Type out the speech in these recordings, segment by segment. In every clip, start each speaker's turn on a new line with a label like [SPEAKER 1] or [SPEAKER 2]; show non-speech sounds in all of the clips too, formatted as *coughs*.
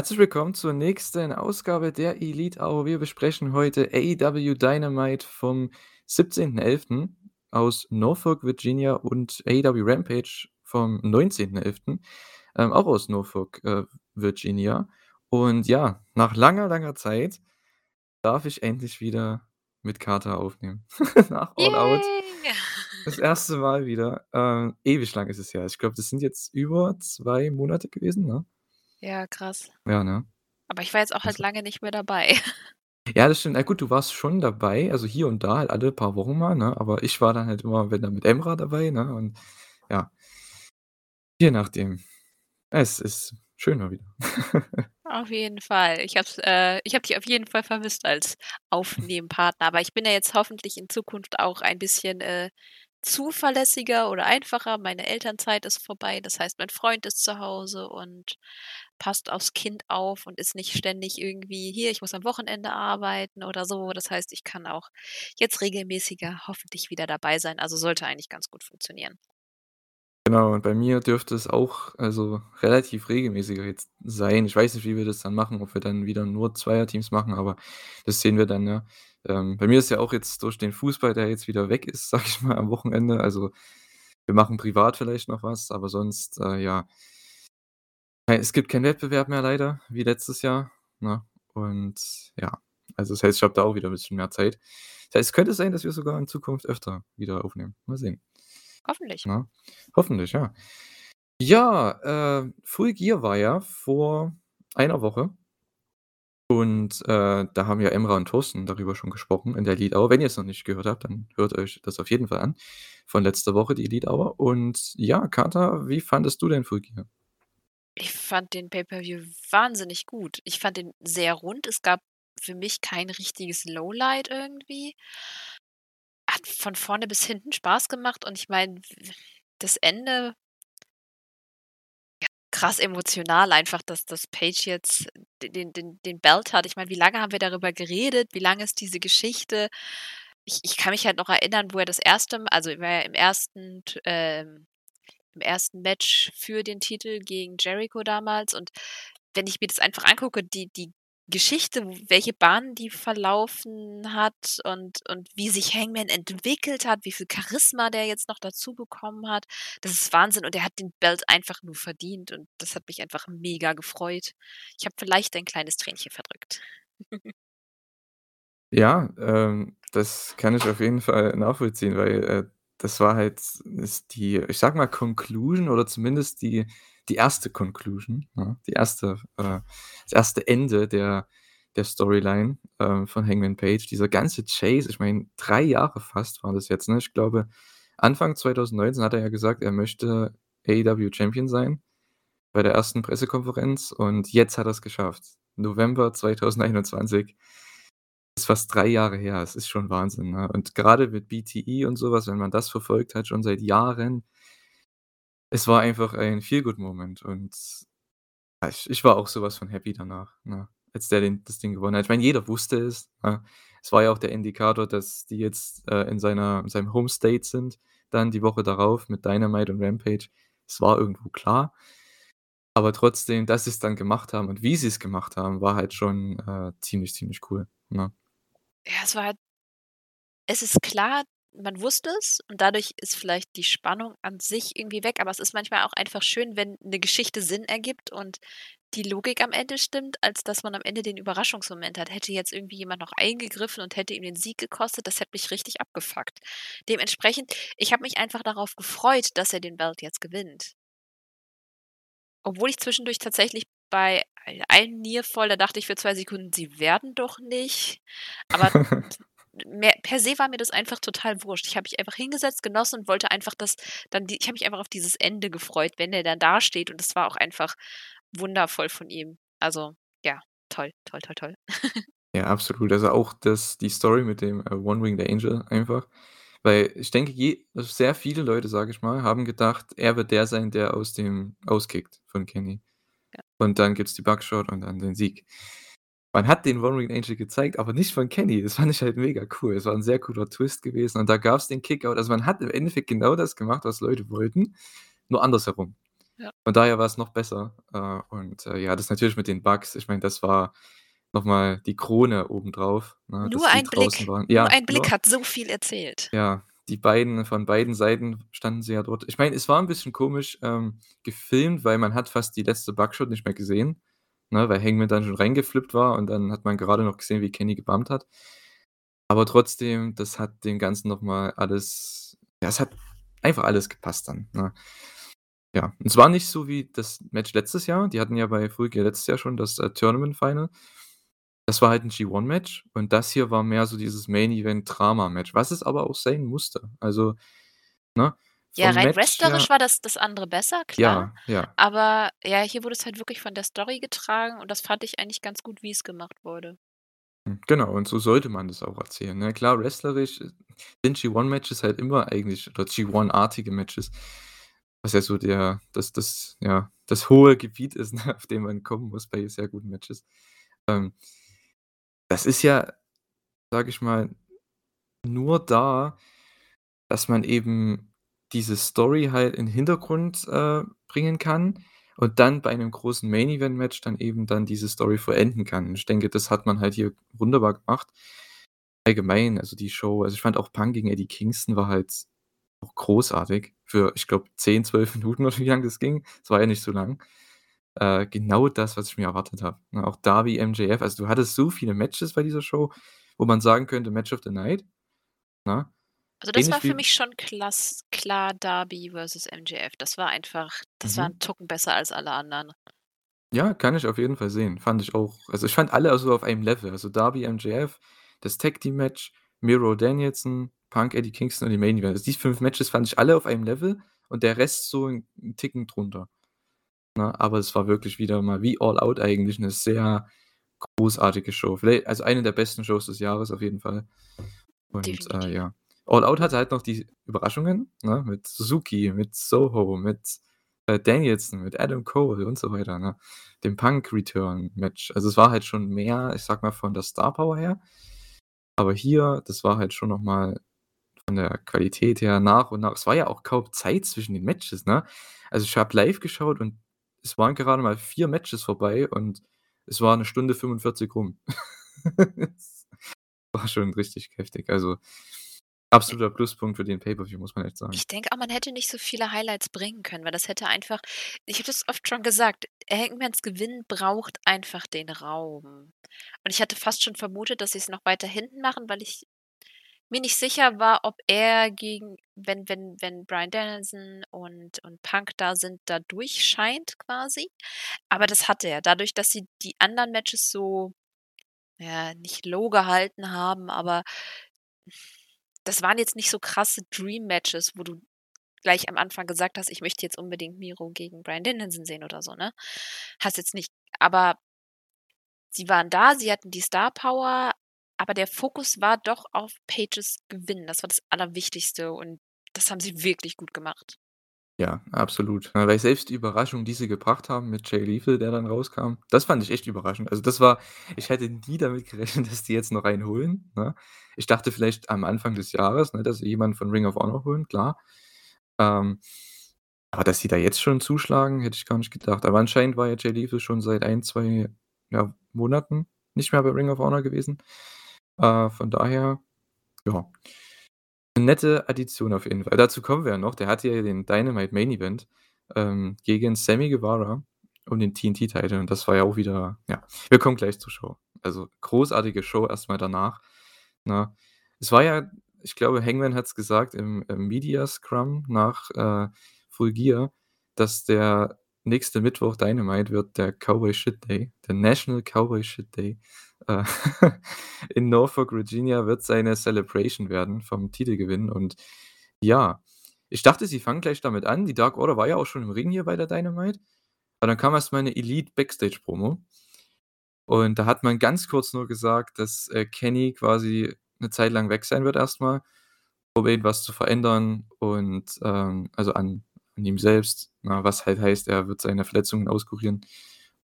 [SPEAKER 1] Herzlich willkommen zur nächsten Ausgabe der Elite Hour. Wir besprechen heute AEW Dynamite vom 17.11. aus Norfolk, Virginia und AEW Rampage vom 19.11., ähm, auch aus Norfolk, äh, Virginia. Und ja, nach langer, langer Zeit darf ich endlich wieder mit Carter aufnehmen. *laughs* Nach All Out.
[SPEAKER 2] Yay!
[SPEAKER 1] Das erste Mal wieder. Ähm, ewig lang ist es ja. Ich glaube, das sind jetzt über 2 Monate gewesen, ne?
[SPEAKER 2] Ja, krass.
[SPEAKER 1] Ja, ne?
[SPEAKER 2] Aber ich war jetzt auch halt
[SPEAKER 1] Also
[SPEAKER 2] lange nicht mehr dabei. *laughs*
[SPEAKER 1] Ja, das stimmt. Na gut, du warst schon dabei, also hier und da halt alle paar Wochen mal, ne? Aber ich war dann halt immer, wenn dann mit Emra dabei, ne? Und ja. Je nachdem. Es ist schön mal wieder. *laughs*
[SPEAKER 2] Auf jeden Fall. Ich habe äh, ich habe dich auf jeden Fall vermisst als Aufnehmpartner, aber ich bin ja jetzt hoffentlich in Zukunft auch ein bisschen, äh, zuverlässiger oder einfacher. Meine Elternzeit ist vorbei, das heißt, mein Freund ist zu Hause und passt aufs Kind auf und ist nicht ständig irgendwie: „Hier, ich muss am Wochenende arbeiten“ oder so. Das heißt, ich kann auch jetzt regelmäßiger hoffentlich wieder dabei sein. Also, sollte eigentlich ganz gut funktionieren.
[SPEAKER 1] Genau, und bei mir dürfte es auch, also, relativ regelmäßiger jetzt sein. Ich weiß nicht, wie wir das dann machen, ob wir dann wieder nur Zweierteams machen, aber das sehen wir dann, ja. Ähm, bei mir ist ja auch jetzt durch den Fußball, der jetzt wieder weg ist, *laughs* sage ich mal, am Wochenende also, wir machen privat vielleicht noch was, aber sonst, äh, ja es gibt keinen Wettbewerb mehr leider, wie letztes Jahr, ne? Und ja, also das heißt, ich habe da auch wieder 'n bisschen mehr Zeit. Das heißt, es könnte sein, dass wir sogar in Zukunft öfter wieder aufnehmen. Mal sehen.
[SPEAKER 2] Hoffentlich.
[SPEAKER 1] Ne? Hoffentlich, ja. Ja, äh, Full Gear war ja vor einer Woche. Und, äh, da haben ja Emra und Thorsten darüber schon gesprochen in der Hour. Wenn ihr's noch nicht gehört habt, dann hört euch das auf jeden Fall an von letzter Woche, die Hour. Und ja, Carter, wie fandest du denn Full Gear?
[SPEAKER 2] Ich fand den Pay-per-View wahnsinnig gut. Ich fand den sehr rund. Es gab für mich kein richtiges Lowlight irgendwie. Hat von vorne bis hinten Spaß gemacht und ich meine, das Ende ja, krass emotional einfach, dass dass Paige jetzt den den den Belt hat. Ich meine, wie lange haben wir darüber geredet? Wie lang ist diese Geschichte? Ich ich kann mich halt noch erinnern, wo er das 1. M also, er im 1. t ähm, im 1. Match für den Titel gegen Jericho damals und wenn ich mir das einfach angucke, die die Geschichte, welche Bahnen die verlaufen hat und und wie sich Hangman entwickelt hat, wie viel Charisma der jetzt noch dazu bekommen hat, das ist Wahnsinn und er hat den Belt einfach nur verdient und das hat mich einfach mega gefreut. Ich habe vielleicht ein kleines Tränchen verdrückt. *laughs*
[SPEAKER 1] Ja, ähm, das kann ich auf jeden Fall nachvollziehen, weil, äh, das war halt ist die, ich sage mal, Conclusion oder zumindest die die 1. Conclusion, ne? Die 1. äh, das 1. Ende der der Storyline, ähm, von Hangman Page. Dieser ganze Chase, ich meine, 3 Jahre fast waren das jetzt, ne? Ich glaube, Anfang 2019 hat er ja gesagt, er möchte AEW Champion sein bei der 1. Pressekonferenz und jetzt hat er's geschafft. November 2021. Ist fast 3 Jahre her. Es ist schon Wahnsinn, ne? Und grade mit BTE und so was, wenn man das verfolgt hat schon seit Jahren es war einfach ein Feel-Good-Moment und ich ich war auch so was von happy danach, ne, als der den das Ding gewonnen hat. Ich meine, jeder wusste es, ne? Es war ja auch der Indikator, dass die jetzt, äh, in seiner in seinem Home State sind, dann die Woche darauf mit Dynamite und Rampage. Es war irgendwo klar. Aber trotzdem, dass sie's dann gemacht haben und wie sie's gemacht haben, war halt schon, äh, ziemlich, ziemlich cool, ne?
[SPEAKER 2] Ja, es war halt es ist klar, man wusste es und dadurch ist vielleicht die Spannung an sich irgendwie weg, aber es ist manchmal auch einfach schön, wenn 'ne Geschichte Sinn ergibt und die Logik am Ende stimmt, als dass man am Ende den Überraschungsmoment hat. Hätte jetzt irgendwie jemand noch eingegriffen und hätte ihm den Sieg gekostet, das hätte mich richtig abgefuckt. Dementsprechend, ich habe mich einfach darauf gefreut, dass er den Belt jetzt gewinnt. Obwohl ich zwischendurch tatsächlich bei ei einem Nearfall, da dachte ich für 2 Sekunden: „Sie werden doch nicht?“ Aber *laughs* mehr per se war mir das einfach total wurscht. Ich habe mich einfach hingesetzt, genossen und wollte einfach, dass dann die ich habe mich einfach auf dieses Ende gefreut, wenn er dann dasteht und es war auch einfach wundervoll von ihm. Also, ja, toll, toll, toll, toll. *laughs*
[SPEAKER 1] Ja, absolut. Also, auch das die Story mit dem, äh, One Winged Angel einfach. Weil ich denke, je sehr viele Leute, sage ich mal, haben gedacht, er wird der sein, der aus dem auskickt von Kenny.
[SPEAKER 2] Ja.
[SPEAKER 1] Und dann gibt's die Buckshot und dann den Sieg. Man hat den One Winged Angel gezeigt, aber nicht von Kenny. Das fand ich halt mega cool. Es war 'n sehr cooler Twist gewesen und da gab's den Kickout. Also, man hat im Endeffekt genau das gemacht, was Leute wollten, nur andersherum.
[SPEAKER 2] Ja.
[SPEAKER 1] Von daher war's noch besser. Äh, und, äh, ja, das natürlich mit den Bugs, ich meine, das war noch mal die Krone obendrauf, ne,
[SPEAKER 2] Nur ein Blick
[SPEAKER 1] waren.
[SPEAKER 2] nur
[SPEAKER 1] Ja,
[SPEAKER 2] ein Blick
[SPEAKER 1] nur
[SPEAKER 2] hat so viel erzählt.
[SPEAKER 1] Ja, die beiden von beiden Seiten standen sie ja dort. Ich meine, es war 'n bisschen komisch, ähm, gefilmt, weil man hat fast die letzte Bugshot nicht mehr gesehen, ne, weil Hangman dann schon reingeflippt war und dann hat man gerade noch gesehen, wie Kenny gebumpt hat. Aber trotzdem, das hat dem Ganzen noch mal alles ja, es hat einfach alles gepasst dann, ne? Ja, und es war nicht so wie das Match letztes Jahr. Die hatten ja bei Gear letztes Jahr schon das, äh, Tournament Final. Das war halt 'n G1-Match und das hier war mehr so dieses Main-Event-Drama-Match, was es aber auch sein musste. Also, ne,
[SPEAKER 2] Ja, rein
[SPEAKER 1] Match
[SPEAKER 2] wrestlerisch war das das andere besser, klar.
[SPEAKER 1] Ja, ja.
[SPEAKER 2] Aber ja, hier wurde es halt wirklich von der Story getragen und das fand ich eigentlich ganz gut, wie's gemacht wurde.
[SPEAKER 1] Hm, genau, und so sollte man das auch erzählen, ne? Klar, wrestlerisch, sind G1-Matches halt immer eigentlich oder G1-artige Matches, was ja so der das das ja, das hohe Gebiet ist, *laughs* ne, auf dem man kommen muss bei sehr guten Matches. Ähm das ist ja, sage ich mal, nur da, dass man eben diese Story halt in Hintergrund, äh, bringen kann und dann bei 'nem großen Main-Event-Match dann eben dann diese Story vollenden kann. Ich denke, das hat man halt hier wunderbar gemacht. Allgemein, also die Show also ich fand auch Punk gegen Eddie Kingston war halt auch großartig für, ich glaube, 10, 12 Minuten oder wie lang das ging. Es war ja nicht so lang. Äh, genau das, was ich mir erwartet habe, ne? Auch Darby, MJF, also du hattest so viele Matches bei dieser Show, wo man sagen könnte: „Match of the Night“, ne?
[SPEAKER 2] Also, das war
[SPEAKER 1] Ähnlich
[SPEAKER 2] für
[SPEAKER 1] wie
[SPEAKER 2] mich schon klass klar Darby versus MJF. Das war einfach das war 'n
[SPEAKER 1] Mhm.
[SPEAKER 2] Tucken besser als alle anderen.
[SPEAKER 1] Ja, kann ich auf jeden Fall sehen. Fand ich auch. Also, ich fand alle so auf einem Level. Also, Darby, MJF, das Tag-Team-Match, Miro, Danielson, Punk, Eddie Kingston und die Main Event. Also, die 5 Matches fand ich alle auf einem Level und der Rest so 'n 'n Ticken drunter, ne? Aber es war wirklich wieder mal wie All Out eigentlich 'ne sehr großartige Show. Viellei also, eine der besten Shows des Jahres auf jeden Fall. Und, äh, ja. All Out hatte halt noch die Überraschungen, ne, mit Suzuki, mit Soho, mit, äh, Danielson, mit Adam Cole und so weiter, ne? Dem Punk-Return-Match. Also, es war halt schon mehr, ich sage mal, von der Star Power her. Aber hier, das war halt schon noch mal von der Qualität her nach und nach es war ja auch kaum Zeit zwischen den Matches, ne? Also, ich habe live geschaut und es waren gerade mal 4 Matches vorbei und es war 'ne Stunde 45 rum. Es *laughs* war schon richtig heftig. Also, absoluter Pluspunkt für den Pay-per-View, muss man echt sagen.
[SPEAKER 2] Ich denke auch, man hätte nicht so viele Highlights bringen können, weil das hätte einfach ich habe das oft schon gesagt, Hangmans Gewinn braucht einfach den Raum. Und ich hatte fast schon vermutet, dass sie's noch weiter hinten machen, weil ich mir nicht sicher war, ob er gegen wenn wenn wenn Bryan Danielson und und Punk da sind, da durchscheint quasi. Aber das hat er. Dadurch, dass sie die anderen Matches so, ja, nicht low gehalten haben, aber das waren jetzt nicht so krasse Dream-Matches, wo du gleich am Anfang gesagt hast: „Ich möchte jetzt unbedingt Miro gegen Bryan Danielson sehen“ oder so, ne? Hast jetzt nicht aber sie waren da, sie hatten die Star Power, aber der Fokus war doch auf Pages Gewinn. Das war das Allerwichtigste und das haben sie wirklich gut gemacht.
[SPEAKER 1] Ja, absolut. Weil selbst die Überraschung, die sie gebracht haben mit Jay Lethal, der dann rauskam, das fand ich echt überraschend. Also, das war ich hätte nie damit gerechnet, *laughs* dass die jetzt noch einen holen, ne? Ich dachte vielleicht am Anfang des Jahres, ne, dass sie jemanden von Ring of Honor holen, klar. Ähm, aber dass sie da jetzt schon zuschlagen, hätte ich gar nicht gedacht. Aber anscheinend war ja Jay Lethal schon seit 1, 2, ja, Monaten nicht mehr bei Ring of Honor gewesen. Äh, von daher, ja 'ne nette Addition auf jeden Fall. Dazu kommen wir ja noch. Der hatte ja den Dynamite Main Event, ähm, gegen Sammy Guevara um den TNT-Title und das war ja auch wieder ja, wir kommen gleich zur Show. Also, großartige Show erst mal danach, ne? Es war ja ich glaube, Hangman hat's gesagt im im Media Scrum nach, äh, Full Gear, dass der nächste Mittwoch Dynamite wird der Cowboy Shit Day, der National Cowboy Shit Day. Äh, *laughs* in Norfolk, Virginia wird seine Celebration werden vom Titelgewinn und ja, ich dachte, sie fangen gleich damit an. Die Dark Order war ja auch schon im Ring hier bei der Dynamite. Aber dann kam erst mal 'ne Elite-Backstage-Promo. Und da hat man ganz kurz nur gesagt, dass, äh, Kenny quasi 'ne Zeit lang weg sein wird erst mal, um irgendwas zu verändern und, ähm also an an ihm selbst, ne, was halt heißt, er wird seine Verletzungen auskurieren.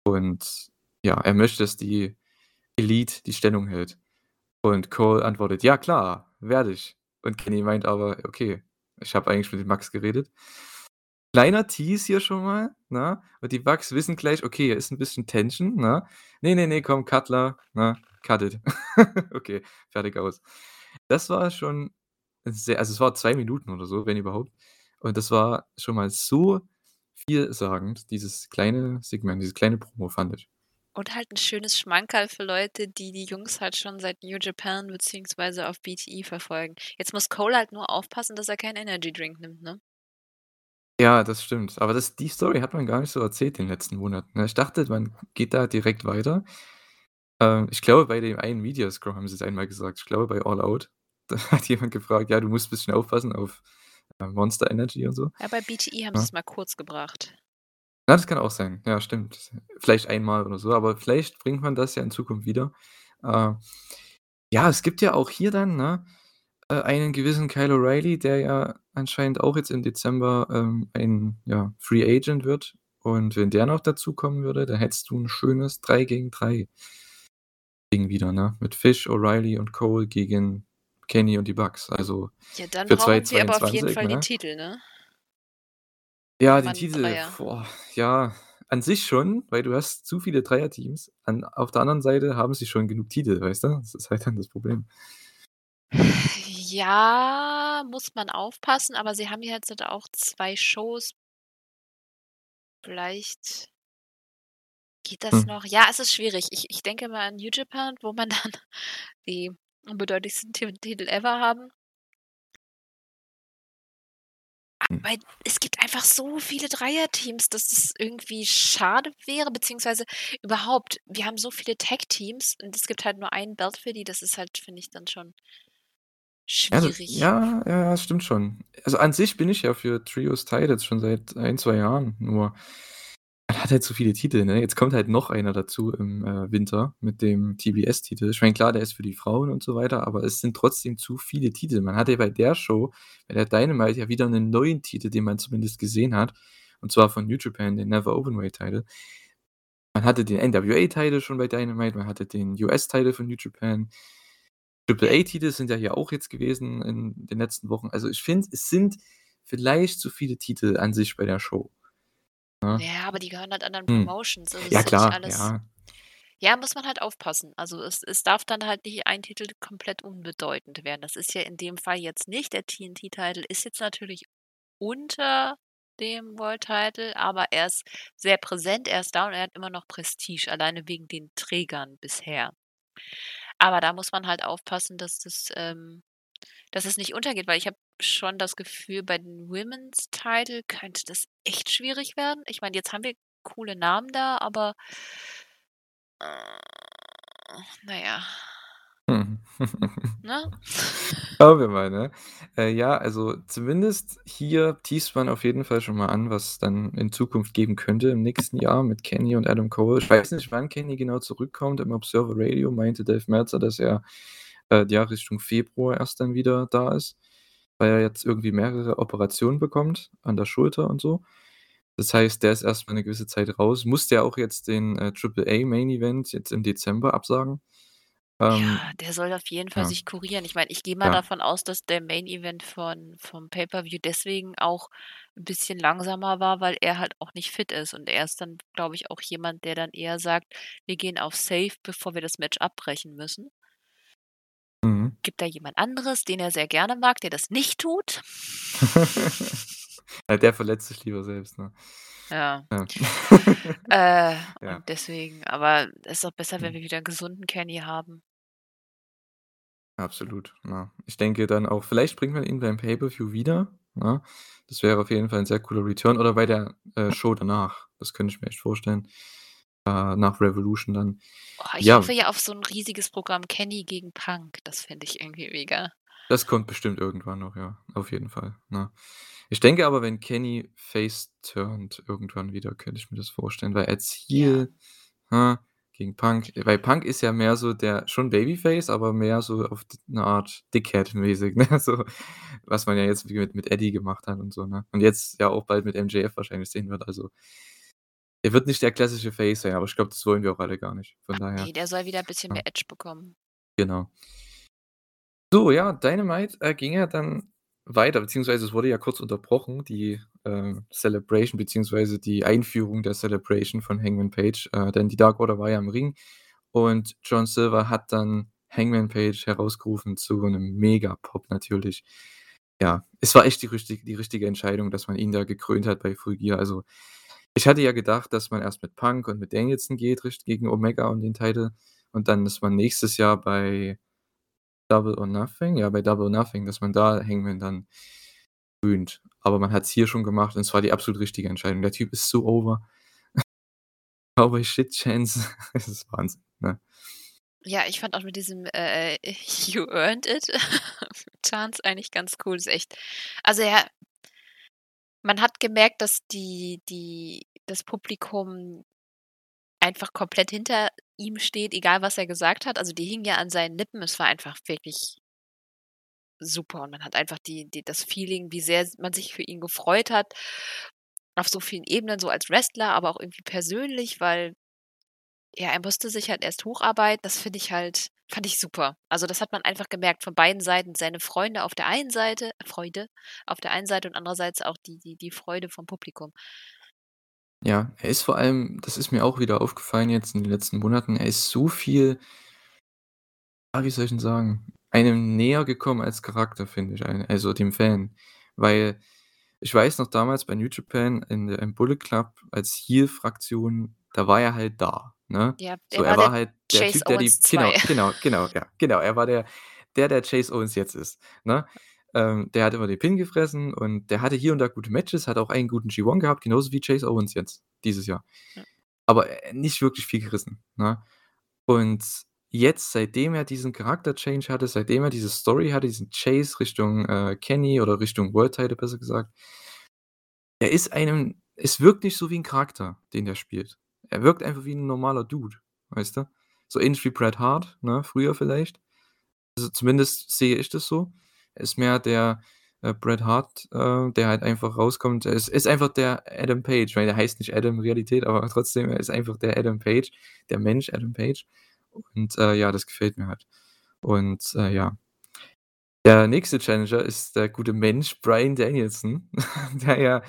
[SPEAKER 1] Und ja, er möchte, dass die Elite die Stellung hält. Und Cole antwortet: „Ja klar, werde ich.“ Und Kenny meint aber: „Okay, ich habe eigentlich mit dem Max geredet.“ Kleiner Tease hier schon mal, ne? Und die Bucks wissen gleich: „Okay, hier ist 'n bisschen Tension“, ne? „Ne, ne, ne, komm, Cutler, ne? Cut it.“ *laughs* Okay, fertig, aus. Das war schon sehr also, es war 2 Minuten oder so, wenn überhaupt. Und das war schon mal so vielsagend, dieses kleine Segment, diese kleine Promo, fand ich.
[SPEAKER 2] Und halt 'n schönes Schmankerl für Leute, die die Jungs halt schon seit New Japan beziehungsweise auf BTE verfolgen. Jetzt muss Cole halt nur aufpassen, dass er keinen Energy Drink nimmt, ne?
[SPEAKER 1] Ja, das stimmt. Aber das die Story hat man gar nicht so erzählt in den letzten Monaten, ne? Ich dachte, man geht da direkt weiter. Ähm, ich glaube, bei dem einen Media Scrum haben sie's einmal gesagt. Ich glaube, bei All Out, *laughs* da hat jemand gefragt: „Ja, du musst bisschen aufpassen auf, Monster Energy und so.“
[SPEAKER 2] Ja, bei BTE haben
[SPEAKER 1] Ne?
[SPEAKER 2] sie's mal kurz gebracht.
[SPEAKER 1] Ja, das kann auch sein. Ja, stimmt. Vielleicht einmal oder so, aber vielleicht bringt man das ja in Zukunft wieder. Äh, ja, es gibt ja auch hier dann, ne, äh, einen gewissen Kyle O'Reilly, der ja anscheinend auch jetzt im Dezember, ähm, ein, ja, Free Agent wird. Und wenn der noch dazukommen würde, dann hättest du 'n schönes 3 gegen 3 Ding wieder, ne? Mit Fish, O'Reilly und Cole gegen Kenny und die Bucks. Also,
[SPEAKER 2] Ja, dann
[SPEAKER 1] für
[SPEAKER 2] brauchen wir aber auf jeden
[SPEAKER 1] 2022,
[SPEAKER 2] Fall den
[SPEAKER 1] ne?
[SPEAKER 2] Titel, ne?
[SPEAKER 1] Ja,
[SPEAKER 2] 'n
[SPEAKER 1] Titel, boah, ja, an sich schon, weil du hast zu viele Dreierteams. An auf der anderen Seite haben sie schon genug Titel, weißt du? Das ist halt dann das Problem.
[SPEAKER 2] Ja, muss man aufpassen, aber sie haben jetzt halt auch 2 Shows. Vielleicht geht das
[SPEAKER 1] Hm.
[SPEAKER 2] noch? Ja, es ist schwierig. Ich ich denke mal an New Japan, wo man *laughs* dann die unbedeutendsten Ti Titel ever haben.
[SPEAKER 1] Hm.
[SPEAKER 2] Weil es gibt einfach so viele Dreierteams, dass das irgendwie schade wäre, beziehungsweise überhaupt, wir haben so viele Tag-Teams und es gibt halt nur ein Belt für die. Das ist halt, finde ich, dann schon
[SPEAKER 1] Also,
[SPEAKER 2] schwierig.
[SPEAKER 1] ja, ja, das stimmt schon. Also, an sich bin ich ja für Trios Titles schon seit 1, 2 Jahren, nur hat halt so viele Titel, ne? Jetzt kommt halt noch einer dazu im, äh, Winter mit dem TBS-Titel. Ich meine, klar, der ist für die Frauen und so weiter, aber es sind trotzdem zu viele Titel. Man hatte bei der Show, bei der Dynamite ja wieder 'nen neuen Titel, den man zumindest gesehen hat, und zwar von New Japan, den Never Openweight Title. Man hatte den NWA Title schon bei Dynamite, man hatte den US Title von New Japan. Triple
[SPEAKER 2] Ja.
[SPEAKER 1] A Titel sind ja hier auch jetzt gewesen in den letzten Wochen. Also, ich finde, es sind vielleicht zu viele Titel an sich bei der Show, ne?
[SPEAKER 2] Ja, aber die gehören halt anderen
[SPEAKER 1] Mhm.
[SPEAKER 2] Promotions. Also,
[SPEAKER 1] Ja klar,
[SPEAKER 2] alles
[SPEAKER 1] ja.
[SPEAKER 2] ja, muss man halt aufpassen. Also, es es darf dann halt nicht ein Titel komplett unbedeutend werden. Das ist ja in dem Fall jetzt nicht. Der TNT Title ist jetzt natürlich unter dem World Title, aber er ist sehr präsent, er ist da und er hat immer noch Prestige, alleine wegen den Trägern bisher. Aber da muss man halt aufpassen, dass das, ähm dass es nicht untergeht, weil ich habe schon das Gefühl, bei den Women's Title könnte das echt schwierig werden. Ich meine, jetzt haben wir coole Namen da, aber na ja.
[SPEAKER 1] Mhm.
[SPEAKER 2] Ne? *laughs*
[SPEAKER 1] Schauen wir mal, ne? Äh, ja, also, zumindest hier teast man auf jeden Fall schon mal an, was dann in Zukunft geben könnte im nächsten Jahr mit Kenny und Adam Cole. Ich weiß nicht, wann Kenny genau zurückkommt. Im Observer Radio meinte Dave Meltzer, dass er, äh, ja, Richtung Februar erst dann wieder da ist, weil er jetzt irgendwie mehrere Operationen bekommt an der Schulter und so. Das heißt, der ist erst mal 'ne gewisse Zeit raus. Musste ja auch jetzt den, äh, A Main Event jetzt im Dezember absagen.
[SPEAKER 2] Ja,
[SPEAKER 1] Ähm,
[SPEAKER 2] der soll auf jeden Fall
[SPEAKER 1] ja.
[SPEAKER 2] sich kurieren. Ich meine, ich gehe mal
[SPEAKER 1] Ja.
[SPEAKER 2] davon aus, dass der Main Event von vom Pay-per-View deswegen auch 'n bisschen langsamer war, weil er halt auch nicht fit ist. Und er ist dann, glaube ich, auch jemand, der dann eher sagt: „Wir gehen auf safe, bevor wir das Match abbrechen müssen.“
[SPEAKER 1] Mhm.
[SPEAKER 2] Gibt da jemand anderes, den er sehr gerne mag, der das nicht tut? *laughs*
[SPEAKER 1] Ja, der verletzt sich lieber selbst, ne?
[SPEAKER 2] Ja.
[SPEAKER 1] Ja.
[SPEAKER 2] Äh, *laughs*
[SPEAKER 1] Ja.
[SPEAKER 2] und deswegen aber ist doch besser, wenn
[SPEAKER 1] Mhm.
[SPEAKER 2] wir wieder 'n gesunden Kenny haben.
[SPEAKER 1] Absolut, ja. Ich denke dann auch vielleicht bringt man ihn beim Pay-per-View wieder, ne? Das wäre auf jeden Fall 'n sehr cooler Return oder bei der, äh, Show danach. Das könnte ich mir echt vorstellen, äh, nach Revolution dann.
[SPEAKER 2] Oh, ich
[SPEAKER 1] Ja.
[SPEAKER 2] hoffe ja auf so 'n riesiges Programm Kenny gegen Punk. Das fände ich irgendwie mega.
[SPEAKER 1] Das kommt bestimmt irgendwann noch, ja, auf jeden Fall, ne? Ich denke aber, wenn Kenny face turnt irgendwann wieder, könnte ich mir das vorstellen, weil als
[SPEAKER 2] Ja.
[SPEAKER 1] Heel, ne, gegen Punk weil Punk ist ja mehr so der schon Babyface, aber mehr so auf d 'ne Art Dickhead-mäßig, *laughs* ne, so, was man ja jetzt mit mit Eddie gemacht hat und so, ne? Und jetzt ja auch bald mit MJF wahrscheinlich sehen wird, also er wird nicht der klassische Face sein, aber ich glaube, das wollen wir auch alle gar nicht. Von daher,
[SPEAKER 2] Ne, der soll wieder bisschen
[SPEAKER 1] ja.
[SPEAKER 2] mehr Edge bekommen.
[SPEAKER 1] Genau. So, ja, Dynamite, äh, ging ja dann weiter, beziehungsweise es wurde ja kurz unterbrochen, die, äh, Celebration beziehungsweise die Einführung der Celebration von Hangman Page, äh, denn die Dark Order war ja im Ring und John Silver hat dann Hangman Page herausgerufen zu 'nem Mega-Pop natürlich. Ja, es war echt die richtig die richtige Entscheidung, dass man ihn da gekrönt hat bei Full Gear. Also, ich hatte ja gedacht, dass man erst mit Punk und mit Danielson geht, richt gegen Omega und den Title und dann, dass man nächstes Jahr bei Double or Nothing ja, bei Double or Nothing, dass man da Hangman dann krönt. Aber man hat's hier schon gemacht und es war die absolut richtige Entscheidung. Der Typ ist so over. *laughs* Cowboy Shit Chance, *laughs* es ist Wahnsinn, ne?
[SPEAKER 2] Ja, ich fand auch mit diesem, äh, *laughs* „You earned it“ Chance eigentlich ganz cool. Ist echt also, ja man hat gemerkt, dass die die das Publikum einfach komplett hinter ihm steht, egal was er gesagt hat. Also, die hingen ja an seinen Lippen. Es war einfach wirklich super und man hat einfach die die das Feeling, wie sehr man sich für ihn gefreut hat auf so vielen Ebenen, so als Wrestler, aber auch irgendwie persönlich, weil ja, er musste sich halt erst hocharbeiten. Das finde ich halt fand ich super. Also, das hat man einfach gemerkt von beiden Seiten. Seine Freunde auf der einen Seite Freude auf der einen Seite und andererseits auch die die die Freude vom Publikum.
[SPEAKER 1] Ja, er ist vor allem das ist mir auch wieder aufgefallen jetzt in den letzten Monaten, er ist so viel wie soll ich denn sagen, einem näher gekommen als Charakter, finde ich, also dem Fan. Weil ich weiß noch damals bei New Japan in im Bullet Club als Heel-Fraktion, da war er halt da, ne?
[SPEAKER 2] Ja,
[SPEAKER 1] So,
[SPEAKER 2] er
[SPEAKER 1] er
[SPEAKER 2] war
[SPEAKER 1] war halt der
[SPEAKER 2] Chase
[SPEAKER 1] Typ, der die
[SPEAKER 2] Owens
[SPEAKER 1] genau,
[SPEAKER 2] 2.
[SPEAKER 1] genau, genau, ja, genau. Er war der der, der Chase Owens jetzt ist, ne? Ähm, der hat immer den Pin gefressen und der hatte hier und da gute Matches, hat auch einen guten G1 gehabt, genauso wie Chase Owens jetzt dieses Jahr.
[SPEAKER 2] Ja.
[SPEAKER 1] Aber, äh, nicht wirklich viel gerissen, ne? Und jetzt, seitdem er diesen Charakter-Change hatte, seitdem er diese Story hatte, diesen Chase Richtung, äh, Kenny oder Richtung World Title besser gesagt er ist einem es wirkt nicht so wie 'n Charakter, den der spielt. Er wirkt einfach wie 'n normaler Dude, weißt du? So ähnlich wie Bret Hart, ne, früher vielleicht. Also, zumindest sehe ich das so. Er ist mehr der, äh, Bret Hart, äh, der halt einfach rauskommt. Er ist ist einfach der Adam Page, weil der heißt nicht Adam in Realität, aber *laughs* trotzdem, er ist einfach der Adam Page, der Mensch Adam Page. Und, äh, ja, das gefällt mir halt. Und, äh, ja. Der nächste Challenger ist der gute Mensch Bryan Danielson, *laughs* der ja,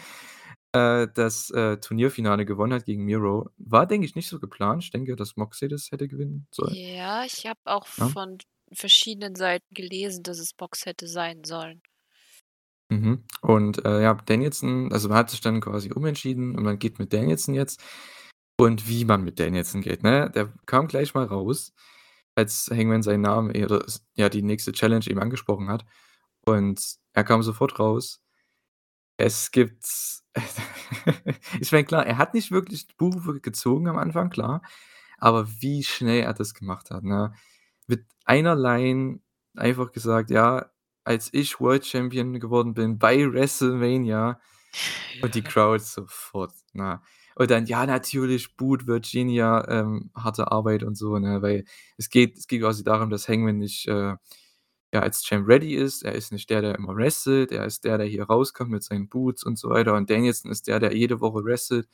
[SPEAKER 1] äh, das, äh, Turnierfinale gewonnen hat gegen Miro. War, denke ich, nicht so geplant. Ich denke, dass Moxley das hätte gewinnen sollen.
[SPEAKER 2] Ja, ich habe auch
[SPEAKER 1] Ja.
[SPEAKER 2] von verschiedenen Seiten gelesen, dass es Box hätte sein sollen.
[SPEAKER 1] Mhm. Und, äh, ja, Danielson also, man hat sich dann quasi umentschieden und man geht mit Danielson jetzt. Und wie man mit Danielson geht, ne? Der kam gleich mal raus, als Hangman seinen Namen s ja, die nächste Challenge eben angesprochen hat. Und er kam sofort raus. Es gibt *laughs* ich meine, klar, er hat nicht wirklich Buche gezogen am Anfang, klar, aber wie schnell er das gemacht hat, ne? Mit einer Line einfach gesagt: „Ja, als ich World Champion geworden bin bei WrestleMania“ und die. Crowd sofort, ne? Und dann: „Ja, natürlich boot Virginia, ähm, harte Arbeit“ und so, ne? Weil es geht es geht quasi darum, dass Hangman nicht, äh, ja, als Champ ready ist. Er ist nicht der, der immer wrestelt. Er ist der, der hier rauskommt mit seinen Boots und so weiter. Und Danielson ist der, der jede Woche wrestelt.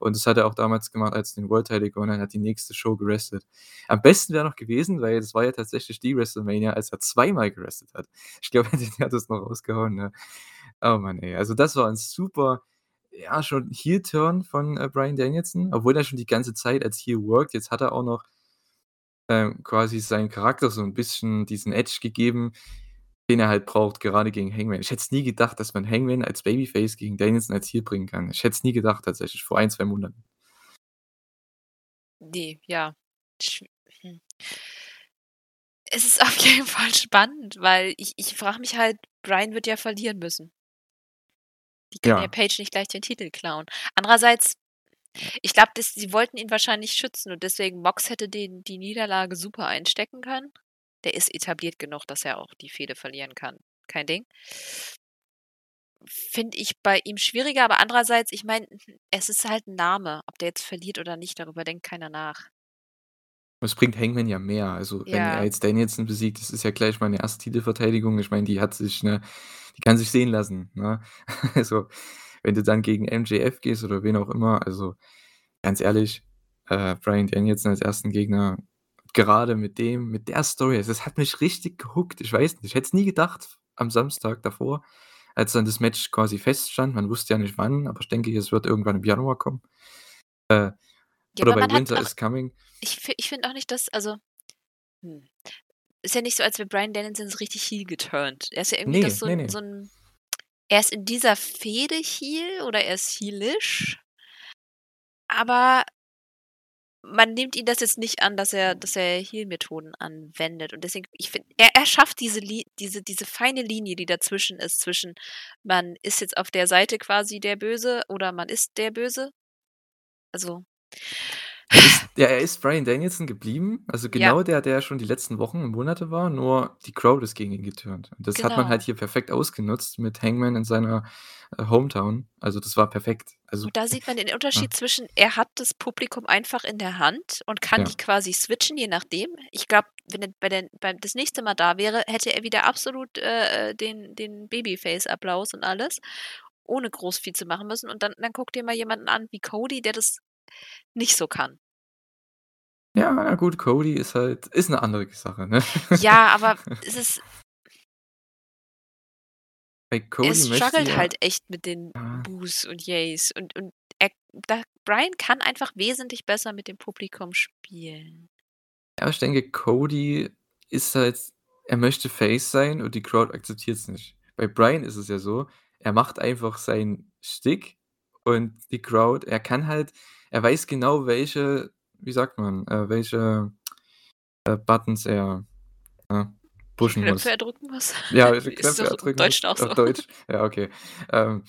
[SPEAKER 1] Und das hat er auch damals gemacht, als er den World Title gewonnen hat, die nächste Show gewrestelt. Am besten wäre noch gewesen, weil das war ja tatsächlich die WrestleMania, als er zweimal gewrestelt hat. Ich glaube, *laughs* der hat das noch rausgehauen, ne? Oh Mann, ey. Also, das war 'n super, ja, schon Heel-Turn von, äh, Bryan Danielson, obwohl er schon die ganze Zeit als Heel worked. Jetzt hat er auch noch ähm, quasi seinen Charakter so 'n bisschen diesen Edge gegeben, den er halt braucht, gerade gegen Hangman. Ich hätte es nie gedacht, dass man Hangman als Babyface gegen Danielson als Heel bringen kann. Ich hätte es nie gedacht tatsächlich vor 1, 2 Monaten.
[SPEAKER 2] Ne, ja. Hm. Es ist *laughs* auf jeden Fall spannend, weil ich ich frage mich halt, Bryan wird ja verlieren müssen. Die kann ja
[SPEAKER 1] Ja.
[SPEAKER 2] Page nicht gleich den Titel klauen. Andererseits, ich glaube, sie wollten ihn wahrscheinlich schützen und deswegen Mox hätte den die Niederlage super einstecken können. Der ist etabliert genug, dass er auch die Fehde verlieren kann. Kein Ding. Finde ich bei ihm schwieriger, aber andererseits, ich meine, es ist halt 'n Name. Ob der jetzt verliert oder nicht, darüber denkt keiner nach.
[SPEAKER 1] Es bringt Hangman ja mehr. Also, wenn er
[SPEAKER 2] Ja.
[SPEAKER 1] jetzt Danielson besiegt, das ist ja gleich mal 'ne erste Titelverteidigung. Ich meine, die hat sich, ne die kann sich sehen lassen, ne? *laughs* Also, wenn du dann gegen MJF gehst oder wen auch immer, also, ganz ehrlich, äh, Bryan Danielson als 1. Gegner, gerade mit dem mit der Story, also, das hat mich richtig gehookt. Ich weiß nicht, ich hätte es nie gedacht am Samstag davor, als dann das Match quasi feststand. Man wusste ja nicht wann, aber ich denke, es wird irgendwann im Januar kommen. Äh,
[SPEAKER 2] Ja,
[SPEAKER 1] oder bei Winter
[SPEAKER 2] auch
[SPEAKER 1] is Coming.
[SPEAKER 2] ich ich finde auch nicht, dass also hm, ist ja nicht so, als wäre Bryan Danielson so richtig heel geturnt. Er ist ja irgendwie das
[SPEAKER 1] Ne,
[SPEAKER 2] so
[SPEAKER 1] ne,
[SPEAKER 2] 'n
[SPEAKER 1] ne.
[SPEAKER 2] so 'n er ist in dieser Fehde heel oder er ist heelish. Aber man nimmt ihm das jetzt nicht an, dass er dass er Heel-Methoden anwendet. Und deswegen ich finde, er er schafft diese diese diese feine Linie, die dazwischen ist, zwischen man ist jetzt auf der Seite quasi der Böse oder man ist der Böse. Also
[SPEAKER 1] Er ist ja, er ist Bryan Danielson geblieben, also
[SPEAKER 2] Ja.
[SPEAKER 1] genau der, der schon die letzten Wochen und Monate war, nur die Crowd ist gegen ihn geturnt. Und das hat man halt
[SPEAKER 2] Genau.
[SPEAKER 1] hier perfekt ausgenutzt mit Hangman in seiner, äh, Hometown. Also, das war perfekt. Also
[SPEAKER 2] Und da sieht man den
[SPEAKER 1] ja.
[SPEAKER 2] Unterschied zwischen er hat das Publikum einfach in der Hand und kann
[SPEAKER 1] Ja.
[SPEAKER 2] die quasi switchen, je nachdem. Ich glaube, wenn er bei der beim das nächste Mal da wäre, hätte er wieder absolut, äh, äh, den den Babyface-Applaus und alles, ohne groß viel zu machen müssen. Und dann dann guck dir mal jemanden an wie Cody, der das nicht so kann.
[SPEAKER 1] Ja, na gut, Cody ist halt ist 'ne andere Sache, ne?
[SPEAKER 2] Ja, *laughs* aber es ist
[SPEAKER 1] Bei Cody möchte
[SPEAKER 2] struggelt
[SPEAKER 1] ja
[SPEAKER 2] halt echt mit den
[SPEAKER 1] Ja.
[SPEAKER 2] Boos und Yays und und er da Bryan kann einfach wesentlich besser mit dem Publikum spielen.
[SPEAKER 1] Ja, ich denke, Cody ist halt er möchte Face sein und die Crowd akzeptiert's nicht. Bei Bryan ist es ja so, er macht einfach seinen Shtick und die Crowd er kann halt er weiß genau, welche wie sagt man, äh, welche, äh, Buttons er, äh, pushen muss.
[SPEAKER 2] Knöpfe er drücken muss?
[SPEAKER 1] Ja, Knöpfe er drücken muss
[SPEAKER 2] Deutschen auch so.
[SPEAKER 1] auf Deutsch. *laughs* Ja, okay. Ähm,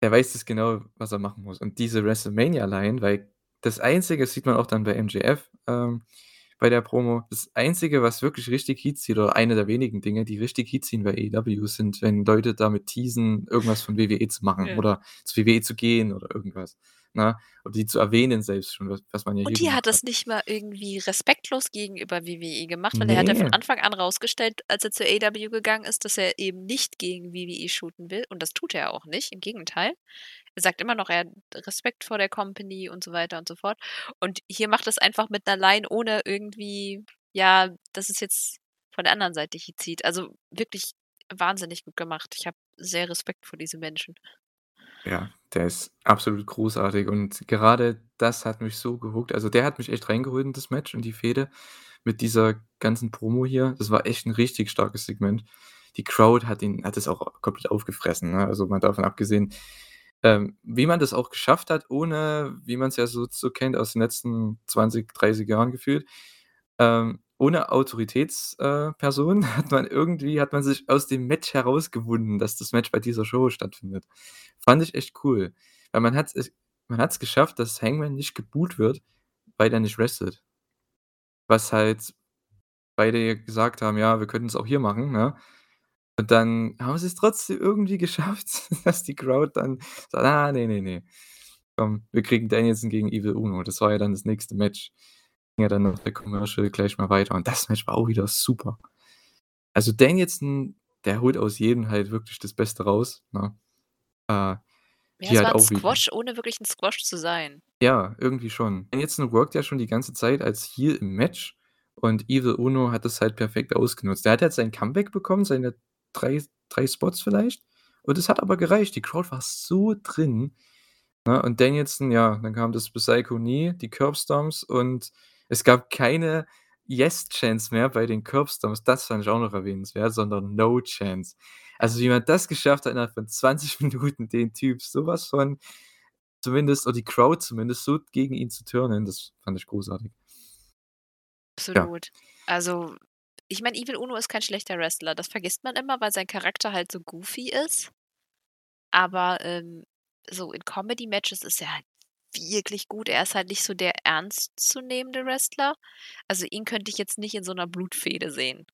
[SPEAKER 1] er weiß es genau, was er machen muss. Und diese WrestleMania-Line, weil das Einzige das sieht man auch dann bei MJF, ähm, bei der Promo, das Einzige, was wirklich richtig Heat zieht oder eine der wenigen Dinge, die richtig Heat ziehen bei AEW, sind, wenn Leute damit teasen, irgendwas von WWE zu machen
[SPEAKER 2] Ja.
[SPEAKER 1] oder zu WWE zu gehen oder irgendwas, ne? Oder die zu erwähnen selbst schon, was was man ja hier
[SPEAKER 2] Und hier hat das
[SPEAKER 1] hat.
[SPEAKER 2] nicht mal irgendwie respektlos gegenüber WWE gemacht, weil er hat ja von. Anfang an rausgestellt, als er zu AEW gegangen ist, dass er eben nicht gegen WWE shooten will und das tut er auch nicht, im Gegenteil. Er sagt immer noch, er hat Respekt vor der Company und so weiter und so fort. Und hier macht er's einfach mit 'ner Line, ohne irgendwie ja, dass es jetzt von der anderen Seite Heat zieht. Also, wirklich wahnsinnig gut gemacht. Ich habe sehr Respekt vor diesem Menschen.
[SPEAKER 1] Ja, der ist absolut großartig und gerade das hat mich so gehookt. Also, der hat mich echt reingeholt in das Match, in die Fehde mit dieser ganzen Promo hier. Das war echt 'n richtig starkes Segment. Die Crowd hat ihn hat das auch komplett aufgefressen, ne? Also, mal davon abgesehen, ähm, wie man das auch geschafft hat, ohne wie man's ja so so kennt aus den letzten 20, 30 Jahren gefühlt, ähm, ohne Autoritäts äh, *laughs* hat man irgendwie hat man sich aus dem Match herausgewunden, dass das Match bei dieser Show stattfindet. Fand ich echt cool, weil man hat es man hat's geschafft, dass Hangman nicht geboot wird, weil er nicht wrestelt. Was halt beide gesagt haben: „Ja, wir können's auch hier machen“, ne? Und dann haben sie's trotzdem irgendwie *laughs* geschafft, dass die Crowd dann sagt: „Ah, ne, ne, ne. Komm, wir kriegen Danielson gegen Evil Uno.“ Das war ja dann das nächste Match. Ging ja dann noch der Commercial gleich mal weiter und das Match war auch wieder super. Also, Danielson, der holt aus jedem halt wirklich das Beste raus, ne? Äh,
[SPEAKER 2] Ja, es
[SPEAKER 1] halt
[SPEAKER 2] war 'n
[SPEAKER 1] auch wieder.
[SPEAKER 2] Squash, ohne wirklich 'n Squash zu sein.
[SPEAKER 1] Ja, irgendwie schon. Danielson workt ja schon die ganze Zeit als Heel im Match und Evil Uno hat das halt perfekt ausgenutzt. Der hat jetzt sein Comeback bekommen, seine 3 3 Spots vielleicht und es hat aber gereicht. Die Crowd war so drin, ne? Und Danielson, ja, dann kam das Psycho Knee, die Curbstomps und es gab keine Yes-Chants mehr bei den Curbstomps. Das fand ich auch noch erwähnenswert, sondern No Chants. Also, wie man das geschafft hat, innerhalb von 20 *laughs* Minuten den Typ so was von zumindest oder die Crowd zumindest so gegen ihn zu turnen, das fand ich großartig. Ja.
[SPEAKER 2] Absolut. Also, ich meine, Evil Uno ist kein schlechter Wrestler. Das vergisst man immer, weil sein Charakter halt so goofy ist. Aber, ähm, so in Comedy-Matches ist er halt wirklich gut. Er ist halt nicht so der ernstzunehmende Wrestler. Also, ihn könnte ich jetzt nicht in so 'ner Blutfehde sehen.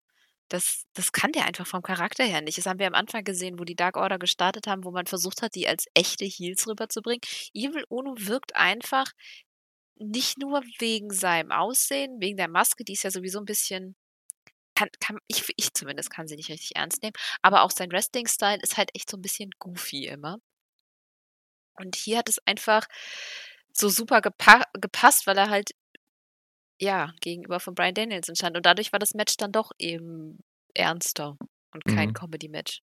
[SPEAKER 2] Das das kann der einfach vom Charakter her nicht. Das haben wir am Anfang gesehen, wo die Dark Order gestartet haben, wo man versucht hat, die als echte Heels rüberzubringen. Evil Uno wirkt einfach nicht nur wegen seinem Aussehen, wegen der Maske, die ist ja sowieso 'n bisschen kann kann ich ich zumindest kann sie nicht richtig ernst nehmen, aber auch sein Wrestling-Style ist halt echt so 'n bisschen goofy immer. Und hier hat es einfach so super gepa gepasst, weil er halt ja, gegenüber von Bryan Danielson stand und dadurch war das Match dann doch eben ernster. und kein
[SPEAKER 1] Mhm.
[SPEAKER 2] Comedy-Match.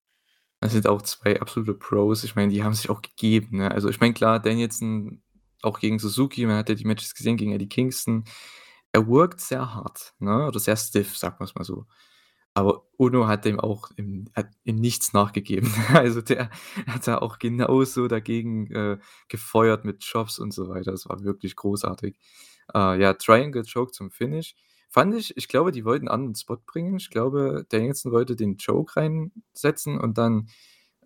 [SPEAKER 1] Das sind auch 2 absolute Pros. Ich meine, die haben sich auch gegeben, ne? Also, ich meine, klar, Danielson auch gegen Suzuki, man hat ja die Matches gesehen gegen Eddie Kingston. Er workt sehr hart, ne, oder sehr stiff, sagen wir's mal so. Aber Uno hat dem auch in hat in nichts nachgegeben. *laughs* Also, der hat da auch genauso dagegen, äh, gefeuert mit Chops und so weiter. Das war wirklich großartig. Äh, ja, Triangle Choke zum Finish fand ich ich glaube, die wollten 'n anderen Spot bringen. Ich glaube, Danielson wollte den Choke reinsetzen und dann,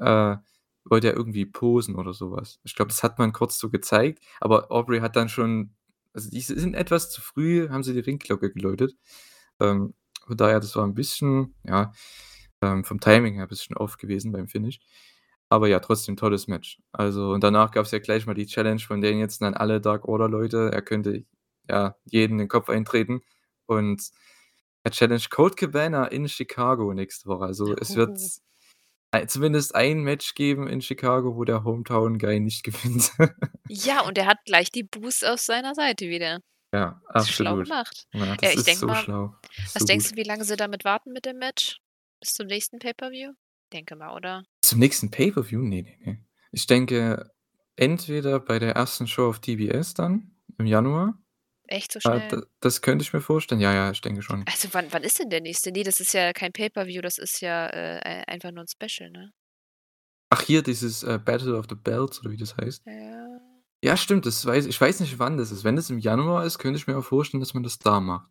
[SPEAKER 1] äh, wollte er irgendwie posen oder so was. Ich glaube, das hat man kurz so gezeigt, aber Aubrey hat dann schon also, die sind etwas zu früh haben sie die Ringglocke geläutet. Ähm, von daher, das war 'n bisschen, ja, ähm, vom Timing her bisschen off gewesen beim Finish. Aber ja, trotzdem tolles Match. Also, und danach gab's ja gleich mal die Challenge von Danielson an alle Dark Order Leute. Er könnte, ja, jeden in den Kopf eintreten und er challenged Colt Cabana in Chicago nächste Woche. Also, es wird
[SPEAKER 2] Oh.
[SPEAKER 1] zumindest ein Match geben in Chicago, wo der Hometown Guy nicht *laughs* gewinnt.
[SPEAKER 2] Ja, und er hat gleich die Boos auf seiner Seite wieder.
[SPEAKER 1] Ja,
[SPEAKER 2] Ist schlau
[SPEAKER 1] absolut.
[SPEAKER 2] gemacht.
[SPEAKER 1] Ja,
[SPEAKER 2] Ja,
[SPEAKER 1] das
[SPEAKER 2] ich
[SPEAKER 1] ist
[SPEAKER 2] denke
[SPEAKER 1] so
[SPEAKER 2] mal
[SPEAKER 1] schlau.
[SPEAKER 2] was
[SPEAKER 1] So
[SPEAKER 2] denkst
[SPEAKER 1] gut.
[SPEAKER 2] du, wie lange sie damit warten mit dem Match? Bis zum nächsten Pay-per-View? Denke mal, oder?
[SPEAKER 1] Zum nächsten Pay-per-View? Ne, ne, ne. Ich denke, entweder bei der ersten Show auf TBS dann im Januar.
[SPEAKER 2] Echt so
[SPEAKER 1] Äh,
[SPEAKER 2] schnell?
[SPEAKER 1] d das könnte ich mir vorstellen. Ja, ja, ich denke schon.
[SPEAKER 2] Also, wann wann ist denn der nächste? Ne, das ist ja kein Pay-per-View, das ist ja, äh, ei einfach nur 'n Special, ne?
[SPEAKER 1] Ach, hier dieses, äh, Battle of the Belts oder wie das heißt?
[SPEAKER 2] Ja.
[SPEAKER 1] Ja, stimmt, das weiß ich weiß nicht, wann das ist. Wenn das im Januar ist, könnte ich mir auch vorstellen, dass man das da macht.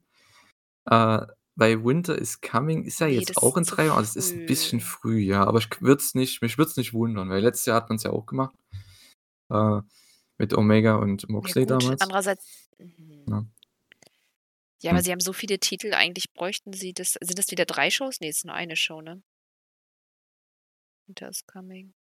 [SPEAKER 1] Äh, weil Winter is Coming ist ja
[SPEAKER 2] Ne,
[SPEAKER 1] jetzt
[SPEAKER 2] das
[SPEAKER 1] auch
[SPEAKER 2] ist
[SPEAKER 1] in
[SPEAKER 2] zu
[SPEAKER 1] 3 Wochen. Das ist 'n bisschen
[SPEAKER 2] früh.
[SPEAKER 1] ja, aber ich würde es nicht mich würde es nicht wundern, weil letztes Jahr hat man's ja auch gemacht, äh, mit Omega und
[SPEAKER 2] Ja
[SPEAKER 1] Moxley
[SPEAKER 2] gut,
[SPEAKER 1] damals.
[SPEAKER 2] andererseits mhm.
[SPEAKER 1] Ja.
[SPEAKER 2] Ja, aber
[SPEAKER 1] Hm.
[SPEAKER 2] sie haben so viele Titel, eigentlich bräuchten sie das sind das wieder 3 Shows? Ne, ist nur eine Show, ne? Winter is Coming.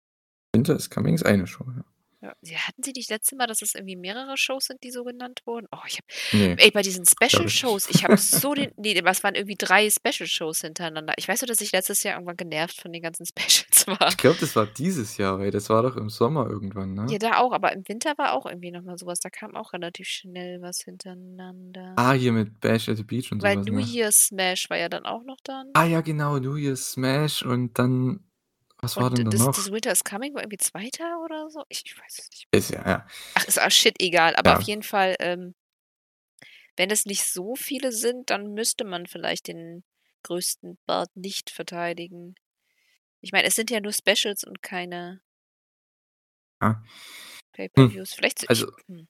[SPEAKER 1] Winter is Coming ist eine Show, ja.
[SPEAKER 2] Ja. Ja, hatten sie nicht letzte Mal, dass es irgendwie mehrere Shows sind, die so genannt wurden? Oh, ich habe
[SPEAKER 1] Ne,
[SPEAKER 2] ey, bei diesen
[SPEAKER 1] glaube
[SPEAKER 2] Special
[SPEAKER 1] ich
[SPEAKER 2] ich habe *laughs* so den ne, was waren irgendwie 3 Special Shows hintereinander. Ich weiß nur, dass ich letztes Jahr irgendwann genervt von den ganzen *laughs* Specials war.
[SPEAKER 1] Ich glaube, das war dieses Jahr, weil das war doch im Sommer irgendwann,
[SPEAKER 2] Ja,
[SPEAKER 1] ne?
[SPEAKER 2] da auch, aber im Winter war auch irgendwie noch mal so was. Da kam auch relativ schnell was hintereinander.
[SPEAKER 1] Ah, hier mit Bash at the Beach und so
[SPEAKER 2] Weil
[SPEAKER 1] was,
[SPEAKER 2] New
[SPEAKER 1] ne?
[SPEAKER 2] Year's Smash war ja dann auch noch dann.
[SPEAKER 1] Ah ja, genau, New Year's Smash und dann was war
[SPEAKER 2] Und
[SPEAKER 1] denn da
[SPEAKER 2] das das
[SPEAKER 1] noch?
[SPEAKER 2] Winter is Coming war irgendwie 2. oder so? Ich ich weiß es nicht
[SPEAKER 1] Ist ja ja.
[SPEAKER 2] Ach, ist auch shit egal, aber auf
[SPEAKER 1] Ja.
[SPEAKER 2] jeden Fall, ähm wenn es nicht so viele sind, dann müsste man vielleicht den größten Belt nicht verteidigen. Ich meine, es sind ja nur Specials und keine
[SPEAKER 1] Ja. Hm,
[SPEAKER 2] Pay-per-Views. Vielleicht so ich
[SPEAKER 1] also,
[SPEAKER 2] hm.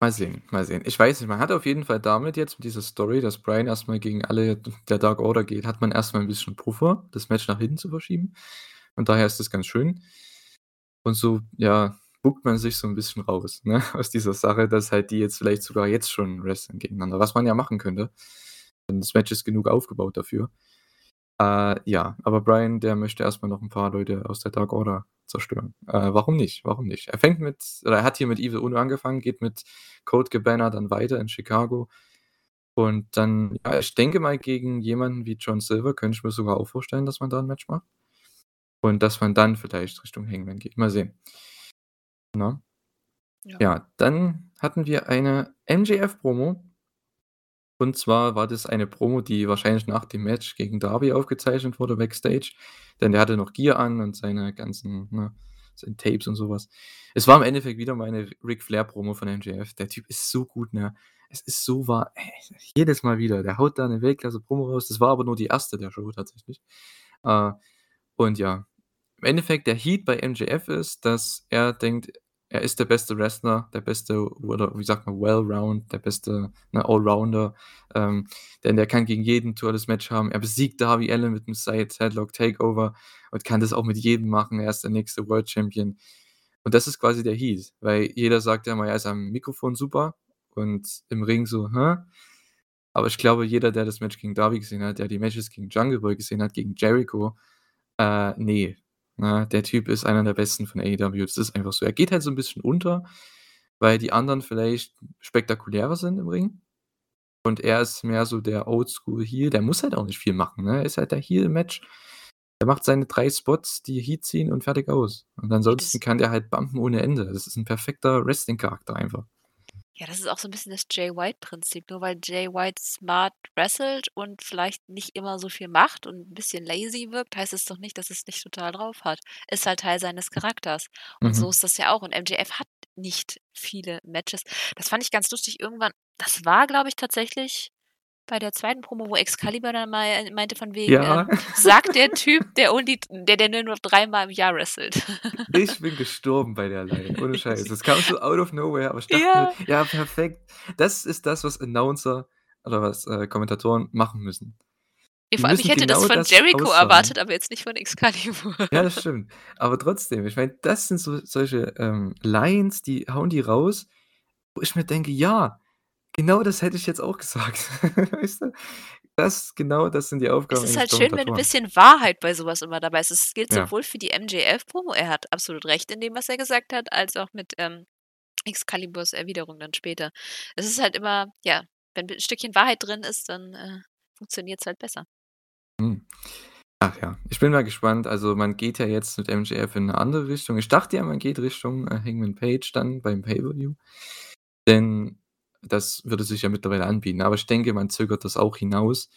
[SPEAKER 1] mal sehen, mal sehen. Ich weiß nicht, man hat auf jeden Fall damit jetzt mit dieser Story, dass Bryan erst mal gegen alle der Dark Order geht, hat man erst mal 'n bisschen Puffer, das Match nach hinten zu verschieben. Von daher ist das ganz schön. Und so, ja, bookt man sich so 'n bisschen raus, ne, *laughs* aus dieser Sache, dass halt die jetzt vielleicht sogar jetzt schon wresteln gegeneinander, was man ja machen könnte. Denn das Match ist genug aufgebaut dafür. Äh, ja, aber Bryan, der möchte erst mal noch 'n paar Leute aus der Dark Order zerstören. Äh, warum nicht? Warum nicht? Er fängt mit oder er hat hier mit Evil Uno angefangen, geht mit Colt Cabana dann weiter in Chicago. Und dann ja, ich denke mal, gegen jemanden wie John Silver könnte ich mir sogar auch vorstellen, dass man da 'n Match macht. Und dass man dann vielleicht Richtung Hangman geht. Mal sehen. Ne?
[SPEAKER 2] Ja.
[SPEAKER 1] Ja, dann hatten wir eine MJF-Promo. Und zwar war das eine Promo, die wahrscheinlich nach dem Match gegen Darby aufgezeichnet wurde backstage, denn der hatte noch Gear an und seine ganzen, ne, seine Tapes und so was. Es war im Endeffekt wieder mal eine Ric Flair-Promo von MJF. Der Typ ist so gut, ne? Es ist so wahr, ey, jedes Mal wieder. Der haut da 'ne Weltklasse-Promo raus. Das war aber nur die 1. der Show tatsächlich. Äh, und ja, im Endeffekt der Heat bei MJF ist, dass er denkt, er ist der beste Wrestler, der beste oder wie sagt man, well-round, der beste, ne, Allrounder. Ähm, denn der kann gegen jeden tolles Match haben. Er besiegt Darby Allin mit 'nem Side Headlock Takeover und kann das auch mit jedem machen. Er ist der nächste World Champion. Und das ist quasi der Heat, weil jeder sagt ja immer, er ist am Mikrofon super und im Ring so: „Hä?“ Aber ich glaube, jeder, der das Match gegen Darby gesehen hat, der die Matches gegen Jungle Boy gesehen hat, gegen Jericho, äh, ne, ne, der Typ ist einer der Besten von AEW. Das ist einfach so. Er geht halt so 'n bisschen unter, weil die anderen vielleicht spektakulärer sind im Ring. Und er ist mehr so der Oldschool-Heel. Der muss halt auch nicht viel machen, ne? Er ist halt der Heel im Match. Der macht seine 3 Spots, die Heat ziehen und fertig aus. Und ansonsten kann der halt bumpen ohne Ende. Das ist 'n perfekter Wrestling-Charakter einfach.
[SPEAKER 2] Ja, das ist auch so 'n bisschen das Jay White-Prinzip. Nur weil Jay White smart wrestelt und vielleicht nicht immer so viel macht und 'n bisschen lazy wirkt, heißt es doch nicht, dass es nicht total drauf hat. Ist halt Teil seines Charakters. Und so
[SPEAKER 1] Mhm.
[SPEAKER 2] ist das ja auch. Und MJF hat nicht viele Matches. Das fand ich ganz lustig irgendwann das war, glaube ich, tatsächlich bei der 2. Promo, wo Excalibur dann mei äh, meinte von wegen,
[SPEAKER 1] Ja.
[SPEAKER 2] ähm: „Sagt der Typ, der only der der nur dreimal im Jahr wrestelt.“ *laughs*
[SPEAKER 1] Ich bin gestorben bei der Line, ohne Scheiß. Das kam so out of nowhere, aber ich dachte mir:
[SPEAKER 2] Ja.
[SPEAKER 1] „Ja, perfekt. Das ist das, was Announcer oder was, äh, Kommentatoren machen müssen.“
[SPEAKER 2] Ja, vor allem, ich hätte das
[SPEAKER 1] genau
[SPEAKER 2] von
[SPEAKER 1] das
[SPEAKER 2] Jericho
[SPEAKER 1] aussagen.
[SPEAKER 2] erwartet, aber jetzt nicht von Excalibur.
[SPEAKER 1] Ja, das stimmt. Aber trotzdem, ich meine, das sind so solche, ähm, Lines, die hauen die raus, wo ich mir denke: „Ja, genau das hätte ich jetzt auch gesagt.“ *laughs* Weißt du? Das genau das sind die
[SPEAKER 2] Es
[SPEAKER 1] Aufgaben
[SPEAKER 2] ist
[SPEAKER 1] eines
[SPEAKER 2] halt schön, wenn 'n
[SPEAKER 1] Kommentatoren.
[SPEAKER 2] bisschen Wahrheit bei so was immer dabei ist. Es gilt
[SPEAKER 1] Ja.
[SPEAKER 2] sowohl für die MJF-Promo, er hat absolut recht in dem, was er gesagt hat, als auch mit, ähm, Excaliburs Erwiderung dann später. Es ist halt immer ja, wenn 'n Stückchen Wahrheit drin ist, dann, äh, funktioniert's halt besser.
[SPEAKER 1] Mhm. Ach ja, ich bin mal gespannt. Also, man geht ja jetzt mit MJF in 'ne andere Richtung. Ich dachte ja, man geht Richtung, äh, Hangman Page dann beim Pay-per-View, denn das würde sich ja mittlerweile anbieten. Aber ich denke, man zögert das auch hinaus,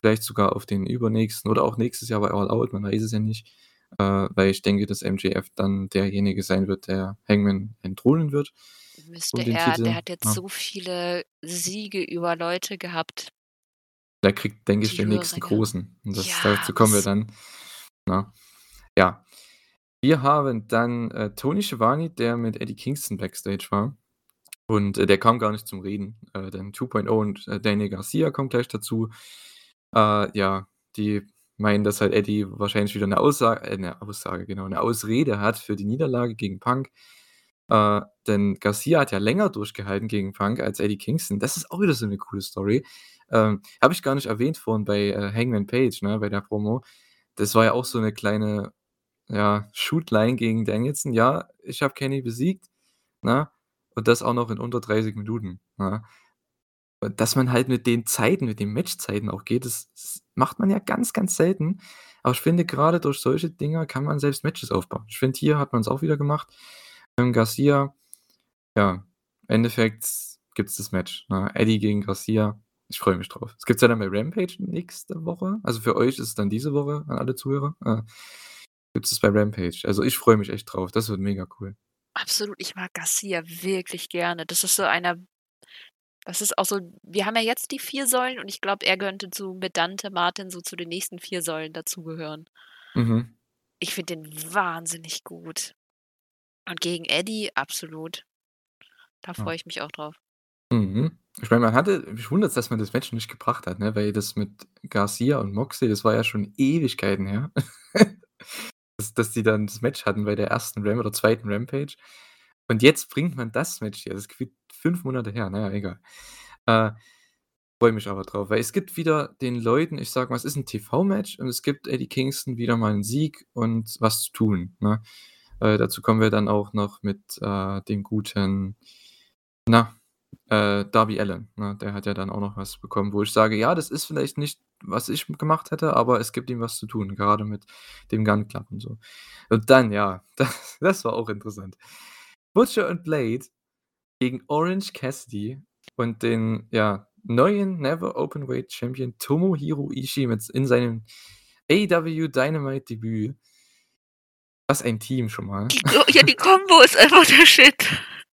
[SPEAKER 1] vielleicht sogar auf den übernächsten oder auch nächstes Jahr bei All Out, man weiß es ja nicht, äh, weil ich denke, dass MJF dann derjenige sein wird, der Hangman entthronen wird
[SPEAKER 2] Müsste
[SPEAKER 1] um
[SPEAKER 2] er. Der hat jetzt
[SPEAKER 1] ja.
[SPEAKER 2] so viele Siege über Leute gehabt
[SPEAKER 1] Der kriegt, denke ich,
[SPEAKER 2] die
[SPEAKER 1] den
[SPEAKER 2] höhere
[SPEAKER 1] nächsten Großen und das
[SPEAKER 2] ja,
[SPEAKER 1] dazu kommen wir dann, ne? Ja. Wir haben dann, äh, Tony Schiavone, der mit Eddie Kingston backstage war und, äh, der kam gar nicht zum Reden. Äh, dann 2.0 und, äh, Daniel Garcia kommt gleich dazu. Äh, ja, die meinen, dass halt Eddie wahrscheinlich wieder 'ne Aussa äh, 'ne Aussage, genau, 'ne Ausrede hat für die Niederlage gegen Punk. Äh, denn Garcia hat ja länger durchgehalten gegen Punk als Eddie Kingston. Das ist auch wieder so 'ne coole Story. Ähm, habe ich gar nicht erwähnt vorhin bei, Hangman Page, ne, bei der Promo. Das war ja auch so 'ne kleine, ja, Shoot-Line gegen Danielson: „Ja, ich habe Kenny besiegt“, ne? Und das auch noch in unter 30 Minuten, ne? Und dass man halt mit den Zeiten mit den Matchzeiten auch geht, das das macht man ja ganz, ganz selten. Aber ich finde, grade durch solche Dinger kann man selbst Matches aufbauen. Ich finde, hier hat man's auch wieder gemacht. Ähm, Garcia ja, im Endeffekt gibt's das Match, ne? Eddie gegen Garcia. Ich freue mich drauf. Das gibt's ja dann bei Rampage nächste Woche. Also, für euch ist es dann diese Woche, an alle Zuhörer. Äh, gibt's das bei Rampage. Also, ich freue mich echt drauf. Das wird mega cool.
[SPEAKER 2] Absolut, ich mag Garcia wirklich gerne. Das ist so einer das ist auch so wir haben ja jetzt die 4 Säulen und ich glaube, er könnte zu mit Dante Martin so zu den nächsten 4 Säulen dazugehören.
[SPEAKER 1] Mhm.
[SPEAKER 2] Ich finde den wahnsinnig gut. Und gegen Eddie absolut. Da freue ich mich auch drauf.
[SPEAKER 1] Mhm. Ich meine, man hatte mich wundert's, dass man das Match nicht gebracht hat, ne, weil das mit Garcia und Moxley, das war ja schon Ewigkeiten her, *laughs* dass die dann das Match hatten bei der 1. Ram oder 2. Rampage. Und jetzt bringt man das Match hier. Das ist 5 Monate her. Na ja, egal. Äh, freue mich aber drauf, weil es gibt wieder den Leuten ich sage mal, es ist 'n TV-Match und es gibt Eddie Kingston wieder mal 'n Sieg und was zu tun, ne? Äh, dazu kommen wir dann auch noch mit, äh, dem guten, na, äh, Darby Allin, ne? Der hat ja dann auch noch was bekommen, wo ich sage: „Ja, das ist vielleicht nicht, was ich gemacht hätte, aber es gibt ihm was zu tun“, gerade mit dem Gunn Club und so. Und dann, ja, *laughs* das das war auch interessant. Butcher und Blade gegen Orange Cassidy und den, ja, neuen Never Openweight Champion Tomohiro Ishii mit in seinem AEW Dynamite Debüt. Was ein Team schon mal.
[SPEAKER 2] Die Ko ja, die Kombo ist einfach der Shit.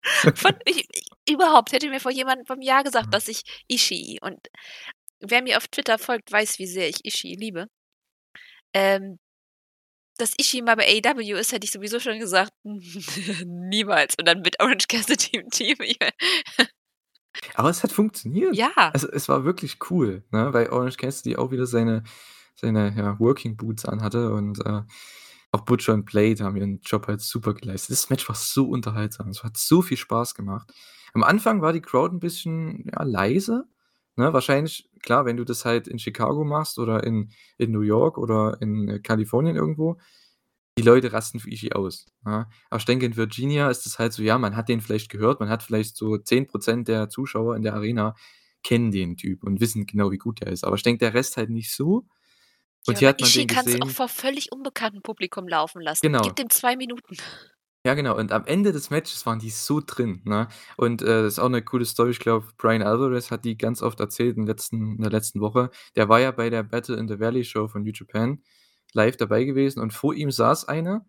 [SPEAKER 2] *laughs* Von ich überhaupt, hätte mir vor jemand vor 'nem Jahr gesagt,
[SPEAKER 1] Mhm.
[SPEAKER 2] dass ich Ishii und wer mir auf Twitter folgt, weiß, wie sehr ich Ishii liebe. Ähm dass Ishii mal bei AEW ist, hätte ich sowieso schon gesagt: *laughs* „Niemals.“ Und dann mit Orange Cassidy im Team. *laughs*
[SPEAKER 1] Aber es hat funktioniert.
[SPEAKER 2] Ja.
[SPEAKER 1] Also, es war wirklich cool, ne, weil Orange Cassidy auch wieder seine seine, ja, Working Boots anhatte und, äh, auch Butcher und Blade haben ihren Job halt super geleistet. Das Match war so unterhaltsam. Es hat so viel Spaß gemacht. Am Anfang war die Crowd 'n bisschen, ja, leise, ne? Wahrscheinlich klar, wenn du das halt in Chicago machst oder in in New York oder in, äh, Kalifornien irgendwo, die Leute rasten für Ishii aus, ja? Aber ich denke, in Virginia ist es halt so, ja, man hat den vielleicht gehört, man hat vielleicht so 10 % der Zuschauer in der Arena kennen den Typ und wissen genau, wie gut der ist. Aber ich denke, der Rest halt nicht so. Und
[SPEAKER 2] Ja,
[SPEAKER 1] hier hat man
[SPEAKER 2] Ishii
[SPEAKER 1] den
[SPEAKER 2] kann's auch vor völlig unbekanntem Publikum laufen lassen. Gib
[SPEAKER 1] Genau.
[SPEAKER 2] dem 2 Minuten.
[SPEAKER 1] Ja, genau. Und am Ende des Matches waren die so drin, ne? Und, äh, das ist auch 'ne coole Story. Ich glaube, Bryan Alvarez hat die ganz oft erzählt in letzten in der letzten Woche. Der war ja bei der Battle in the Valley Show von New Japan live dabei gewesen und vor ihm saß eine,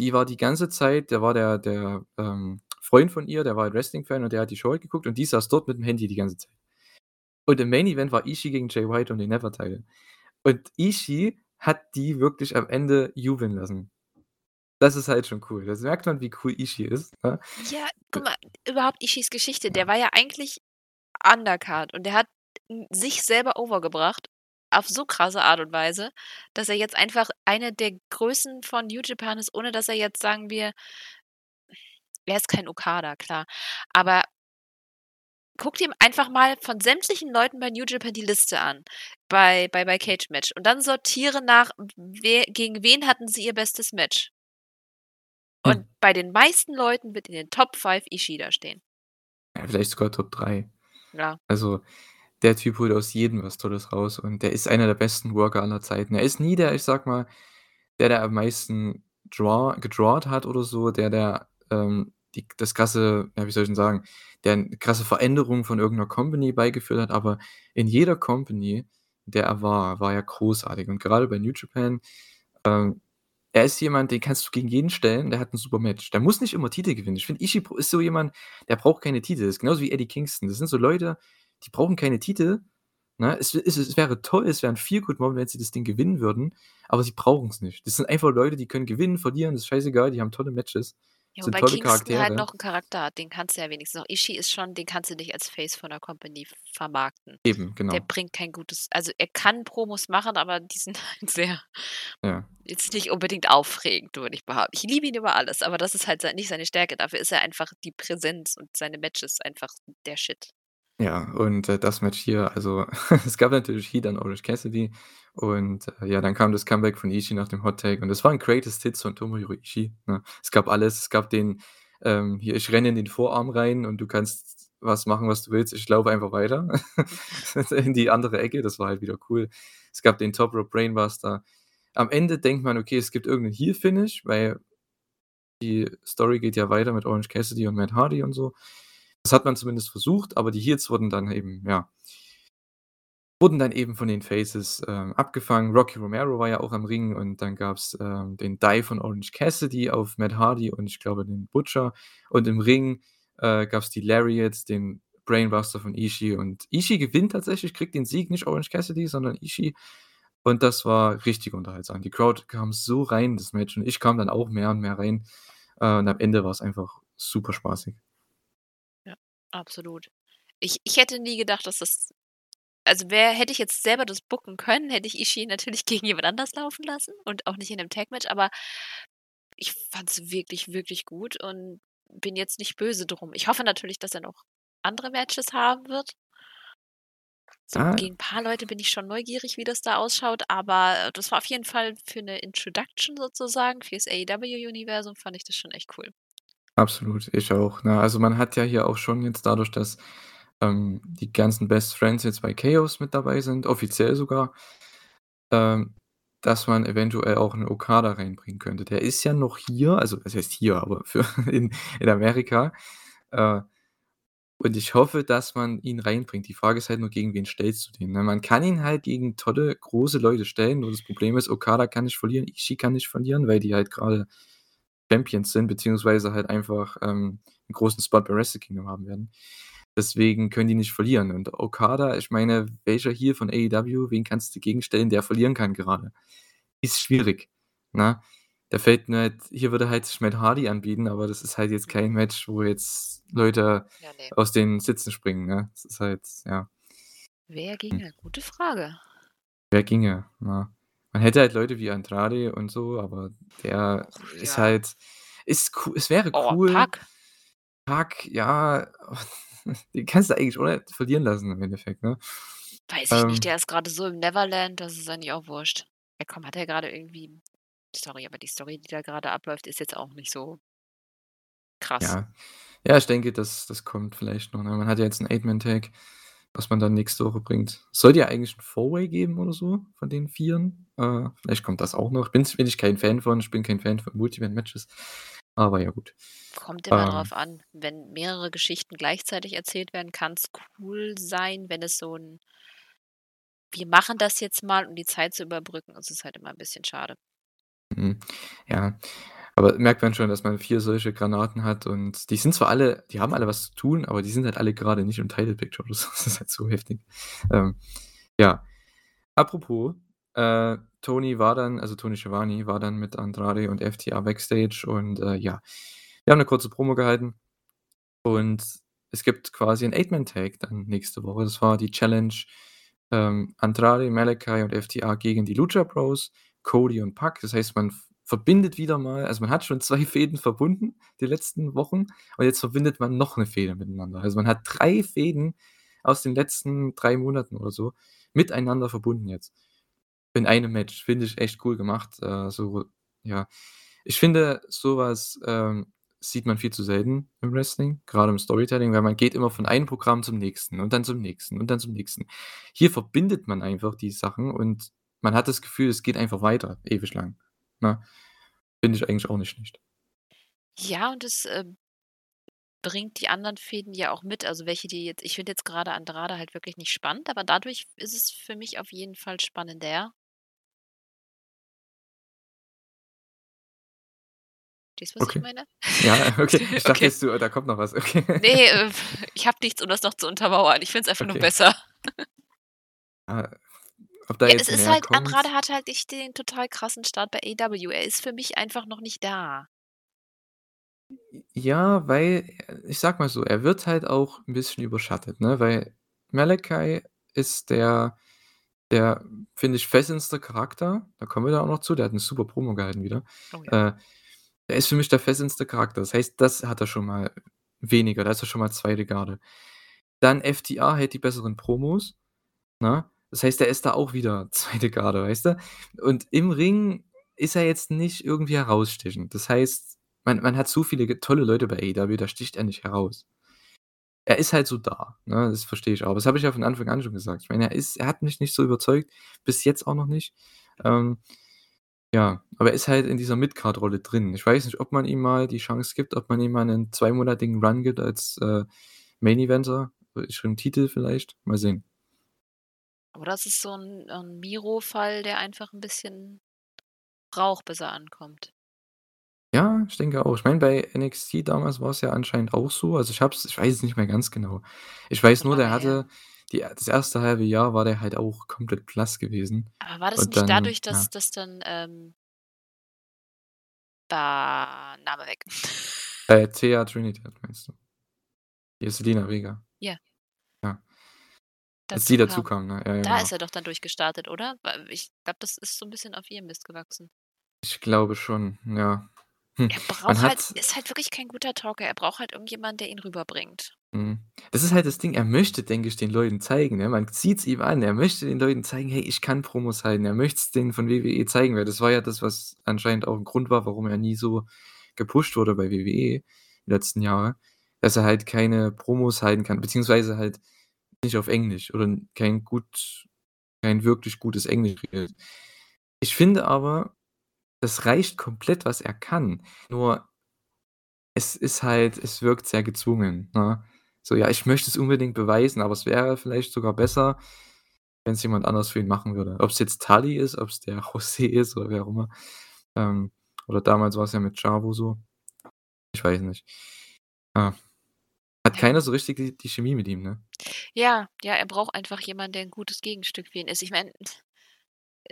[SPEAKER 1] die war die ganze Zeit der war der der, ähm, Freund von ihr, der war halt Wrestling-Fan und der hat die Show halt geguckt und die saß dort mit'm Handy die ganze Zeit. Und im Main Event war Ishii gegen Jay White um den Never Title. Und Ishii hat die wirklich am Ende jubeln lassen. Das ist halt schon cool. Das merkt man, wie cool Ishii ist, ne?
[SPEAKER 2] Ja, guck mal, überhaupt Ishis Geschichte, der war ja eigentlich Undercard und der hat, sich selber over gebracht auf so krasse Art und Weise, dass er jetzt einfach eine der Größen von New Japan ist, ohne dass er jetzt, sagen wir er ist kein Okada, klar. Aber guck dir einfach mal von sämtlichen Leuten bei New Japan die Liste an, bei bei bei Cage-Match und dann sortiere nach, wer gegen wen hatten sie ihr bestes Match. Und
[SPEAKER 1] Hm.
[SPEAKER 2] bei den meisten Leuten wird in den Top 5 Ishii da stehen.
[SPEAKER 1] Ja, vielleicht sogar Top 3.
[SPEAKER 2] Ja.
[SPEAKER 1] Also, der Typ holt aus jedem was Tolles raus und der ist einer der besten Worker aller Zeiten. Er ist nie der, ich sage mal der, der am meisten Draw gedrawt hat oder so, der der, ähm, die das krasse ja, wie soll ich denn sagen, der 'ne krasse Veränderung von irgend 'ner Company beigeführt hat, aber in jeder Company, der er war, war er großartig. Und gerade bei New Japan, ähm er ist jemand, den kannst du gegen jeden stellen, der hat 'n super Match. Der muss nicht immer Titel gewinnen. Ich finde, Ishii ist so jemand, der braucht keine Titel. Das ist genauso wie Eddie Kingston. Das sind so Leute, die brauchen keine Titel, ne? Es es es wäre toll, es wäre 'n Feel-Good-Moment, wenn sie das Ding gewinnen würden, aber sie brauchen's nicht. Das sind einfach Leute, die können gewinnen, verlieren, ist scheißegal, die haben tolle Matches,
[SPEAKER 2] Ja,
[SPEAKER 1] sind
[SPEAKER 2] wobei
[SPEAKER 1] tolle
[SPEAKER 2] Kingston halt
[SPEAKER 1] Charaktere.
[SPEAKER 2] noch 'n Charakter hat, den kannst du ja wenigstens noch Ishii ist schon den kannst du nicht als Face von 'ner Company vermarkten.
[SPEAKER 1] Eben,
[SPEAKER 2] Der
[SPEAKER 1] genau.
[SPEAKER 2] bringt kein gutes also, er kann Promos machen, aber die sind *laughs* halt sehr
[SPEAKER 1] Ja.
[SPEAKER 2] jetzt nicht unbedingt aufregend, würde ich behaupten. Ich liebe ihn über alles, aber das ist halt nicht seine Stärke. Dafür ist er einfach die Präsenz und seine Matches einfach der Shit.
[SPEAKER 1] Ja, und, äh, das Match hier also, *laughs* es gab natürlich Heat an Orange Cassidy und, äh, ja, dann kam das Comeback von Ishii nach dem Hot Tag und das war 'n Greatest Hits von Tomohiro Ishii, ne? Es gab alles. Es gab den, ähm, hier: „Ich renne in den Vorarm rein und du kannst was machen, was du willst. Ich laufe einfach weiter *laughs* in die andere Ecke.“ Das war halt wieder cool. Es gab den Top Rope Brainbuster. Am Ende denkt man: „Okay, es gibt irgend 'nen Heel-Finish“, weil die Story geht ja weiter mit Orange Cassidy und Matt Hardy und so. Das hat man zumindest versucht, aber die Heels wurden dann eben, ja wurden dann eben von den Faces, ähm, abgefangen. Rocky Romero war ja auch am Ring und dann gab's, ähm, den Dive von Orange Cassidy auf Matt Hardy und ich glaube den Butcher. Und im Ring, äh, gab's die Lariats, den Brainbuster von Ishii und Ishii gewinnt tatsächlich, kriegt den Sieg, nicht Orange Cassidy, sondern Ishii. Und das war richtig unterhaltsam. Die Crowd kam so rein in das Match und ich kam dann auch mehr und mehr rein. Äh, und am Ende war's einfach super spaßig.
[SPEAKER 2] Absolut. Ich ich hätte nie gedacht, dass das also, wäre hätte ich jetzt selber das booken können, hätte ich Ishii natürlich *laughs* gegen jemand anders laufen lassen und auch nicht in 'nem Tag-Match, aber ich fand's wirklich, wirklich gut und bin jetzt nicht böse drum. Ich hoffe natürlich, dass er noch andere Matches haben wird. So
[SPEAKER 1] Ah
[SPEAKER 2] gegen paar Leute bin ich schon neugierig, wie das da ausschaut, aber das war auf jeden Fall für 'ne Introduction sozusagen fürs AEW-Universum fand ich das schon echt cool.
[SPEAKER 1] Absolut, ich auch, ne? Also, man hat ja hier auch schon jetzt dadurch, dass, ähm, die ganzen Best Friends jetzt bei Chaos mit dabei sind, offiziell sogar ähm, dass man eventuell auch 'n Okada reinbringen könnte. Der ist ja noch hier, also, was heißt hier, aber für *laughs* in in Amerika. Äh, und ich hoffe, dass man ihn reinbringt. Die Frage ist halt nur, gegen wen stellst du den, ne? Man kann ihn halt gegen tolle, große Leute stellen, nur das Problem ist, Okada kann nicht verlieren, Ishii kann nicht verlieren, weil die halt grade Champions sind, beziehungsweise halt einfach, ähm, 'n großen Spot bei Wrestle Kingdom haben werden. Deswegen können die nicht verlieren. Und Okada, ich meine, welcher Heel von AEW, wen kannst du gegenstellen, der verlieren kann gerade? Ist schwierig, ne? Da fällt mir halt hier würde halt Matt Hardy anbieten, aber das ist halt jetzt kein
[SPEAKER 2] Mhm.
[SPEAKER 1] Match, wo jetzt Leute
[SPEAKER 2] Ja, ne.
[SPEAKER 1] aus den Sitzen springen, ne? Das ist halt ja.
[SPEAKER 2] Wer ginge? Gute Frage.
[SPEAKER 1] Wer ginge, ne? Man hätte halt Leute wie Andrade und so, aber der
[SPEAKER 2] Och,
[SPEAKER 1] ist
[SPEAKER 2] ja.
[SPEAKER 1] halt ist coo es wäre
[SPEAKER 2] Oh,
[SPEAKER 1] cool.
[SPEAKER 2] Pac.
[SPEAKER 1] Pac, ja, *laughs* den kannst du eigentlich ohne verlieren lassen im Endeffekt, ne?
[SPEAKER 2] Weiß ich nicht,
[SPEAKER 1] Ähm
[SPEAKER 2] der ist grade so im Neverland, das ist eigentlich auch wurscht. Ja komm, hat er grade irgendwie sorry, aber die Story, die da grade abläuft, ist jetzt auch nicht so krass.
[SPEAKER 1] Ja. Ja, ich denke, das das kommt vielleicht noch, ne? Man hat ja jetzt 'n Eight-Man-Tag, was man dann nächste Woche bringt. Sollte ja eigentlich 'n Four-Way geben oder so von den Vieren. Äh, vielleicht kommt das auch noch. Bin's bin ich kein Fan von. Ich bin kein Fan von Multi-Man-Matches. Aber ja gut.
[SPEAKER 2] Kommt immer
[SPEAKER 1] Ähm
[SPEAKER 2] drauf an. Wenn mehrere Geschichten gleichzeitig erzählt werden, kann's cool sein. Wenn es so 'n „Wir machen das jetzt mal, um die Zeit zu überbrücken“, ist es halt immer 'n bisschen schade.
[SPEAKER 1] Mhm. Ja, aber merkt man schon, dass man 4 solche Granaten hat und die sind zwar alle die haben alle was zu tun, aber die sind halt alle grade nicht im Title Picture. *laughs* Das ist halt so heftig. Ähm, ja. Apropos, äh, Tony war dann also Tony Schiavone war dann mit Andrade und FTR backstage und, äh, ja, die haben 'ne kurze Promo gehalten und es gibt quasi 'n Eight-Man-Tag dann nächste Woche. Das war die Challenge, ähm, Andrade, Malakai und FTR gegen die Lucha Bros, Cody und Pac. Das heißt, man verbindet wieder mal also, man hat schon 2 *laughs* Fehden verbunden die letzten Wochen und jetzt verbindet man noch 'ne Fehde miteinander. Also, man hat 3 Fehden aus den letzten 3 Monaten oder so miteinander verbunden jetzt in einem Match. Finde ich echt cool gemacht. Äh, so ja. Ich finde, so was, ähm, sieht man viel zu selten im Wrestling, grade im Storytelling, weil man geht immer von einem Programm zum nächsten und dann zum nächsten und dann zum nächsten. Hier verbindet man einfach die Sachen und man hat das Gefühl, es geht einfach weiter ewig lang, ne? Finde ich eigentlich auch nicht schlecht.
[SPEAKER 2] Ja, und das, ähm, bringt die anderen Fehden ja auch mit. Also, welche die jetzt ich finde jetzt grade Andrade halt wirklich nicht spannend, aber dadurch ist es für mich auf jeden Fall spannender. Verstehst du, was ich
[SPEAKER 1] Okay.
[SPEAKER 2] meine?
[SPEAKER 1] Ja, *laughs* okay. Ich dachte
[SPEAKER 2] Okay.
[SPEAKER 1] jetzt, du da kommt noch was. Okay.
[SPEAKER 2] Ne, äh, *laughs* ich habe nichts, um das noch zu untermauern. Ich finde es einfach nur
[SPEAKER 1] Okay.
[SPEAKER 2] besser.
[SPEAKER 1] Ah, ob da
[SPEAKER 2] Ja, es
[SPEAKER 1] jetzt
[SPEAKER 2] ist
[SPEAKER 1] mehr
[SPEAKER 2] halt
[SPEAKER 1] kommt
[SPEAKER 2] Andrade hatte halt nicht den total krassen Start bei AEW. Er ist für mich einfach noch nicht da.
[SPEAKER 1] Ja, weil äh, ich sage mal so, er wird halt auch 'n bisschen überschattet, ne, weil Malakai ist der der, finde ich, fesselndste Charakter. Da kommen wir dann auch noch zu. Der hat 'ne super Promo gehalten wieder.
[SPEAKER 2] Oh ja.
[SPEAKER 1] Äh, er ist für mich der fesselndste Charakter. Das heißt, das hat er schon mal weniger. Da ist er schon mal 2. Garde. Dann FTR hält die besseren Promos, ne? Das heißt, er ist da auch wieder *laughs* 2. Garde, weißt du? Und im Ring ist er jetzt nicht irgendwie herausstechend. Das heißt, man man hat so viele tolle Leute bei AEW, da sticht er nicht heraus. Er ist halt so da, ne? Das verstehe ich auch. Das habe ich ja von Anfang an schon gesagt. Ich meine, er ist er hat mich nicht so überzeugt, bis jetzt auch noch nicht. Ähm, ja, aber er ist halt in dieser Mid-Card-Rolle drin. Ich weiß nicht, ob man ihm mal die Chance gibt, ob man ihm mal 'nen zweimonatigen Run gibt als, äh, Main Eventer, äh, schon Titel vielleicht. Mal sehen.
[SPEAKER 2] Oder es ist so 'n 'n Miro-Fall, der einfach 'n bisschen braucht, bis er ankommt.
[SPEAKER 1] Ja, ich denke auch. Ich meine, bei NXT damals war's ja anscheinend auch so. Also, ich habe es ich weiß es nicht mehr ganz genau. Ich weiß nur, der hatte die das 1. 1/2 Jahr war der halt auch komplett blass gewesen.
[SPEAKER 2] Aber war das
[SPEAKER 1] Und
[SPEAKER 2] nicht
[SPEAKER 1] dann
[SPEAKER 2] dadurch, dass
[SPEAKER 1] ja.
[SPEAKER 2] dass dann, ähm ah, Name weg.
[SPEAKER 1] Äh, Thea Trinidad meinst du? Hier Zelina Vega.
[SPEAKER 2] Ja.
[SPEAKER 1] Ja. Als die
[SPEAKER 2] Dazu kam.
[SPEAKER 1] ne? Ja, ja,
[SPEAKER 2] Da
[SPEAKER 1] genau.
[SPEAKER 2] ist er doch dann durchgestartet, oder? Ich glaube, das ist so 'n bisschen auf ihrem Mist gewachsen.
[SPEAKER 1] Ich glaube schon, ja. Hm,
[SPEAKER 2] Er braucht halt ist halt wirklich kein guter Talker. Er braucht halt irgendjemand, der ihn rüberbringt.
[SPEAKER 1] Mhm. Das ist halt das Ding, er möchte, denke ich, den Leuten zeigen, ne? Man sieht's ihm an. Er möchte den Leuten zeigen: „Hey, ich kann Promos halten.“ Er möcht's denen von WWE zeigen, weil das war ja das, was anscheinend auch 'n Grund war, warum er nie so gepusht wurde bei WWE die letzten Jahre, dass er halt keine Promos halten kann, beziehungsweise halt nicht auf Englisch oder kein gut kein wirklich gutes Englisch redet. Ich finde aber, das reicht komplett, was er kann. Nur es ist halt es wirkt sehr gezwungen, ne? So: „Ja, ich möchte es unbedingt beweisen“, aber es wäre vielleicht sogar besser, wenn's jemand anders für ihn machen würde. Ob's jetzt Tully ist, ob's der *laughs* José ist oder wer auch immer. Ähm, oder damals war's ja mit Chavo so. Ich weiß nicht. Ja. Hat keiner so richtig die die Chemie mit ihm, ne?
[SPEAKER 2] Ja, ja, er braucht einfach jemanden, der 'n gutes Gegenstück für ihn ist. Ich meine,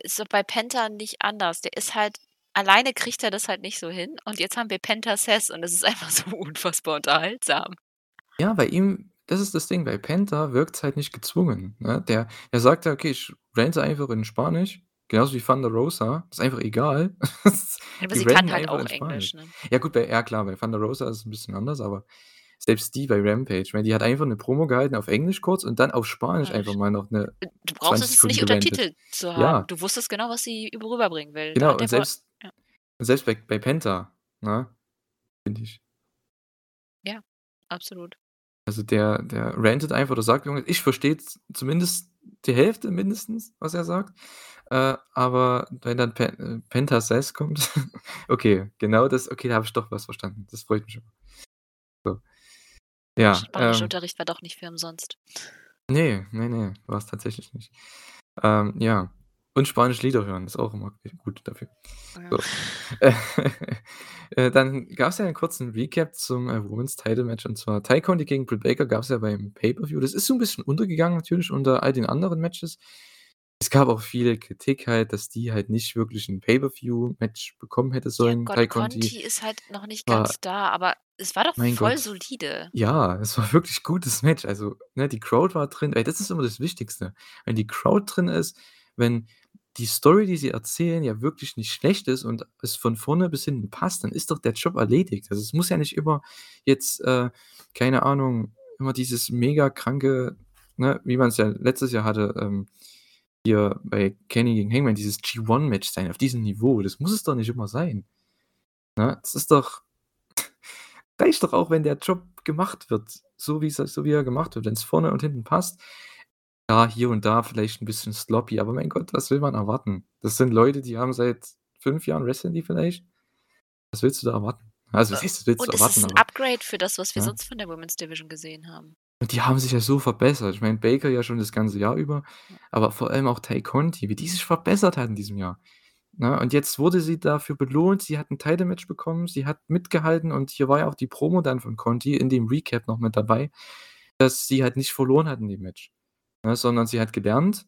[SPEAKER 2] ist doch bei Penta nicht anders. Der ist halt alleine kriegt er das halt nicht so hin und jetzt haben wir Penta Sess und es ist *laughs* einfach so unfassbar unterhaltsam.
[SPEAKER 1] Ja, bei ihm das ist das Ding, bei Penta wirkt's halt nicht gezwungen, ne? Der der sagt ja: „Okay, ich rante einfach in Spanisch“, genauso wie Thunder Rosa. Ist einfach egal. *laughs*
[SPEAKER 2] Aber sie kann halt auch. Englisch, ne?
[SPEAKER 1] Ja gut, bei ja klar, bei Thunder Rosa ist es 'n bisschen anders, aber selbst die bei Rampage, ich meine, die hat einfach 'ne Promo gehalten auf Englisch kurz und dann auf Spanisch einfach mal noch 'ne
[SPEAKER 2] Äh, du brauchst
[SPEAKER 1] 20
[SPEAKER 2] es nicht untertitelt zu haben.
[SPEAKER 1] Ja.
[SPEAKER 2] Du wusstest genau, was sie üb rüberbringen will.
[SPEAKER 1] Genau und selbst
[SPEAKER 2] ja.
[SPEAKER 1] selbst bei bei Penta, ne, finde ich.
[SPEAKER 2] Ja, absolut.
[SPEAKER 1] Also, der der rantet einfach oder sagt irgendwas. Ich verstehe zumindest die Hälfte mindestens, was er sagt. Äh, aber wenn dann Pen äh, Penta Says kommt *laughs* okay, genau das okay, da habe ich doch was verstanden. Das freut mich schon. Ja, ähm
[SPEAKER 2] Spanischunterricht war doch nicht für umsonst.
[SPEAKER 1] Ne, ne, ne, war's tatsächlich nicht. Ähm, ja. Und Spanisch Lieder hören ist auch immer gut dafür.
[SPEAKER 2] Ja.
[SPEAKER 1] So. *laughs* Äh, dann gab's ja 'nen kurzen Recap zum, äh, Women's Title Match und zwar Tay Conti gegen Britt Baker gab's ja beim Pay-per-View. Das ist so 'n bisschen untergegangen natürlich unter all den anderen Matches. Es gab auch viel Kritik halt, dass die halt nicht wirklich 'n Pay-per-View-Match bekommen hätte
[SPEAKER 2] Ja
[SPEAKER 1] sollen,
[SPEAKER 2] Gott,
[SPEAKER 1] Tay Conti.
[SPEAKER 2] Ist halt noch nicht
[SPEAKER 1] War
[SPEAKER 2] ganz da, aber es war doch
[SPEAKER 1] mein
[SPEAKER 2] voll
[SPEAKER 1] Gott.
[SPEAKER 2] solide.
[SPEAKER 1] Ja, es war wirklich gutes Match. Also, ne, die Crowd war drin. Ey, das ist immer das Wichtigste. Wenn die Crowd drin ist, wenn die Story, die sie erzählen, ja wirklich nicht schlecht ist und es von vorne bis hinten passt, dann ist doch der Job erledigt. Also, es muss ja nicht immer jetzt, äh, keine Ahnung, immer dieses mega kranke, ne, wie man's ja letztes Jahr hatte, ähm, hier bei Kenny gegen Hangman, dieses G1-Match sein auf diesem Niveau. Das muss es doch nicht immer sein. Ne? Das ist doch reicht doch auch, wenn der Job gemacht wird, so wie's so wie er gemacht wird. Wenn's vorne und hinten passt. Ja, hier und da vielleicht 'n bisschen sloppy, aber mein Gott, was will man erwarten? Das sind Leute, die haben seit 5 Jahren wresteln die vielleicht. Was willst du da erwarten? Also,
[SPEAKER 2] Äh,
[SPEAKER 1] was was willst du
[SPEAKER 2] und es
[SPEAKER 1] erwarten,
[SPEAKER 2] ist 'n
[SPEAKER 1] aber
[SPEAKER 2] Upgrade für das, was wir
[SPEAKER 1] ja.
[SPEAKER 2] sonst von der Women's Division gesehen haben.
[SPEAKER 1] Und die haben sich ja so verbessert. Ich meine, Baker ja schon das ganze Jahr über, aber vor allem auch Tay Conti, wie die sich verbessert hat in diesem Jahr, ne? Und jetzt wurde sie dafür belohnt. Sie hat 'n Title Match bekommen. Sie hat mitgehalten und hier war ja auch die Promo dann von Conti in dem Recap noch mit dabei, dass sie halt nicht verloren hat in dem Match, ne, sondern sie hat gelernt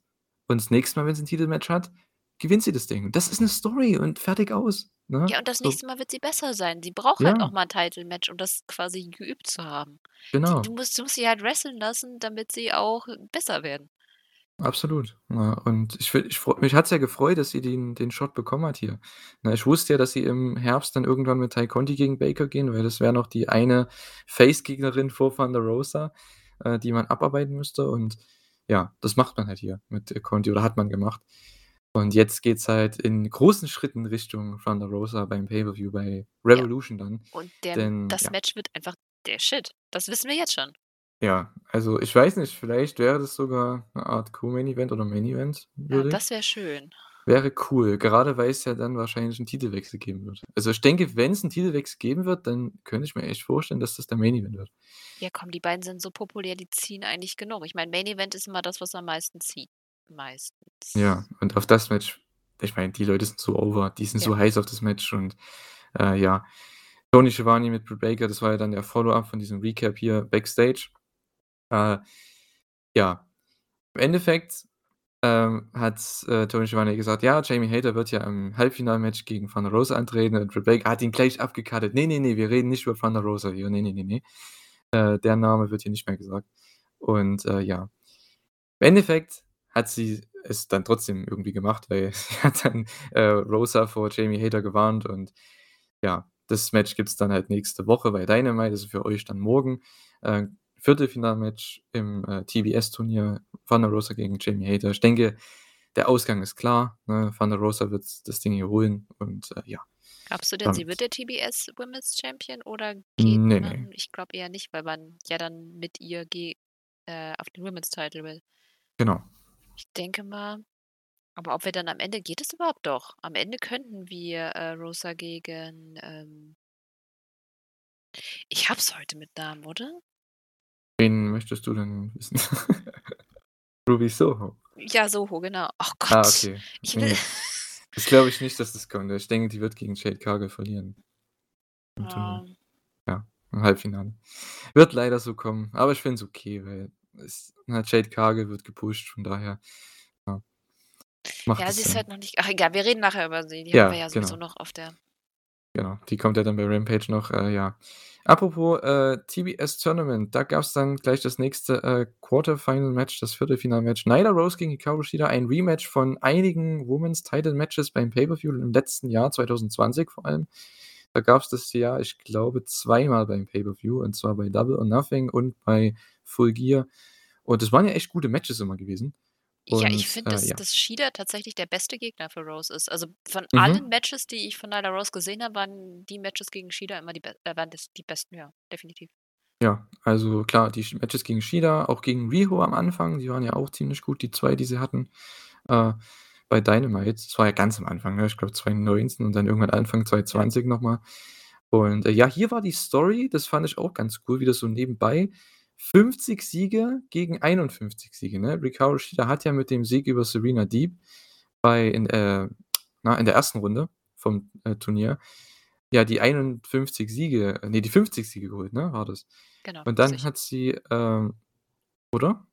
[SPEAKER 1] und das nächste Mal, wenn sie 'n Titelmatch hat, gewinnt sie das Ding. Das ist 'ne Story und fertig aus, ne?
[SPEAKER 2] Ja, und das nächste Mal wird sie besser sein. Sie braucht halt auch
[SPEAKER 1] Ja.
[SPEAKER 2] mal 'n Title Match, um das quasi geübt zu haben. Die du
[SPEAKER 1] Genau.
[SPEAKER 2] musst du musst sie halt wresteln lassen, damit sie auch besser werden.
[SPEAKER 1] Absolut, ne? Und ich ich mich hat's ja gefreut, dass sie den den Shot bekommen hat hier. Ne, ich wusste ja, dass sie im Herbst dann irgendwann mit Tay Conti gegen Baker gehen, weil das wäre noch die eine Face-Gegnerin vor Thunder Rosa, äh, die man abarbeiten müsste und ja, das macht man halt hier mit, Conti oder hat man gemacht. Und jetzt geht's halt in großen Schritten Richtung Thunder Rosa beim Pay-per-View bei
[SPEAKER 2] Ja.
[SPEAKER 1] Revolution dann,
[SPEAKER 2] Und der
[SPEAKER 1] denn
[SPEAKER 2] das
[SPEAKER 1] ja.
[SPEAKER 2] Match wird einfach der Shit. Das wissen wir jetzt schon.
[SPEAKER 1] Ja, also, ich weiß nicht, vielleicht wäre das sogar 'ne Art Co-Main Event oder Main Event
[SPEAKER 2] Ja,
[SPEAKER 1] würdig.
[SPEAKER 2] das wäre schön.
[SPEAKER 1] Wäre cool, gerade weil's ja dann wahrscheinlich 'n Titelwechsel geben wird. Also, ich denke, wenn's 'n Titelwechsel geben wird, dann könnte ich mir echt vorstellen, dass das der Main Event wird.
[SPEAKER 2] Ja, komm, die beiden sind so populär, die ziehen eigentlich genug. Ich meine, Main Event ist immer das, was am meisten zieht,
[SPEAKER 1] Ja,
[SPEAKER 2] meistens.
[SPEAKER 1] und auf das Match ich meine, die Leute sind so over, die sind
[SPEAKER 2] Ja.
[SPEAKER 1] so heiß auf das Match und, äh, ja. Tony Schiavone mit Britt Baker, das war ja dann der Follow-up von diesem Recap hier backstage. Äh, ja. Im Endeffekt, ähm, hat, äh, Tony Schiavone gesagt: „Ja, Jamie Hayter wird ja im Halbfinalmatch gegen Thunder Rosa antreten.“ Und Baker hat ihn gleich abgecuttet: „Ne, ne, ne, wir reden nicht über Thunder Rosa hier. Ne, ne, ne, ne. Äh, der Name wird hier nicht mehr gesagt.“ Und, äh, ja. Im Endeffekt hat sie es dann trotzdem irgendwie gemacht, weil *laughs* sie hat dann, äh, Rosa vor Jamie Hayter gewarnt und ja, das Match gibt's dann halt nächste Woche bei Dynamite, also, für euch dann morgen. Viertelfinalmatch im, äh, TBS-Turnier, Thunder Rosa gegen Jamie Hayter. Ich denke, der Ausgang ist klar, ne? Thunder Rosa wird das Ding hier holen und, äh, ja,
[SPEAKER 2] Glaubst du denn, sie wird
[SPEAKER 1] damit
[SPEAKER 2] der TBS Women's Champion oder geht
[SPEAKER 1] Ne,
[SPEAKER 2] man
[SPEAKER 1] ne.
[SPEAKER 2] ich glaube eher nicht, weil man ja dann mit ihr äh, auf den Women's Title will.
[SPEAKER 1] Genau.
[SPEAKER 2] Ich denke mal aber ob wir dann am Ende geht es überhaupt? Doch, am Ende könnten wir, äh, Rosa gegen, ähm ich habe es heute mit Namen, oder?
[SPEAKER 1] Wen möchtest du denn wissen? *laughs* Ruby Soho.
[SPEAKER 2] Ja, Soho, genau. Ach
[SPEAKER 1] Ah,
[SPEAKER 2] Gott,
[SPEAKER 1] okay.
[SPEAKER 2] ich will.
[SPEAKER 1] Das glaube ich nicht, dass das kommt. Ich denke, die wird gegen Jade Cargill verlieren im.
[SPEAKER 2] Ähm.
[SPEAKER 1] Ja, im Halbfinale. Wird leider so kommen, aber ich finde es okay, weil es ne, Jade Cargill wird gepusht, von daher, ja.
[SPEAKER 2] Ja, sie ist halt noch nicht ach egal, wir reden nachher über sie. Die haben wir
[SPEAKER 1] Ja,
[SPEAKER 2] ja sowieso
[SPEAKER 1] genau.
[SPEAKER 2] noch auf der
[SPEAKER 1] Genau, die kommt ja dann bei Rampage noch, äh, ja. Apropos, äh, TBS Tournament, da gab's dann gleich das nächste, äh, Quarter-Final-Match, das Viertelfinalmatch. Nyla Rose gegen Hikaru Shida, ein Rematch von einigen Women's Title Matches beim Pay-per-View im letzten Jahr, 2020 vor allem. Da gab's das Jahr, ich glaube, zweimal beim Pay-per-View, und zwar bei Double or Nothing und bei Full Gear. Und das waren ja echt gute Matches immer gewesen.
[SPEAKER 2] Ja, ich
[SPEAKER 1] Und,
[SPEAKER 2] finde,
[SPEAKER 1] äh,
[SPEAKER 2] dass
[SPEAKER 1] ja.
[SPEAKER 2] dass Shida tatsächlich der beste Gegner für Rose ist. Also, von allen
[SPEAKER 1] Mhm.
[SPEAKER 2] Matches, die ich von Nyla Rose gesehen habe, waren die Matches gegen Shida immer die be äh, waren das die besten, ja, definitiv.
[SPEAKER 1] Ja, also klar, die Matches gegen Shida, auch gegen Riho am Anfang, die waren ja auch ziemlich gut, die 2, die sie hatten, äh, bei Dynamite. Das war ja ganz am Anfang, ne? Ich glaube 2019 und dann irgendwann Anfang
[SPEAKER 2] Ja.
[SPEAKER 1] 2020 noch mal. Und, äh, ja, hier war die Story, das fand ich auch ganz cool, wie das so nebenbei 50 Siege gegen 51 Siege, ne? Hikaru Shida hat ja mit dem Sieg über Serena Deeb bei in äh, na, in der ersten Runde vom, äh, Turnier, ja, die 51 Siege ne, die 50 Siege geholt, ne, war das.
[SPEAKER 2] Genau,
[SPEAKER 1] Und dann
[SPEAKER 2] 50.
[SPEAKER 1] hat sie, ähm oder?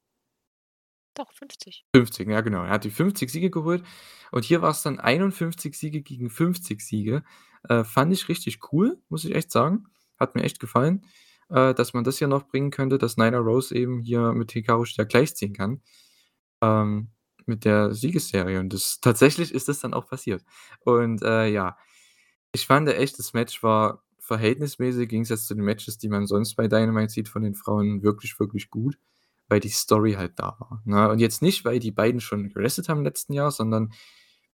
[SPEAKER 2] Doch, 50.
[SPEAKER 1] 50, ja genau. Er hat die 50 Siege geholt und hier war's dann 51 Siege gegen 50 Siege. Äh, fand ich richtig cool, muss ich echt sagen. Hat mir echt gefallen, äh, dass man das hier noch bringen könnte, dass Nyla Rose eben hier mit Hikaru Shida gleichziehen kann, ähm, mit der Siegesserie. Und das tatsächlich ist das dann auch passiert. Und, äh, ja, ich fand echt, das Match war verhältnismäßig im Gegensatz zu den Matches, die man sonst bei Dynamite sieht von den Frauen, wirklich, wirklich gut, weil die Story halt da war, ne? Und jetzt nicht, weil die beiden schon gewrestelt haben im letzten Jahr, sondern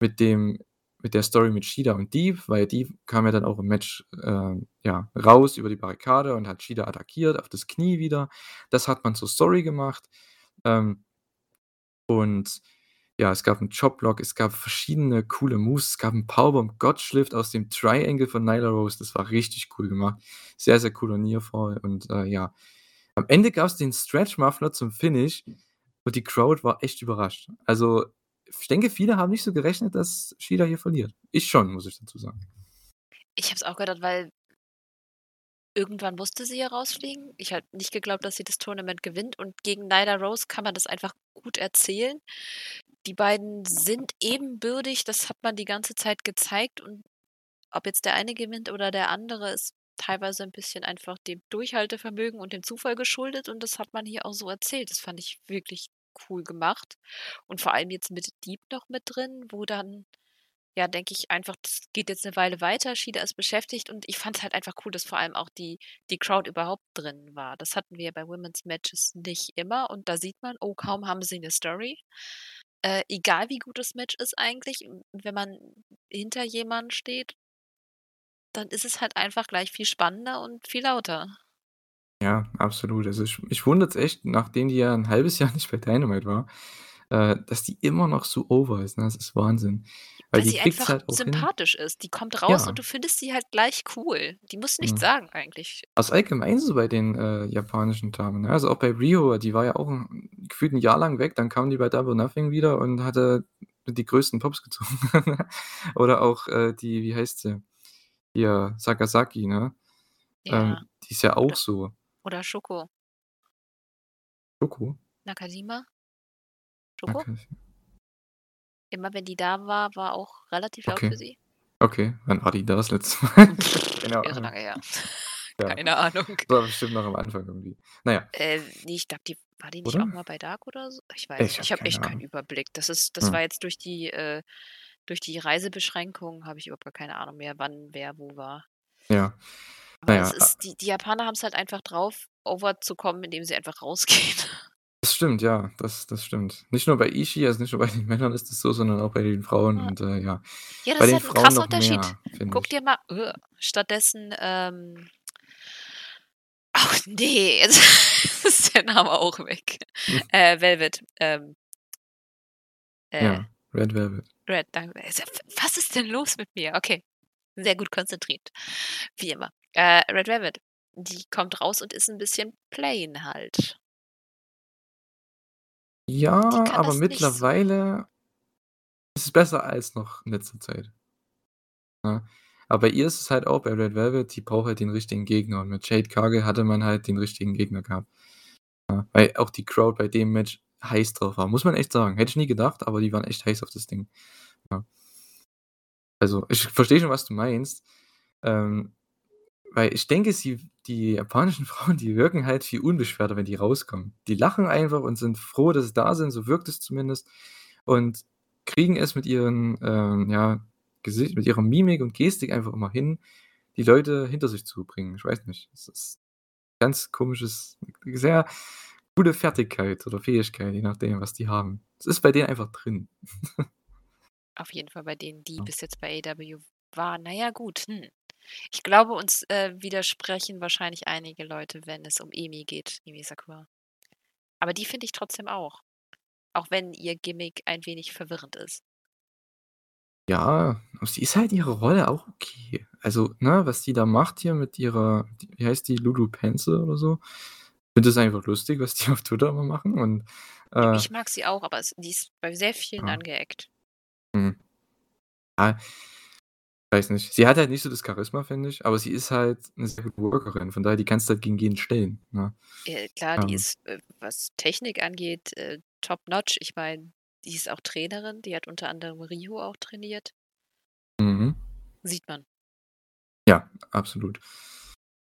[SPEAKER 1] mit dem mit der Story mit Shida und Deeb, weil Deeb kam ja dann auch im Match, äh, ja, raus über die Barrikade und hat Shida attackiert auf das Knie wieder. Das hat man zur Story gemacht. Ähm und ja, es gab 'n Chop-Block, es gab verschiedene coole Moves, es gab 'n Powerbomb Gotch-Lift aus dem Triangle von Nyla Rose, das war richtig cool gemacht. Sehr, sehr Nearfall und, äh, ja. Am Ende gab's den Stretch Muffler zum Finish und die Crowd war echt überrascht. Also, ich denke, viele haben nicht so gerechnet, dass Shida hier verliert. Ich schon, muss ich dazu sagen.
[SPEAKER 2] Ich habe es auch gedacht, weil irgendwann musste sie ja rausfliegen. Ich habe nicht geglaubt, dass sie das Tournament gewinnt und gegen Nyla Rose kann man das einfach gut erzählen. Die beiden sind ebenbürtig, das hat man die ganze Zeit gezeigt und ob jetzt der eine gewinnt oder der andere, ist teilweise 'n bisschen einfach dem Durchhaltevermögen und dem Zufall geschuldet und das hat man hier auch so erzählt. Das fand ich wirklich cool gemacht und vor allem jetzt mit Deeb noch mit drin, wo dann, ja, denke ich einfach, das geht jetzt 'ne Weile weiter. Shida ist beschäftigt und ich fand's halt einfach cool, dass vor allem auch die die Crowd überhaupt drin war. Das hatten wir bei Women's Matches nicht immer und da sieht man, oh, kaum haben sie 'ne Story. Äh, egal wie gut das Match ist eigentlich, wenn man hinter jemanden steht dann ist es halt einfach gleich viel spannender und viel lauter.
[SPEAKER 1] Ja, absolut. Also, ich mich wundert's echt, nachdem die ja 'n 1/2 *laughs* Jahr nicht bei Dynamite war, äh, dass die immer noch so over ist, ne? Das ist Wahnsinn. Weil
[SPEAKER 2] Weil
[SPEAKER 1] die
[SPEAKER 2] sie
[SPEAKER 1] kriegt's
[SPEAKER 2] einfach
[SPEAKER 1] halt auch hin
[SPEAKER 2] sympathisch ist. Die kommt raus und
[SPEAKER 1] Ja.
[SPEAKER 2] du findest sie halt gleich cool. Die muss nichts
[SPEAKER 1] Mhm.
[SPEAKER 2] sagen eigentlich.
[SPEAKER 1] Also, allgemein so bei den, äh, japanischen Damen, ne? Also, auch bei Riho, die war ja auch 'n gefühlt 'n Jahr lang weg, dann kam die bei Double Nothing wieder und hatte die größten Pops gezogen. *laughs* Oder auch, äh, die wie heißt sie? Hier, Sakazaki, ne?
[SPEAKER 2] Ja.
[SPEAKER 1] Ähm, die ist ja auch
[SPEAKER 2] Oder
[SPEAKER 1] so.
[SPEAKER 2] Oder Shoko.
[SPEAKER 1] Shoko?
[SPEAKER 2] Nakajima? Shoko?
[SPEAKER 1] Okay.
[SPEAKER 2] Immer wenn die da war, war auch relativ laut
[SPEAKER 1] Okay.
[SPEAKER 2] für sie.
[SPEAKER 1] Okay. Wann war die da das letzte *laughs* Mal? Keine
[SPEAKER 2] Irre
[SPEAKER 1] Ahnung.
[SPEAKER 2] lange her. *laughs*
[SPEAKER 1] Ja.
[SPEAKER 2] Keine Ahnung.
[SPEAKER 1] War bestimmt noch am Anfang irgendwie. Na ja.
[SPEAKER 2] Äh, ne, ich glaube, die war die nicht auch
[SPEAKER 1] Oder?
[SPEAKER 2] mal bei Dark oder so? Ich weiß
[SPEAKER 1] Ich
[SPEAKER 2] nicht.
[SPEAKER 1] habe
[SPEAKER 2] Ich habe
[SPEAKER 1] keine
[SPEAKER 2] echt keinen
[SPEAKER 1] Ahnung.
[SPEAKER 2] Überblick. Das ist das war
[SPEAKER 1] Mhm.
[SPEAKER 2] jetzt durch die äh, durch die Reisebeschränkungen habe ich überhaupt gar keine Ahnung mehr, wann wer wo war.
[SPEAKER 1] Ja.
[SPEAKER 2] Aber
[SPEAKER 1] ja,
[SPEAKER 2] es
[SPEAKER 1] a
[SPEAKER 2] ist die die Japaner haben's halt einfach drauf, over zu kommen, indem sie einfach rausgehen. *laughs*
[SPEAKER 1] Das stimmt, ja, das das stimmt. Nicht nur bei Ishii, also nicht nur bei den *laughs* Männern ist das so, sondern auch bei den Frauen
[SPEAKER 2] Ja.
[SPEAKER 1] und, äh, ja,
[SPEAKER 2] Ja,
[SPEAKER 1] bei
[SPEAKER 2] das ist
[SPEAKER 1] den
[SPEAKER 2] halt 'n
[SPEAKER 1] Frauen
[SPEAKER 2] krasser Unterschied.
[SPEAKER 1] mehr,
[SPEAKER 2] Guck
[SPEAKER 1] ich.
[SPEAKER 2] dir mal stattdessen, ähm ach ne, jetzt *laughs* ist der Name auch weg.
[SPEAKER 1] Hm.
[SPEAKER 2] Äh, Velvet, ähm äh
[SPEAKER 1] Ja, Red Velvet.
[SPEAKER 2] Red, danke. Was ist denn los mit mir? Okay, sehr gut konzentriert, wie immer. Äh, Red Velvet, die kommt raus und ist 'n bisschen plain halt.
[SPEAKER 1] Ja, aber
[SPEAKER 2] nicht so.
[SPEAKER 1] mittlerweile ist es besser als noch in letzter Zeit. Ne? Aber bei ihr ist es halt auch bei Red Velvet, die braucht halt den richtigen Gegner und mit Jade Cargill hatte man halt den richtigen Gegner gehabt. Ja, weil auch die Crowd bei dem Match heiß drauf war, muss man echt sagen. Hätte ich nie gedacht, aber die waren echt heiß auf das Ding. Ja. Also, ich verstehe schon, was du meinst, ähm, weil ich denke, sie die japanischen *laughs* Frauen, die wirken halt viel unbeschwerter, wenn die rauskommen. Die lachen einfach und sind froh, dass sie da sind, so wirkt es zumindest und kriegen es mit ihren, ähm, ja, Gesicht mit ihrer Mimik und Gestik einfach immer hin, die Leute hinter sich zu bringen. Ich weiß nicht. Das ist ganz komisches sehr gute Fertigkeit oder Fähigkeit, je nachdem, was die haben. Es ist bei denen einfach drin. *laughs*
[SPEAKER 2] Auf jeden Fall bei denen, die
[SPEAKER 1] Ja.
[SPEAKER 2] bis jetzt bei AEW waren. Na ja, gut, hm. Ich glaube, uns, äh, widersprechen wahrscheinlich einige Leute, wenn es um Emi geht, Emi Sakura. Aber die finde ich trotzdem auch. Auch wenn ihr Gimmick ein wenig verwirrend ist.
[SPEAKER 1] Ja, sie ist halt ihre Rolle auch okay. Also, ne, was die da macht hier mit ihrer wie heißt die, Lulu Pencil oder so? Ich finde das einfach lustig, was die *laughs* auf Twitter immer machen und, äh
[SPEAKER 2] Ich mag sie auch, aber es die ist bei sehr vielen
[SPEAKER 1] Ja.
[SPEAKER 2] angeeckt.
[SPEAKER 1] Mhm. Ah, weiß nicht. Sie hat halt nicht so das Charisma, finde ich, aber sie ist halt 'ne sehr gute Workerin, von daher, die kannst du halt gegen jeden stellen, ne?
[SPEAKER 2] Äh, klar, die
[SPEAKER 1] Ähm.
[SPEAKER 2] ist, äh, was Technik angeht, äh, top notch. Ich meine, die ist auch Trainerin, die hat unter anderem Ryu auch trainiert.
[SPEAKER 1] Mhm.
[SPEAKER 2] Sieht man.
[SPEAKER 1] Ja, absolut.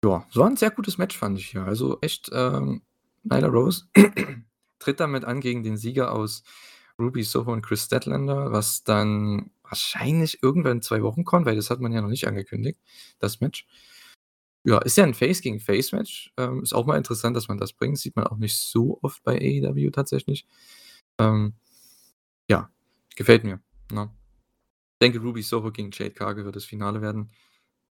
[SPEAKER 1] Ja, es war 'n sehr gutes Match, fand ich hier. Also echt, ähm, Nyla Rose *clears throat* tritt damit an gegen den Sieger aus Ruby Soho und Chris Statlander, was dann wahrscheinlich irgendwann in 2 Wochen kommt, weil das hat man ja noch nicht angekündigt, das Match. Ja, ist ja 'n Face gegen Face Match. Ähm, ist auch mal interessant, dass man das bringt. Sieht man auch nicht so oft bei AEW tatsächlich. Ähm, ja, gefällt mir, ne? Denke, Ruby Soho gegen Jade Cargill wird das Finale werden.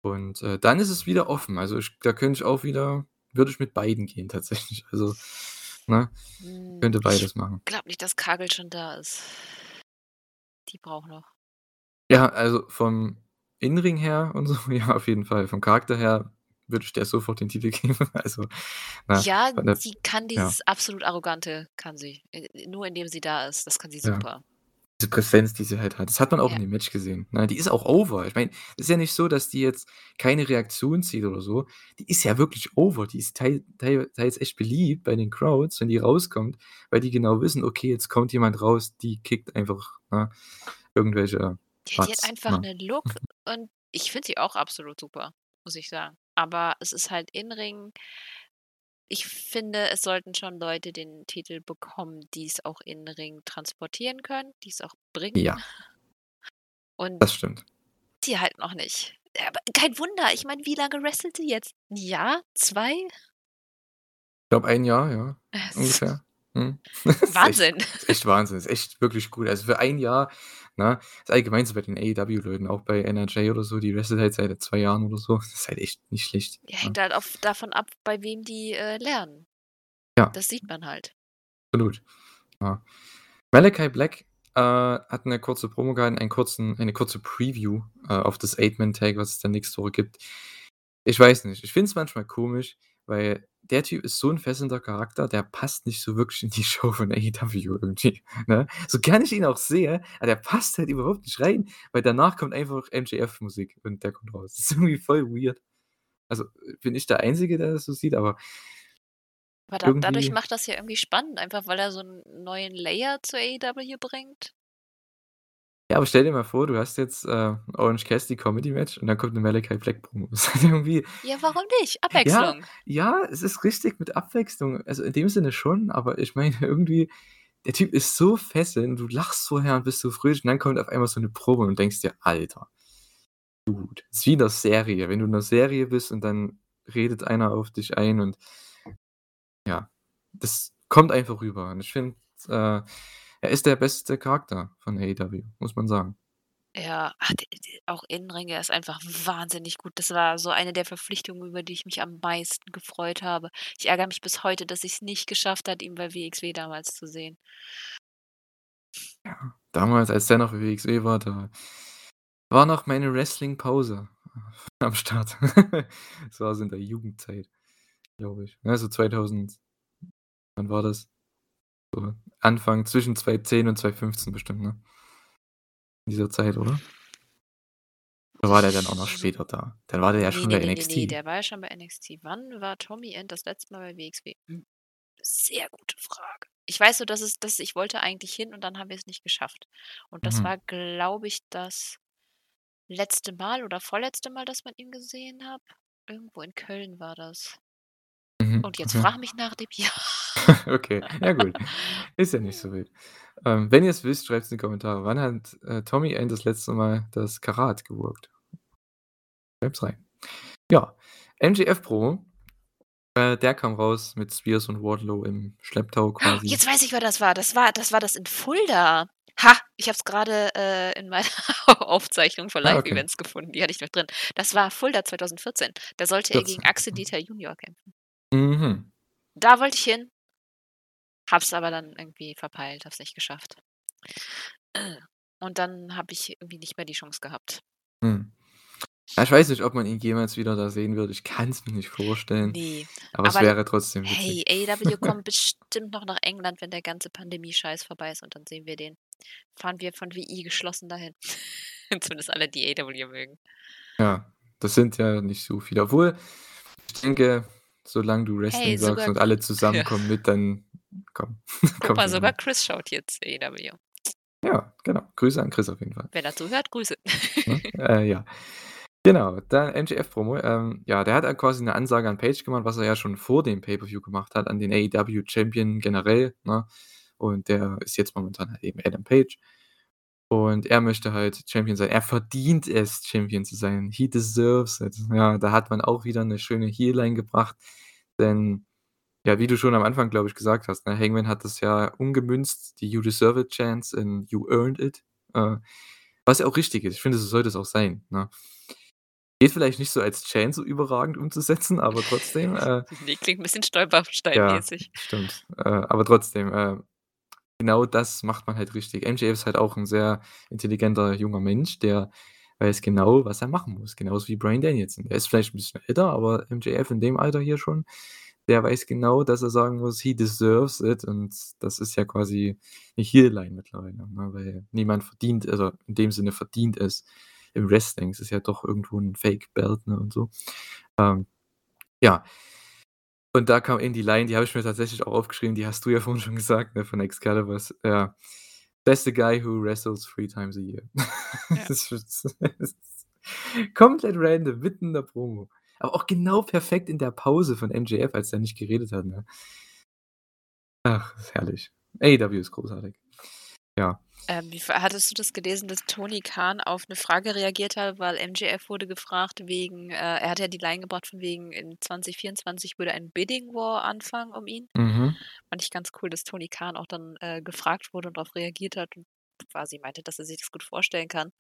[SPEAKER 1] Und, äh, dann ist es wieder offen. Also, ich da könnte ich auch wieder würde ich mit beiden gehen tatsächlich. Also, ne,
[SPEAKER 2] Hm,
[SPEAKER 1] könnte
[SPEAKER 2] ich
[SPEAKER 1] beides machen.
[SPEAKER 2] glaube nicht, dass Cargill schon da ist. Die braucht noch.
[SPEAKER 1] Ja, also vom Innenring her und so, *laughs* ja, auf jeden Fall. Vom Charakter her würde ich der sofort den Titel *laughs* geben. Also, ne,
[SPEAKER 2] Ja,
[SPEAKER 1] der
[SPEAKER 2] sie kann
[SPEAKER 1] ja.
[SPEAKER 2] dieses absolut Arrogante kann sie. Äh, nur indem sie da ist, das kann sie
[SPEAKER 1] Ja. Diese Präsenz, die sie halt hat. Das hat man auch
[SPEAKER 2] Ja.
[SPEAKER 1] in dem Match gesehen, ne? Die ist auch over. Ich meine, ist ja nicht so, dass die jetzt keine Reaktion zieht oder so. Die ist ja wirklich over. Die ist teil teil teils echt beliebt bei den Crowds, wenn die rauskommt, weil die genau wissen: „Okay, jetzt kommt jemand raus, die kickt einfach, ne, irgendwelche
[SPEAKER 2] Ja, die
[SPEAKER 1] Butts“,
[SPEAKER 2] hat einfach
[SPEAKER 1] ne?
[SPEAKER 2] 'nen Look und ich finde sie auch absolut super, muss ich sagen. Aber es ist halt Innenring ich finde, es sollten schon Leute den Titel bekommen, die's auch in 'n Ring transportieren können, die's auch bringen.
[SPEAKER 1] Ja. *laughs*
[SPEAKER 2] Und
[SPEAKER 1] Das stimmt.
[SPEAKER 2] die halt noch nicht. Aber kein Wunder. Ich meine, wie lange wrestelt die jetzt? 'N Jahr? 2?
[SPEAKER 1] Ich glaube 1 Jahr, ja,
[SPEAKER 2] Es
[SPEAKER 1] ungefähr. Mhm. *laughs* Ist echt
[SPEAKER 2] Wahnsinn.
[SPEAKER 1] ist echt Wahnsinn. Ist echt wirklich gut. Also, für 1 Jahr, ne? Ist allgemein so bei den AEW-Leuten, auch bei NRJ oder so, die wrestelt halt seit 2 Jahren oder so. *laughs* Das ist halt echt nicht schlecht,
[SPEAKER 2] Ja,
[SPEAKER 1] ne?
[SPEAKER 2] hängt halt auf davon ab, bei wem die, äh, lernen.
[SPEAKER 1] Ja.
[SPEAKER 2] Das sieht man halt.
[SPEAKER 1] Absolut. Ja. Malachi Black, äh, hat 'ne kurze Promo gehalten, einen kurzen eine kurze Preview, äh, auf das Eight-Man-Tag, was es dann nächste Woche gibt. Ich weiß nicht. Ich finde es manchmal komisch, weil der Typ ist so 'n fesselnder Charakter, der passt nicht so wirklich in die *laughs* Show von AEW irgendwie, ne? So gern ich ihn auch sehe, aber der passt halt überhaupt nicht rein, weil danach kommt einfach MJF-Musik und der kommt raus. *laughs* Das ist irgendwie voll weird. Also, bin ich der Einzige, der das so sieht, aber
[SPEAKER 2] Aber da dadurch macht das ja irgendwie spannend, einfach weil er so 'n neuen Layer zu AEW bringt.
[SPEAKER 1] Ja, aber stell dir mal vor, du hast jetzt, äh, Orange Cassidy Comedy-Match und dann kommt 'ne Malachi Black Promo. *laughs* Das ist irgendwie
[SPEAKER 2] Ja, warum nicht?
[SPEAKER 1] Ja,
[SPEAKER 2] Abwechslung.
[SPEAKER 1] ja, es ist richtig mit Abwechslung. Also, in dem Sinne schon, aber ich meine *laughs* irgendwie, der Typ ist so fesselnd, du lachst vorher und bist so fröhlich und dann kommt auf einmal so 'ne Promo und denkst dir: „Alter, Dude.“ Ist wie in der Serie. Wenn du in 'ner Serie bist und dann redet einer auf dich ein und ja, das kommt einfach rüber. Und ich finde, äh, er ist der beste Charakter von AEW, muss man sagen.
[SPEAKER 2] Ja, auch Innenring, er ist einfach wahnsinnig gut. Das war so eine der Verpflichtungen, über die ich mich am meisten gefreut habe. Ich ärgere mich bis heute, dass ich's nicht geschafft hat, ihn bei WXW damals zu sehen.
[SPEAKER 1] Ja, damals, als der noch bei WXW war, da war noch meine Wrestling-Pause *laughs* am Start. Das war so in der Jugendzeit, glaube ich. Ne, so 2000 wann war das? So Anfang zwischen 2010 und 2015 bestimmt, ne? In dieser Zeit, oder? Oder war der dann auch noch später da? Dann war der ja
[SPEAKER 2] Ne,
[SPEAKER 1] schon
[SPEAKER 2] ne,
[SPEAKER 1] bei NXT.
[SPEAKER 2] der war ja schon bei NXT. Wann war Tommy End das letzte Mal bei WXW? Hm, sehr gute Frage. Ich weiß nur, dass es dass ich wollte eigentlich hin und dann haben wir's nicht geschafft. Und das
[SPEAKER 1] Mhm.
[SPEAKER 2] war, glaube ich, das letzte Mal oder vorletzte Mal, dass man ihn gesehen habe. Irgendwo in Köln war das.
[SPEAKER 1] Mhm,
[SPEAKER 2] Und jetzt
[SPEAKER 1] okay.
[SPEAKER 2] frag mich nach dem Jahr. *laughs*
[SPEAKER 1] Okay, ja gut. Ist ja nicht so wild. Ähm, wenn ihr's wisst, schreibt's in die Kommentare. Wann hat, äh, Tommy End das letzte Mal das Karat geworkt? Schreibt's rein. Ja, MJF-Promo. Äh, der kam raus mit Spears und Wardlow im Schlepptau quasi.
[SPEAKER 2] Jetzt weiß ich, wer das war. Das war das war das in Fulda. Ha, ich habe es grade, äh, in meiner *laughs* Aufzeichnung für
[SPEAKER 1] Ah, okay.
[SPEAKER 2] Live-Events gefunden. Die hatte ich noch drin. Das war Fulda 2014. Da sollte er gegen
[SPEAKER 1] 14,
[SPEAKER 2] Axel. Dieter Junior kämpfen.
[SPEAKER 1] Mhm.
[SPEAKER 2] Da wollte ich hin. Habe es aber dann irgendwie verpeilt, habe es nicht geschafft. *clears throat* Und dann habe ich irgendwie nicht mehr die Chance gehabt.
[SPEAKER 1] Mhm. Ja, ich weiß nicht, ob man ihn jemals wieder da sehen wird. Ich kann's mir nicht vorstellen,
[SPEAKER 2] Ne,
[SPEAKER 1] aber es
[SPEAKER 2] aber
[SPEAKER 1] wäre trotzdem
[SPEAKER 2] hey,
[SPEAKER 1] witzig.
[SPEAKER 2] AEW *laughs* kommt bestimmt noch nach England, wenn der ganze Pandemie-Scheiß vorbei ist und dann sehen wir den. Fahren wir von WI geschlossen dahin. *laughs* Zumindest alle, die AEW mögen.
[SPEAKER 1] Ja, das sind ja nicht so viele. Obwohl, ich denke, solange du Wrestling
[SPEAKER 2] Hey,
[SPEAKER 1] sagst und alle *laughs*
[SPEAKER 2] ja.
[SPEAKER 1] zusammen kommen mit, dann *laughs* komm,
[SPEAKER 2] Guck mal, sogar. Chris schaut jetzt AEW.
[SPEAKER 1] Ja, genau. Grüße an Chris auf jeden Fall.
[SPEAKER 2] Wenn er zuhört, Grüße.
[SPEAKER 1] Ne? Äh, ja. Genau, dann MJF-Promo. Ähm, ja, der hat quasi 'ne Ansage an Page gemacht, was er ja schon vor dem Pay-per-View gemacht hat, an den AEW-Champion generell, ne? Und der ist jetzt momentan halt eben Adam Page. Und er möchte halt Champion sein. Er verdient es, Champion zu sein. He deserves it. Ja, da hat man auch wieder 'ne schöne Heel-Line gebracht, denn ja, wie du schon am Anfang, glaube ich, gesagt hast, ne, Hangman hat das ja umgemünzt, die „You deserve it“ Chance in „You earned it“, äh, was ja auch richtig ist. Ich finde, so sollte es auch sein, ne? Geht vielleicht nicht so als Chant so überragend umzusetzen, aber trotzdem, äh *laughs*
[SPEAKER 2] Ne, klingt 'n bisschen
[SPEAKER 1] Ja,
[SPEAKER 2] Stolperstein-mäßig.
[SPEAKER 1] stimmt. Äh, aber trotzdem, äh, genau das macht man halt richtig. MJF ist halt auch 'n sehr intelligenter junger Mensch, der weiß genau, was er machen muss, genauso wie Bryan Danielson. Er ist vielleicht 'n bisschen älter, aber MJF in dem Alter hier schon, der weiß genau, dass er sagen muss: „He deserves it“, und das ist ja quasi 'ne Heel-Line mittlerweile, ne, weil niemand verdient also, in dem Sinne verdient es im Wrestling. Es ist ja doch irgendwo 'n Fake-Belt, ne, und so. Ähm, ja. Und da kam eben die Line, die habe ich mir tatsächlich auch aufgeschrieben, die hast du ja vorhin schon gesagt, ne, von Excalibur, ja: „That's the guy who wrestles 3 times a year.“ *laughs*
[SPEAKER 2] Ja.
[SPEAKER 1] Das ist *laughs* komplett random, mitten in der Promo. Aber auch genau perfekt in der Pause von MJF, als der nicht geredet hat, ne? Ach, ist herrlich. AEW ist großartig. Ja.
[SPEAKER 2] Ähm, wie hattest du das gelesen, dass Tony Khan auf 'ne Frage reagiert hat, weil MJF wurde gefragt wegen äh, er hat ja die Line gebracht von wegen, in 2024 würde ein Bidding War anfangen um ihn.
[SPEAKER 1] Mhm.
[SPEAKER 2] Fand ich ganz cool, dass Tony Khan auch dann, äh, gefragt wurde und drauf reagiert hat und quasi meinte, dass er sich das gut vorstellen kann.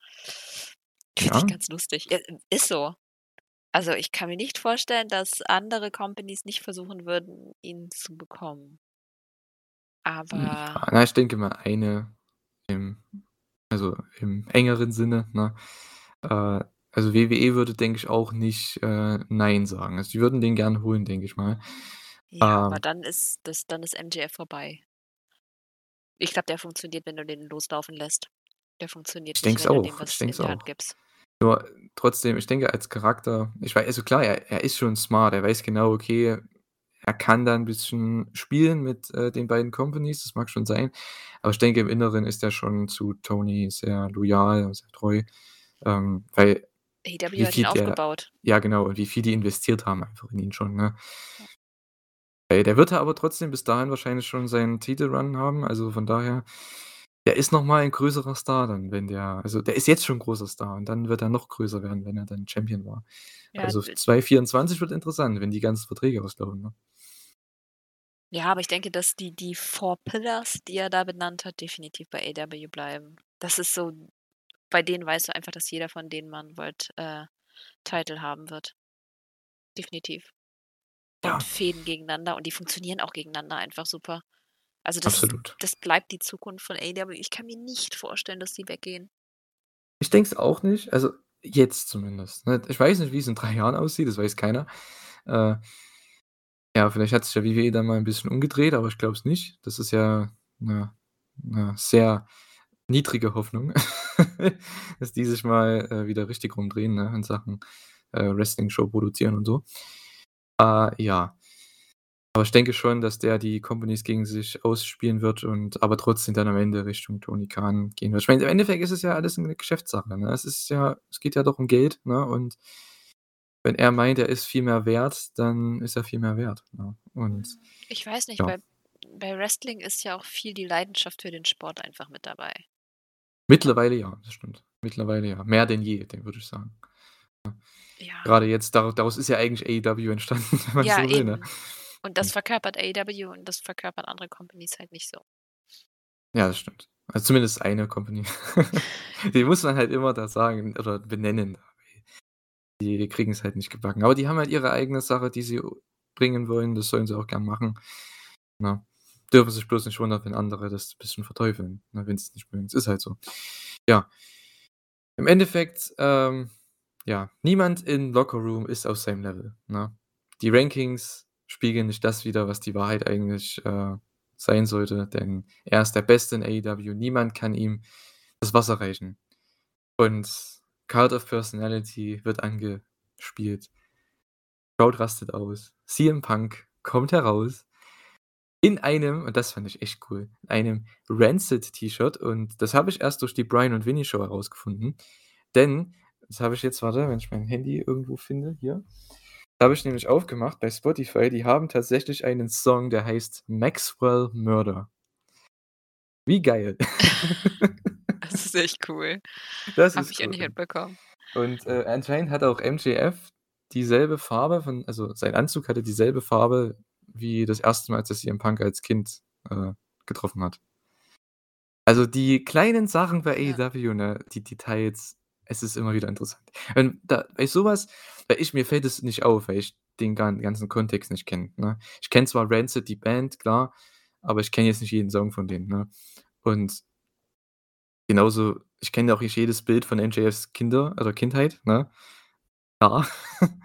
[SPEAKER 2] Finde ich
[SPEAKER 1] Ja.
[SPEAKER 2] ganz lustig. Ist so. Also, ich kann mir nicht vorstellen, dass andere Companies nicht versuchen würden, ihn zu bekommen. Aber
[SPEAKER 1] Ja, na, ich denke mal, eine im also, im engeren Sinne, ne? Äh, also, WWE würde, denke ich, auch nicht, äh, nein sagen. Also, die würden den gern holen, denke ich mal.
[SPEAKER 2] Ja, aber
[SPEAKER 1] Ähm
[SPEAKER 2] dann ist das dann ist MJF vorbei. Ich glaube, der funktioniert, wenn du den loslaufen lässt. Der funktioniert
[SPEAKER 1] Ich
[SPEAKER 2] nicht, wenn du dem
[SPEAKER 1] auch.
[SPEAKER 2] was
[SPEAKER 1] Ich
[SPEAKER 2] in die Hand
[SPEAKER 1] auch.
[SPEAKER 2] gibst.
[SPEAKER 1] Nur trotzdem, ich denke als Charakter ich wei also, klar, er er ist schon smart. Er weiß genau, okay, er kann da 'n bisschen spielen mit, äh, den beiden Companies, das mag schon sein. Aber ich denke, im Inneren ist er schon zu Tony sehr loyal und sehr treu, ähm, weil wie
[SPEAKER 2] hat ihn
[SPEAKER 1] der
[SPEAKER 2] aufgebaut.
[SPEAKER 1] ja, genau, und wie viel die investiert haben einfach in ihn schon, ne?
[SPEAKER 2] Ja.
[SPEAKER 1] Der wird ja aber trotzdem bis dahin wahrscheinlich schon seinen Titelrun haben, also, von daher der ist noch mal ein größerer Star dann, wenn der also, der ist jetzt schon 'n großer Star und dann wird er noch größer werden, wenn er dann Champion war.
[SPEAKER 2] Ja,
[SPEAKER 1] Also,
[SPEAKER 2] d
[SPEAKER 1] 2024 wird interessant, wenn die ganzen Verträge auslaufen, ne?
[SPEAKER 2] Ja, aber ich denke, dass die die 4 Pillars, die er da benannt hat, definitiv bei AEW bleiben. Das ist so bei denen weißt du einfach, dass jeder von denen mal 'n World, äh, Title haben wird. Definitiv. Und
[SPEAKER 1] Ja.
[SPEAKER 2] Fehden gegeneinander und die funktionieren auch gegeneinander einfach super. Also, das
[SPEAKER 1] Absolut.
[SPEAKER 2] das bleibt die Zukunft von AEW. Ich kann mir nicht vorstellen, dass die weggehen.
[SPEAKER 1] Ich denke es auch nicht, also, jetzt zumindest, ne? Ich weiß nicht, wie's in 3 Jahren aussieht, das weiß keiner. Äh ja, vielleicht hat sich ja WWE dann mal 'n bisschen umgedreht, aber ich glaube es nicht. Das ist ja 'ne 'ne sehr niedrige Hoffnung, *laughs* dass die sich mal, äh, wieder richtig rumdrehen, ne, in Sachen, äh, Wrestling-Show produzieren und so. Äh, ja. Aber ich denke schon, dass der die Companies gegen sich ausspielen wird und aber trotzdem dann am Ende Richtung Tony Khan gehen wird. Ich meine, im Endeffekt ist es ja alles 'ne Geschäftssache, ne? Es ist ja es geht ja doch um Geld, ne, und wenn er meint, er ist viel mehr wert, dann ist er viel mehr wert, ne? Und
[SPEAKER 2] Ich weiß nicht,
[SPEAKER 1] ja.
[SPEAKER 2] bei bei Wrestling ist ja auch viel die Leidenschaft für den Sport einfach mit dabei.
[SPEAKER 1] Mittlerweile ja, das stimmt. Mittlerweile ja, mehr denn je, den würde ich sagen. Ja. Grade jetzt dara daraus ist ja eigentlich AEW entstanden, *laughs* wenn man
[SPEAKER 2] Ja,
[SPEAKER 1] so will, ne?
[SPEAKER 2] Und das
[SPEAKER 1] Hm.
[SPEAKER 2] verkörpert AEW und das verkörpern andere Companies halt nicht so.
[SPEAKER 1] Ja, das stimmt. Also, zumindest eine Company. *laughs* Die muss man halt immer da sagen oder benennen. Die kriegen's halt nicht gebacken. Aber die haben halt ihre eigene Sache, die sie bringen wollen. Das sollen sie auch gern machen, ne? Dürfen sich bloß nicht wundern, wenn andere das bisschen verteufeln, wenn sie's nicht mögen. Es ist halt so. Ja. Im Endeffekt, ähm, ja, niemand im Lockerroom ist auf seinem Level, ne? Die Rankings spiegeln nicht das wider, was die Wahrheit eigentlich, äh, sein sollte, denn er ist der Beste in AEW. Niemand kann ihm das Wasser reichen. Und Cult of Personality wird angespielt. Crowd rastet aus. CM Punk kommt heraus in einem und das fand ich echt cool, in einem Rancid-T-Shirt und das habe ich erst durch die Brian und Vinny Show herausgefunden, denn das habe ich jetzt warte, wenn ich mein Handy irgendwo finde, hier. Habe ich nämlich aufgemacht bei Spotify, die haben tatsächlich einen Song, der heißt „Maxwell Murder“. Wie geil. *laughs*
[SPEAKER 2] Das ist echt cool.
[SPEAKER 1] Das
[SPEAKER 2] Habe ich auch nicht
[SPEAKER 1] cool.
[SPEAKER 2] mitbekommen.
[SPEAKER 1] Und, äh, anscheinend hat auch MJF dieselbe Farbe von also, sein Anzug hatte dieselbe Farbe wie das 1. Mal, als er CM Punk als Kind, äh, getroffen hat. Also, die kleinen Sachen bei
[SPEAKER 2] Ja.
[SPEAKER 1] AEW, ne, die Details, es ist immer wieder interessant. Und da bei so was weil ich mir fällt es nicht auf, weil ich den gan ganzen Kontext nicht kenne, ne? Ich kenne zwar Rancid, die Band, klar, aber ich kenne jetzt nicht jeden Song von denen, ne? Und genauso ich kenne auch nicht jedes Bild von MJFs Kinder oder Kindheit, ne? Ja. *laughs*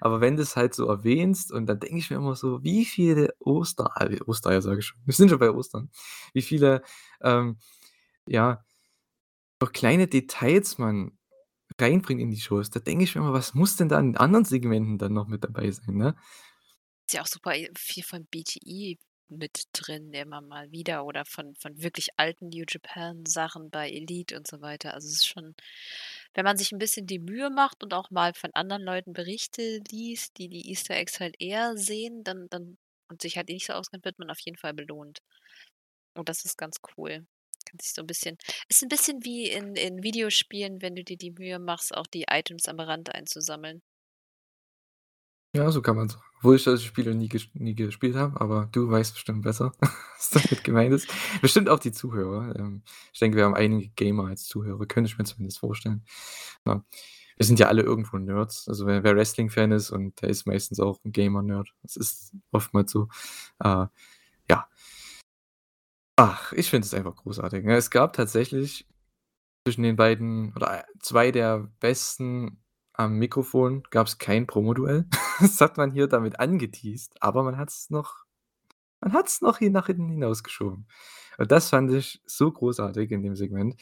[SPEAKER 1] Aber wenn du's halt so erwähnst und dann denke ich mir immer so, wie viele Oster äh, Ostereier sage ich schon. Wir sind schon bei Ostern. Wie viele, ähm, ja, auch kleine Details man reinbringt in die Shows. Da denke ich mir immer: „Was muss denn da in anderen Segmenten dann noch mit dabei sein“, ne?
[SPEAKER 2] Ist ja auch super e viel von BTE mit drin immer mal wieder oder von von wirklich alten New Japan Sachen bei Elite und so weiter. Also, es ist schon wenn man sich 'n bisschen die Mühe macht und auch mal von anderen Leuten Berichte liest, die die Easter Eggs halt eher sehen, dann dann und sich halt nicht so auskennt, wird man auf jeden Fall belohnt. Und das ist ganz cool. Kann sich so 'n bisschen ist 'n bisschen wie in in Videospielen, wenn du dir die Mühe machst, auch die Items am Rand einzusammeln.
[SPEAKER 1] Ja, so kann man's sagen. Obwohl ich solche Spiele nie ges nie gespielt habe, aber du weißt bestimmt besser, *laughs* was damit gemeint ist. Bestimmt auch die Zuhörer. Ähm, ich denke, wir haben einige Gamer als Zuhörer, könnte ich mir zumindest vorstellen. Ja. Wir sind ja alle irgendwo Nerds. Also, wer Wrestling-Fan ist und der ist meistens auch 'n Gamer-Nerd. Das ist oftmals so. Ach, ich finde es einfach großartig, ne? Es gab tatsächlich zwischen den beiden oder, äh, 2 der Besten am Mikrofon gab's kein Promoduell. *laughs* Das hat man hier damit angeteast, aber man hat's noch man hat's noch hin nach hinten hinausgeschoben. Und das fand ich so großartig in dem Segment.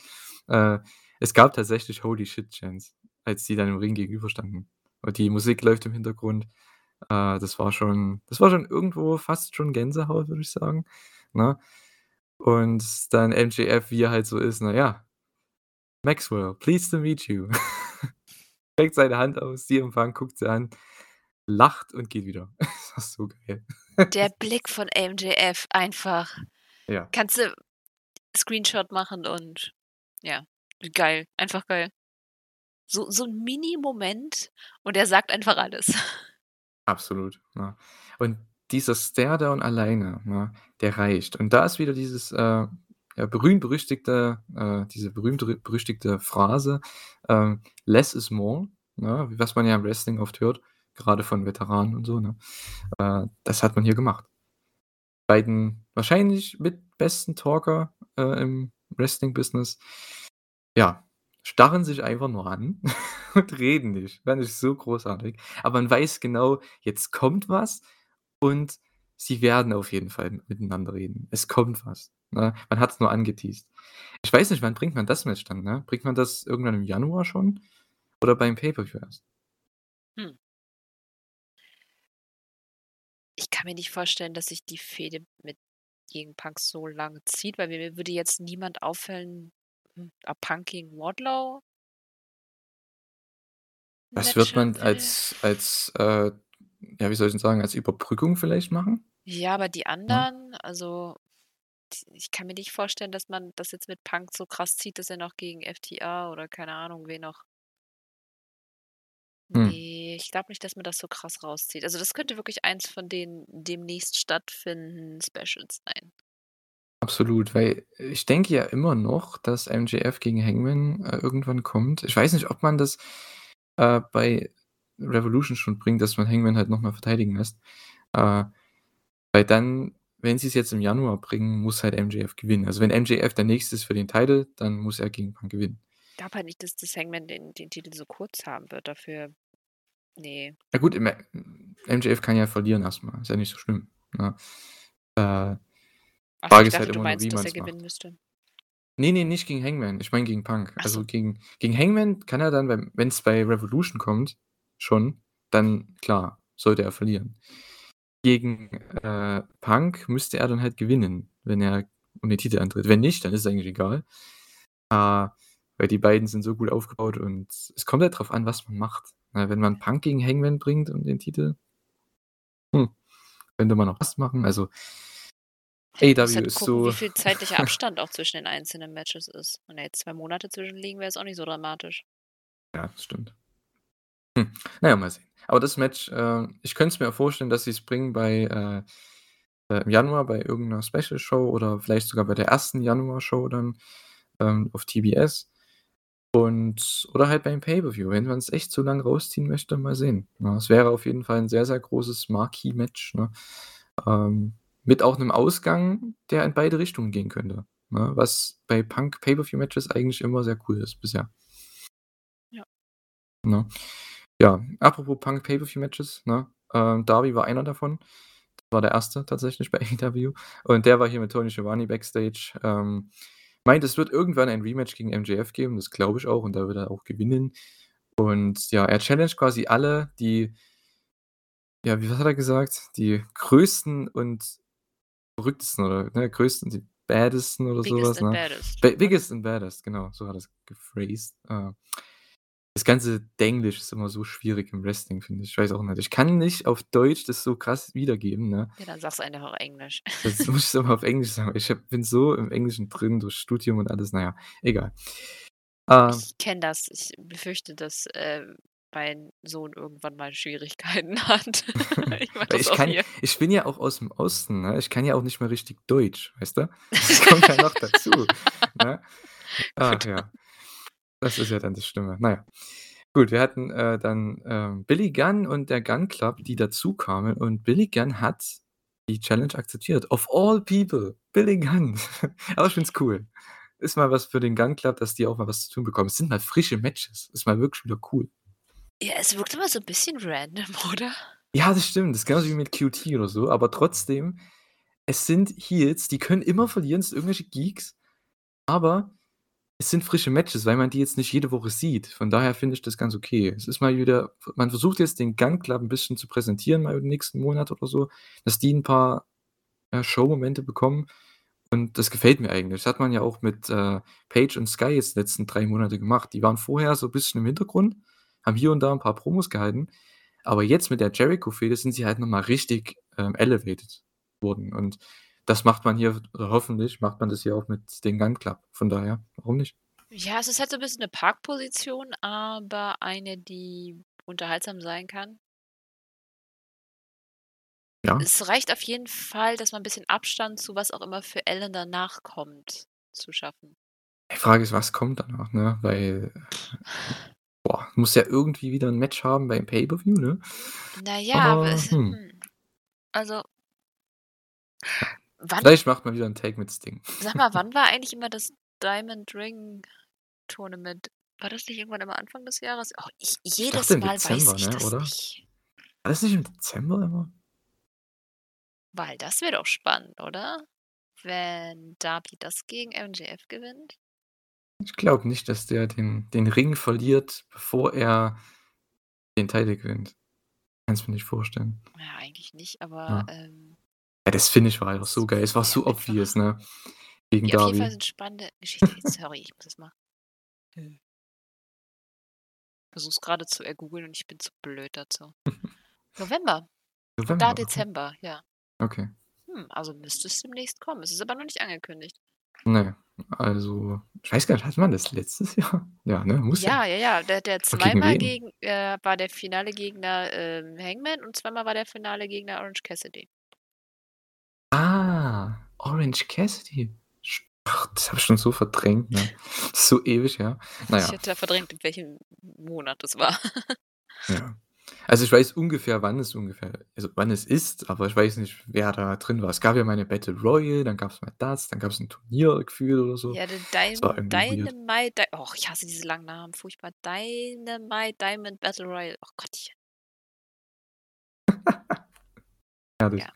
[SPEAKER 1] Äh, es gab tatsächlich Holy Shit Chants, als die dann im Ring gegenüberstanden. Und die Musik läuft im Hintergrund. Äh, das war schon das war schon irgendwo fast schon Gänsehaut, würde ich sagen, ne? Und dann MJF, wie er halt so ist, na ja: „Maxwell, pleased to meet you.“ *laughs* Streckt seine Hand aus, CM Punk guckt sie an, lacht und geht wieder. *laughs* Das war so geil.
[SPEAKER 2] Der Blick von MJF einfach.
[SPEAKER 1] Ja.
[SPEAKER 2] Kannst du Screenshot machen und ja, geil, einfach geil. So so 'n Mini-Moment und er sagt einfach alles. *laughs*
[SPEAKER 1] Absolut, ne? Und dieser Staredown alleine, ne, der reicht. Und da ist wieder dieses, äh, ja, berühmt-berüchtigte äh, diese berühmte berüchtigte Phrase, ähm, „Less is more“, ne, was man ja im Wrestling oft hört, grade von Veteranen und so, ne? Äh, das hat man hier gemacht. Beiden wahrscheinlich mit besten Talker, äh, im Wrestling-Business, ja, starren sich einfach nur an *laughs* und reden nicht. Fand ich so großartig. Aber man weiß genau, jetzt kommt was und sie werden auf jeden Fall miteinander reden. Es kommt was, ne? Man hat's nur angeteast. Ich weiß nicht, wann bringt man das Match dann, ne? Bringt man das irgendwann im Januar schon oder beim Pay-per-View erst?
[SPEAKER 2] Hm. Ich kann mir nicht vorstellen, dass sich die Fehde mit gegen Punk so lange zieht, weil mir würde jetzt niemand auffällen hm, Punk gegen Wardlow
[SPEAKER 1] Das wird man als als, äh ja, wie soll ich denn sagen, als Überbrückung vielleicht machen?
[SPEAKER 2] Ja, aber die anderen, also t ich kann mir nicht vorstellen, dass man das jetzt mit Punk so krass zieht, dass er noch gegen FTR oder keine Ahnung wen noch
[SPEAKER 1] Hm.
[SPEAKER 2] Ne, ich glaube nicht, dass man das so krass rauszieht. Also, das könnte wirklich eins von den demnächst stattfindenden Specials sein.
[SPEAKER 1] Absolut, weil ich denke ja immer noch, dass MJF gegen Hangman, äh, irgendwann kommt. Ich weiß nicht, ob man das, äh, bei Revolution schon bringt, dass man Hangman halt noch mal verteidigen lässt. Äh, weil dann, wenn sie's jetzt im Januar bringen, muss halt MJF gewinnen. Also, wenn MJF der Nächste ist für den Title, dann muss er gegen Punk gewinnen.
[SPEAKER 2] Ich glaube halt nicht, dass das Hangman den den Titel so kurz haben wird dafür. Ne.
[SPEAKER 1] Ja gut, MJF kann ja verlieren erst mal, ist ja nicht so schlimm, ne? Äh,
[SPEAKER 2] Ach
[SPEAKER 1] Frage
[SPEAKER 2] ich
[SPEAKER 1] halt
[SPEAKER 2] dachte, du
[SPEAKER 1] immer nur,
[SPEAKER 2] meinst,
[SPEAKER 1] wie
[SPEAKER 2] dass er gewinnen
[SPEAKER 1] macht.
[SPEAKER 2] müsste.
[SPEAKER 1] Ne, ne, nicht gegen Hangman. Ich meine gegen Punk. Also,
[SPEAKER 2] so.
[SPEAKER 1] gegen gegen Hangman kann er dann, wenn wenn's bei Revolution kommt schon, dann klar, sollte er verlieren. Gegen, äh, Punk müsste er dann halt gewinnen, wenn er um den Titel antritt. Wenn nicht, dann ist es eigentlich egal. Äh, weil die beiden sind so gut aufgebaut und es kommt halt drauf an, was man macht. Ne, wenn man Punk gegen Hangman bringt um den Titel hm, könnte man auch das machen. Also
[SPEAKER 2] musst
[SPEAKER 1] AEW
[SPEAKER 2] halt
[SPEAKER 1] ist
[SPEAKER 2] gucken, wie
[SPEAKER 1] so
[SPEAKER 2] viel *laughs* zeitlicher Abstand auch zwischen den einzelnen Matches ist. Wenn da jetzt 2 Monate zwischen liegen, wäre es auch nicht so dramatisch.
[SPEAKER 1] Ja, das stimmt. Hm, na ja, mal sehen. Aber das Match, äh, ich könnte es mir vorstellen, dass sie's bringen bei, äh äh, im Januar bei irgend 'ner Special-Show oder vielleicht sogar bei der ersten Januarshow dann, ähm, auf TBS. Und oder halt beim Pay-per-View, wenn man's echt so lang rausziehen möchte, mal sehen? Es wäre auf jeden Fall 'n sehr, sehr großes Marquee-Match, ne? Ähm, mit auch 'nem Ausgang, der in beide Richtungen gehen könnte, ne? Was bei Punk Pay-per-View-Matches eigentlich immer sehr cool ist bisher.
[SPEAKER 2] Ja.
[SPEAKER 1] Ne? Ja, apropos Punk Pay-per-View-Matches, ne? Ähm, Darby war einer davon. War der 1. tatsächlich *laughs* bei AEW und der war hier mit Tony Schiavone backstage, ähm, meint, es wird irgendwann ein Rematch gegen MJF geben, das glaube ich auch und da wird er auch gewinnen. Und ja, er challenged quasi alle, die ja, wie was hat er gesagt? Die größten und verrücktesten oder, ne, größten, die baddesten oder
[SPEAKER 2] Biggest
[SPEAKER 1] was,
[SPEAKER 2] and
[SPEAKER 1] ne?
[SPEAKER 2] baddest,
[SPEAKER 1] Ba biggest and baddest, genau, so hat er's gephrased. Äh, das ganze Denglisch ist immer so schwierig im Wrestling, finde ich. Ich weiß auch nicht. Ich kann nicht auf Deutsch das so krass wiedergeben, ne?
[SPEAKER 2] Ja, dann sag's einfach auf Englisch.
[SPEAKER 1] Das muss ich *laughs* immer auf Englisch sagen. Ich habe bin so im Englischen drin durch Studium und alles, na ja, egal. Äh
[SPEAKER 2] Ich kenne das. Ich befürchte, dass, äh, mein Sohn irgendwann mal Schwierigkeiten *laughs* hat. *laughs* Ich
[SPEAKER 1] ich kann ich bin ja auch aus'm Osten, ne? Ich kann ja auch nicht mal richtig Deutsch, weißt du? Das kommt ja noch dazu, ne? Ach ja. Das ist ja dann das Schlimme. Na ja. Gut, wir hatten, äh, dann, ähm, Billy Gunn und der Gunn Club, die dazukamen und Billy Gunn hat die Challenge akzeptiert. Of all people, Billy Gunn. *laughs* Aber ich finde es cool. Ist mal was für den Gunn Club, dass die auch mal was zu tun bekommen. Es sind mal frische Matches. Ist mal wirklich wieder cool.
[SPEAKER 2] Ja, es wirkt immer so 'n bisschen random, *laughs* oder?
[SPEAKER 1] Ja, das stimmt. Das ist genauso wie mit QT oder so, aber trotzdem, es sind Heels, die können immer verlieren, es sind irgendwelche Geeks, aber es sind frische Matches, weil man die jetzt nicht jede Woche sieht. Von daher finde ich das ganz okay. Es ist mal wieder man versucht jetzt den Gunn Club 'n bisschen zu präsentieren mal den nächsten Monat oder so, dass die 'n paar, äh, Showmomente bekommen und das gefällt mir eigentlich. Das hat man ja auch mit, äh, Page und Sky jetzt die letzten 3 Monate gemacht. Die waren vorher so bisschen im Hintergrund, haben hier und da 'n paar Promos gehalten, aber jetzt mit der Jericho-Fehde sind sie halt noch mal richtig, ähm, elevated worden und das macht man hier oder hoffentlich macht man das hier auch mit den Gunn Club. Von daher, warum nicht?
[SPEAKER 2] Ja, es ist halt so 'n bisschen 'ne Parkposition, aber eine, die unterhaltsam sein kann.
[SPEAKER 1] Ja.
[SPEAKER 2] Es reicht auf jeden Fall, dass man 'n bisschen Abstand zu was auch immer für Ellen danach kommt, zu schaffen.
[SPEAKER 1] Die Frage ist, was kommt danach, ne? Weil, boah, muss ja irgendwie wieder 'n Match haben beim Pay-per-View, ne?
[SPEAKER 2] Na ja, aber
[SPEAKER 1] Aber,
[SPEAKER 2] es
[SPEAKER 1] hm.
[SPEAKER 2] hm. Also. Wann
[SPEAKER 1] Vielleicht macht man wieder 'n Tag mit Sting.
[SPEAKER 2] Sag mal, wann war *laughs* eigentlich immer das Diamond Ring Tournament? War das nicht irgendwann immer Anfang des Jahres? Oh, ich
[SPEAKER 1] Ich
[SPEAKER 2] jedes
[SPEAKER 1] dachte im
[SPEAKER 2] Mal weiß
[SPEAKER 1] Dezember,
[SPEAKER 2] ich
[SPEAKER 1] ne,
[SPEAKER 2] das
[SPEAKER 1] oder?
[SPEAKER 2] nicht.
[SPEAKER 1] War das nicht im Dezember immer?
[SPEAKER 2] Weil das wäre doch spannend, oder? Wenn Darby das gegen MJF gewinnt?
[SPEAKER 1] Ich glaube nicht, dass der den den Ring verliert, bevor er den Title gewinnt. Kann's mir nicht vorstellen.
[SPEAKER 2] Ja, eigentlich nicht, aber,
[SPEAKER 1] Ja.
[SPEAKER 2] ähm
[SPEAKER 1] Ja, das Finish war einfach so geil. Es war so obvious, ne? Gegen
[SPEAKER 2] Ja, auf jeden Fall sind spannende Geschichten. Sorry, ich muss das mal äh versuche es grade zu ergoogeln und ich bin zu blöd dazu. *laughs* November. Und da
[SPEAKER 1] November, aha.
[SPEAKER 2] Dezember, ja.
[SPEAKER 1] Okay.
[SPEAKER 2] Hm, also müsste es demnächst kommen. Es ist aber noch nicht angekündigt.
[SPEAKER 1] Ne, also, ich weiß gar nicht, hatte man das letztes Jahr? Ja, ne, muss ja.
[SPEAKER 2] Ja, ja, ja. Der der
[SPEAKER 1] gegen
[SPEAKER 2] zweimal
[SPEAKER 1] wen?
[SPEAKER 2] gegen äh, war der finale Gegner, ähm, Hangman und zweimal war der finale Gegner Orange Cassidy.
[SPEAKER 1] Ah. Orange Cassidy. Ach, das habe ich schon so verdrängt, ne? *laughs* So ewig her. Na
[SPEAKER 2] Ich
[SPEAKER 1] ja.
[SPEAKER 2] hätte verdrängt, in welchem Monat das war.
[SPEAKER 1] Ja. Also, ich weiß ungefähr, wann es ungefähr also, wann es ist, aber ich weiß nicht, wer da drin war. Es gab ja mal 'ne Battle Royale, dann gab's mal das, dann gab's 'n Turnier gefühlt oder so.
[SPEAKER 2] Ja,
[SPEAKER 1] irgendwie weird.
[SPEAKER 2] Dynamite Dy och, ich hasse diese langen Namen, furchtbar. Dynamite Diamond Battle Royale. Oh Gottchen. *laughs*
[SPEAKER 1] Herrlich.
[SPEAKER 2] Ja.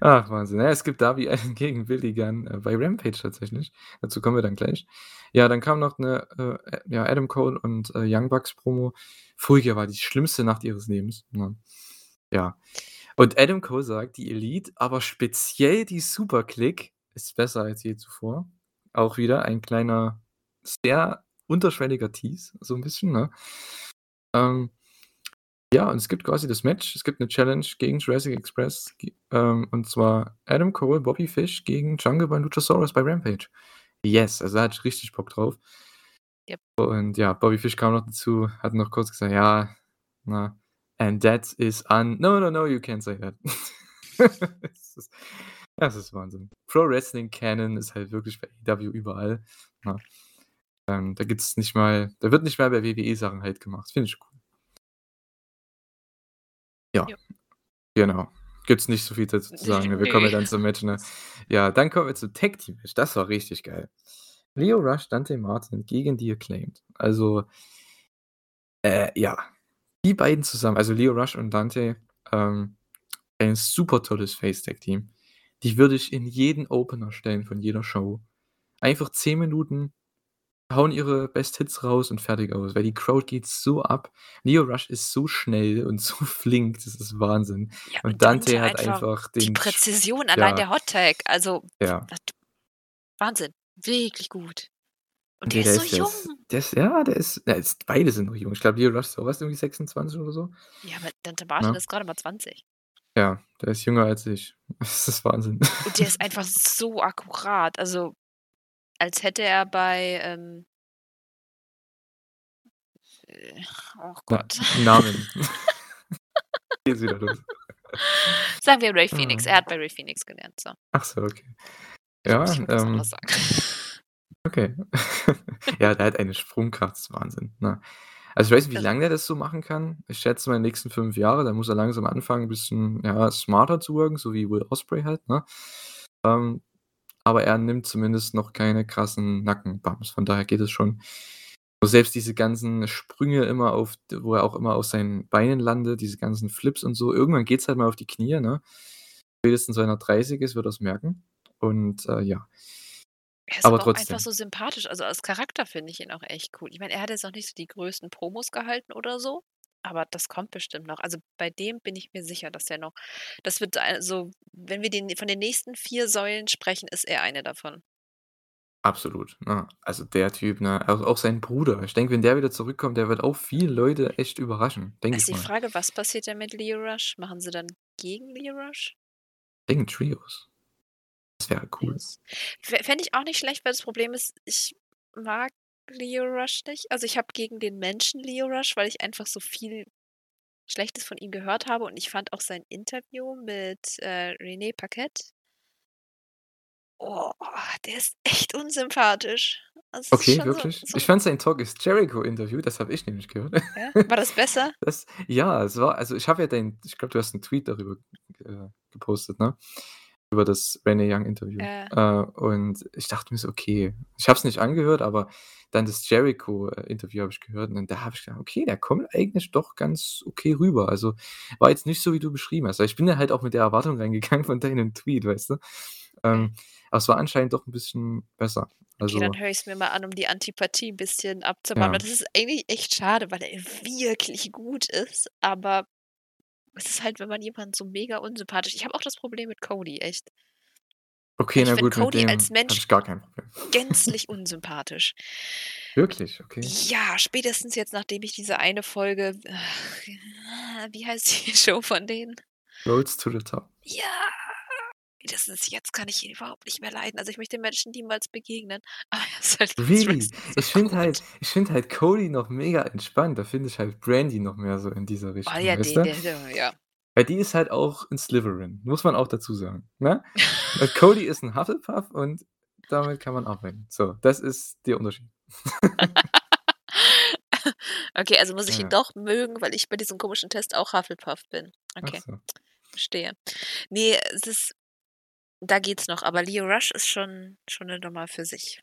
[SPEAKER 1] Ach, Wahnsinn. Ja, es gibt Darby Allin *laughs* gegen Billy Gunn, äh, bei Rampage tatsächlich. Dazu kommen wir dann gleich. Ja, dann kam noch 'ne, äh, ja, Adam Cole und, äh, Young Bucks Promo. Furchtbar, war die schlimmste Nacht ihres Lebens, ne? Ja. Und Adam Cole sagt, die Elite, aber speziell die Super Kliq ist besser als je zuvor. Auch wieder ein kleiner, sehr unterschwelliger Tease, so 'n bisschen, ne? Ähm, ja, und es gibt quasi das Match. Es gibt 'ne Challenge gegen Jurassic Express, ähm, und zwar Adam Cole, Bobby Fish gegen Jungle und Luchasaurus bei Rampage. Yes, also da hatte ich richtig Bock drauf.
[SPEAKER 2] Jep.
[SPEAKER 1] Und ja, Bobby Fish kam noch dazu, hat noch kurz gesagt: „Ja, na, and that is un no, no, no, you can't say that.“ *laughs* Das ist das ist Wahnsinn. Pro Wrestling Canon ist halt wirklich bei AEW überall, ne? Ähm, da gibt's nicht mal da wird nicht mal bei WWE Sachen Halt gemacht. Finde ich cool. Ja,
[SPEAKER 2] Ja.
[SPEAKER 1] genau. Gibt's nicht so viel dazu zu sagen, ne? Wir kommen ja
[SPEAKER 2] Ne.
[SPEAKER 1] dann *laughs* zum Match, ne? Ja, dann kommen wir zum Tag Team Match. Das war richtig geil. Lio Rush, Dante Martin gegen The Acclaimed. Also äh, ja, die beiden zusammen, also Lio Rush und Dante, ähm, ein super tolles Face Tag Team. Die würde ich in jeden Opener stellen von jeder Show. Einfach 10 Minuten, hauen ihre Best Hits raus und fertig aus, weil die Crowd geht so ab. Lio Rush ist so schnell *laughs* und so flink, das ist Wahnsinn.
[SPEAKER 2] Ja,
[SPEAKER 1] Und
[SPEAKER 2] und
[SPEAKER 1] Dante
[SPEAKER 2] Dante
[SPEAKER 1] hat
[SPEAKER 2] einfach
[SPEAKER 1] einfach
[SPEAKER 2] die
[SPEAKER 1] den sch
[SPEAKER 2] Präzision, allein
[SPEAKER 1] ja.
[SPEAKER 2] der Hot Tag, also
[SPEAKER 1] Ja.
[SPEAKER 2] was Wahnsinn, wirklich gut. Und der
[SPEAKER 1] der
[SPEAKER 2] ist so
[SPEAKER 1] ist der ist
[SPEAKER 2] jung.
[SPEAKER 1] der ist ja, der ist der ist beide sind noch jung. Ich glaube, Lio Rush ist auch erst irgendwie 26 oder so,
[SPEAKER 2] Ja, aber Dante Martin
[SPEAKER 1] ne?
[SPEAKER 2] ist grade mal 20.
[SPEAKER 1] Ja, der ist jünger als ich. *laughs* Das ist Wahnsinn.
[SPEAKER 2] Und der ist *laughs* einfach so akkurat, also als hätte er bei, ähm äh, oh
[SPEAKER 1] Na
[SPEAKER 2] Gott.
[SPEAKER 1] Namen. *laughs* *laughs* Geht's wieder los.
[SPEAKER 2] Sagen wir Ray Phoenix.
[SPEAKER 1] Ah.
[SPEAKER 2] Er hat bei Ray Phoenix gelernt, so.
[SPEAKER 1] Ach so, okay. Ja,
[SPEAKER 2] muss ich was
[SPEAKER 1] ähm
[SPEAKER 2] anderes sagen. *laughs*
[SPEAKER 1] Okay. Ja, der hat eine Sprungkraft, das ist Wahnsinn, ne? Also, ich weiß nicht, wie
[SPEAKER 2] Also
[SPEAKER 1] lange der das so machen kann. Ich schätze mal in den nächsten 5 Jahre, dann muss er langsam anfangen, 'n bisschen, ja, smarter zu worken, so wie Will Ospreay halt, ne? Ähm, aber er nimmt zumindest noch keine krassen Nackenbumps, von daher geht es schon. Und selbst diese ganzen Sprünge immer auf wo er auch immer auf seinen Beinen landet, diese ganzen Flips und so, irgendwann geht's halt mal auf die Knie, ne? Spätestens wenn er 30 ist, wird er's merken und, äh, ja.
[SPEAKER 2] Er ist
[SPEAKER 1] Aber
[SPEAKER 2] aber auch einfach
[SPEAKER 1] trotzdem.
[SPEAKER 2] so sympathisch. Also, als Charakter finde ich ihn auch echt cool. Ich meine, er hat jetzt noch nicht so die größten Promos gehalten oder so, aber das kommt bestimmt noch. Also, bei dem bin ich mir sicher, dass der noch das wird also, wenn wir den von den nächsten 4 Säulen sprechen, ist er eine davon.
[SPEAKER 1] Absolut, ne? Also, der Typ, ne? Also, auch sein Bruder. Ich denke, wenn der wieder zurückkommt, der wird auch viele Leute echt überraschen, denke
[SPEAKER 2] Ist
[SPEAKER 1] ich
[SPEAKER 2] die
[SPEAKER 1] mal.
[SPEAKER 2] Frage, was passiert denn mit Lio Rush? Machen sie dann gegen Lio Rush?
[SPEAKER 1] Ich denke Trios. Das wäre cool.
[SPEAKER 2] Fände ich auch nicht schlecht, weil das Problem ist, ich mag Lio Rush nicht. Also, ich habe gegen den Menschen Lio Rush, weil ich einfach so viel Schlechtes von ihm gehört habe und ich fand auch sein Interview mit, äh, Renee Paquette Oh, der ist echt unsympathisch. Ist
[SPEAKER 1] Okay,
[SPEAKER 2] schon so
[SPEAKER 1] wirklich?
[SPEAKER 2] so
[SPEAKER 1] Ich fand sein Talk is Jericho Interview, das habe ich nämlich gehört.
[SPEAKER 2] Ja? War das besser? *laughs*
[SPEAKER 1] Das ja, es war also, ich habe ja dein ich glaube, du hast 'n Tweet darüber, äh, gepostet, ne? Über das Renee Young Interview.
[SPEAKER 2] Ja.
[SPEAKER 1] Äh, und ich dachte mir so: „Okay“ ich habe es nicht angehört, aber dann das Jericho, äh, Interview habe ich gehört und da habe ich gedacht: „Okay, der kommt eigentlich doch ganz okay rüber.“ Also, war jetzt nicht so, wie du beschrieben hast. Ich bin da halt auch mit der Erwartung reingegangen von deinem Tweet, weißt du? Ähm, aber es war anscheinend doch 'n bisschen besser.
[SPEAKER 2] Okay,
[SPEAKER 1] Also
[SPEAKER 2] dann höre ich's mir mal an, um die Antipathie 'n bisschen abzubauen,
[SPEAKER 1] Ja.
[SPEAKER 2] das ist eigentlich echt schade, weil er wirklich gut ist, aber es ist halt, wenn man jemanden so mega unsympathisch ich habe auch das Problem mit Cody, echt.
[SPEAKER 1] Okay,
[SPEAKER 2] Ich
[SPEAKER 1] na gut, mit
[SPEAKER 2] Cody
[SPEAKER 1] dem
[SPEAKER 2] als
[SPEAKER 1] habe
[SPEAKER 2] Mensch
[SPEAKER 1] ich gar kein Problem.
[SPEAKER 2] gänzlich *laughs* unsympathisch.
[SPEAKER 1] Wirklich? Okay.
[SPEAKER 2] Ja, spätestens jetzt, nachdem ich diese eine Folge wie heißt die *laughs* Show von denen?
[SPEAKER 1] Roads to the Top.
[SPEAKER 2] Ja, spätestens jetzt kann ich ihn überhaupt nicht mehr leiden. Also, ich möchte Menschen niemals begegnen, *laughs* aber er ist halt
[SPEAKER 1] Really? Ich finde halt ich finde halt Cody noch mega entspannt. Da finde ich halt Brandy noch mehr so in dieser
[SPEAKER 2] Oh
[SPEAKER 1] Richtung,
[SPEAKER 2] ja,
[SPEAKER 1] weißt
[SPEAKER 2] den
[SPEAKER 1] du?
[SPEAKER 2] der der ja.
[SPEAKER 1] Weil die ist halt auch 'n Slytherin, muss man auch dazu sagen, ne? *laughs* Cody ist 'n Hufflepuff und damit kann man arbeiten. So, das ist der Unterschied. *laughs*
[SPEAKER 2] Okay, also muss ich ihn
[SPEAKER 1] Ja.
[SPEAKER 2] doch mögen, weil ich bei diesem komischen Test auch Hufflepuff bin. Okay,
[SPEAKER 1] so.
[SPEAKER 2] verstehe. Ne, es ist da geht's noch, aber Leo Rush ist schon schon 'ne Nummer für sich.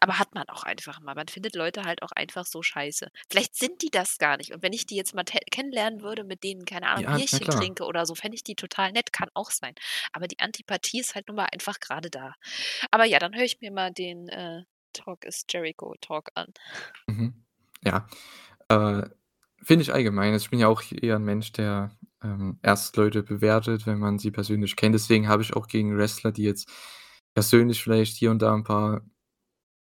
[SPEAKER 2] Aber hat man auch einfach mal. Man findet Leute halt auch einfach so scheiße. Vielleicht sind die das gar nicht. Und wenn ich die jetzt mal kennenlernen würde, mit denen, keine Ahnung,
[SPEAKER 1] Ja,
[SPEAKER 2] Bierchen trinke oder so, fände ich die total nett, kann auch sein. Aber die Antipathie ist halt nun mal einfach grade da. Aber ja, dann höre ich mir mal den, äh, „Talk is Jericho“ Talk an.
[SPEAKER 1] Mhm. Ja, äh, finde ich allgemein. Also, ich bin ja auch eher 'n Mensch, der, ähm, erst Leute bewertet, wenn man sie persönlich kennt. Deswegen habe ich auch gegen Wrestler, die jetzt persönlich vielleicht hier und da 'n paar,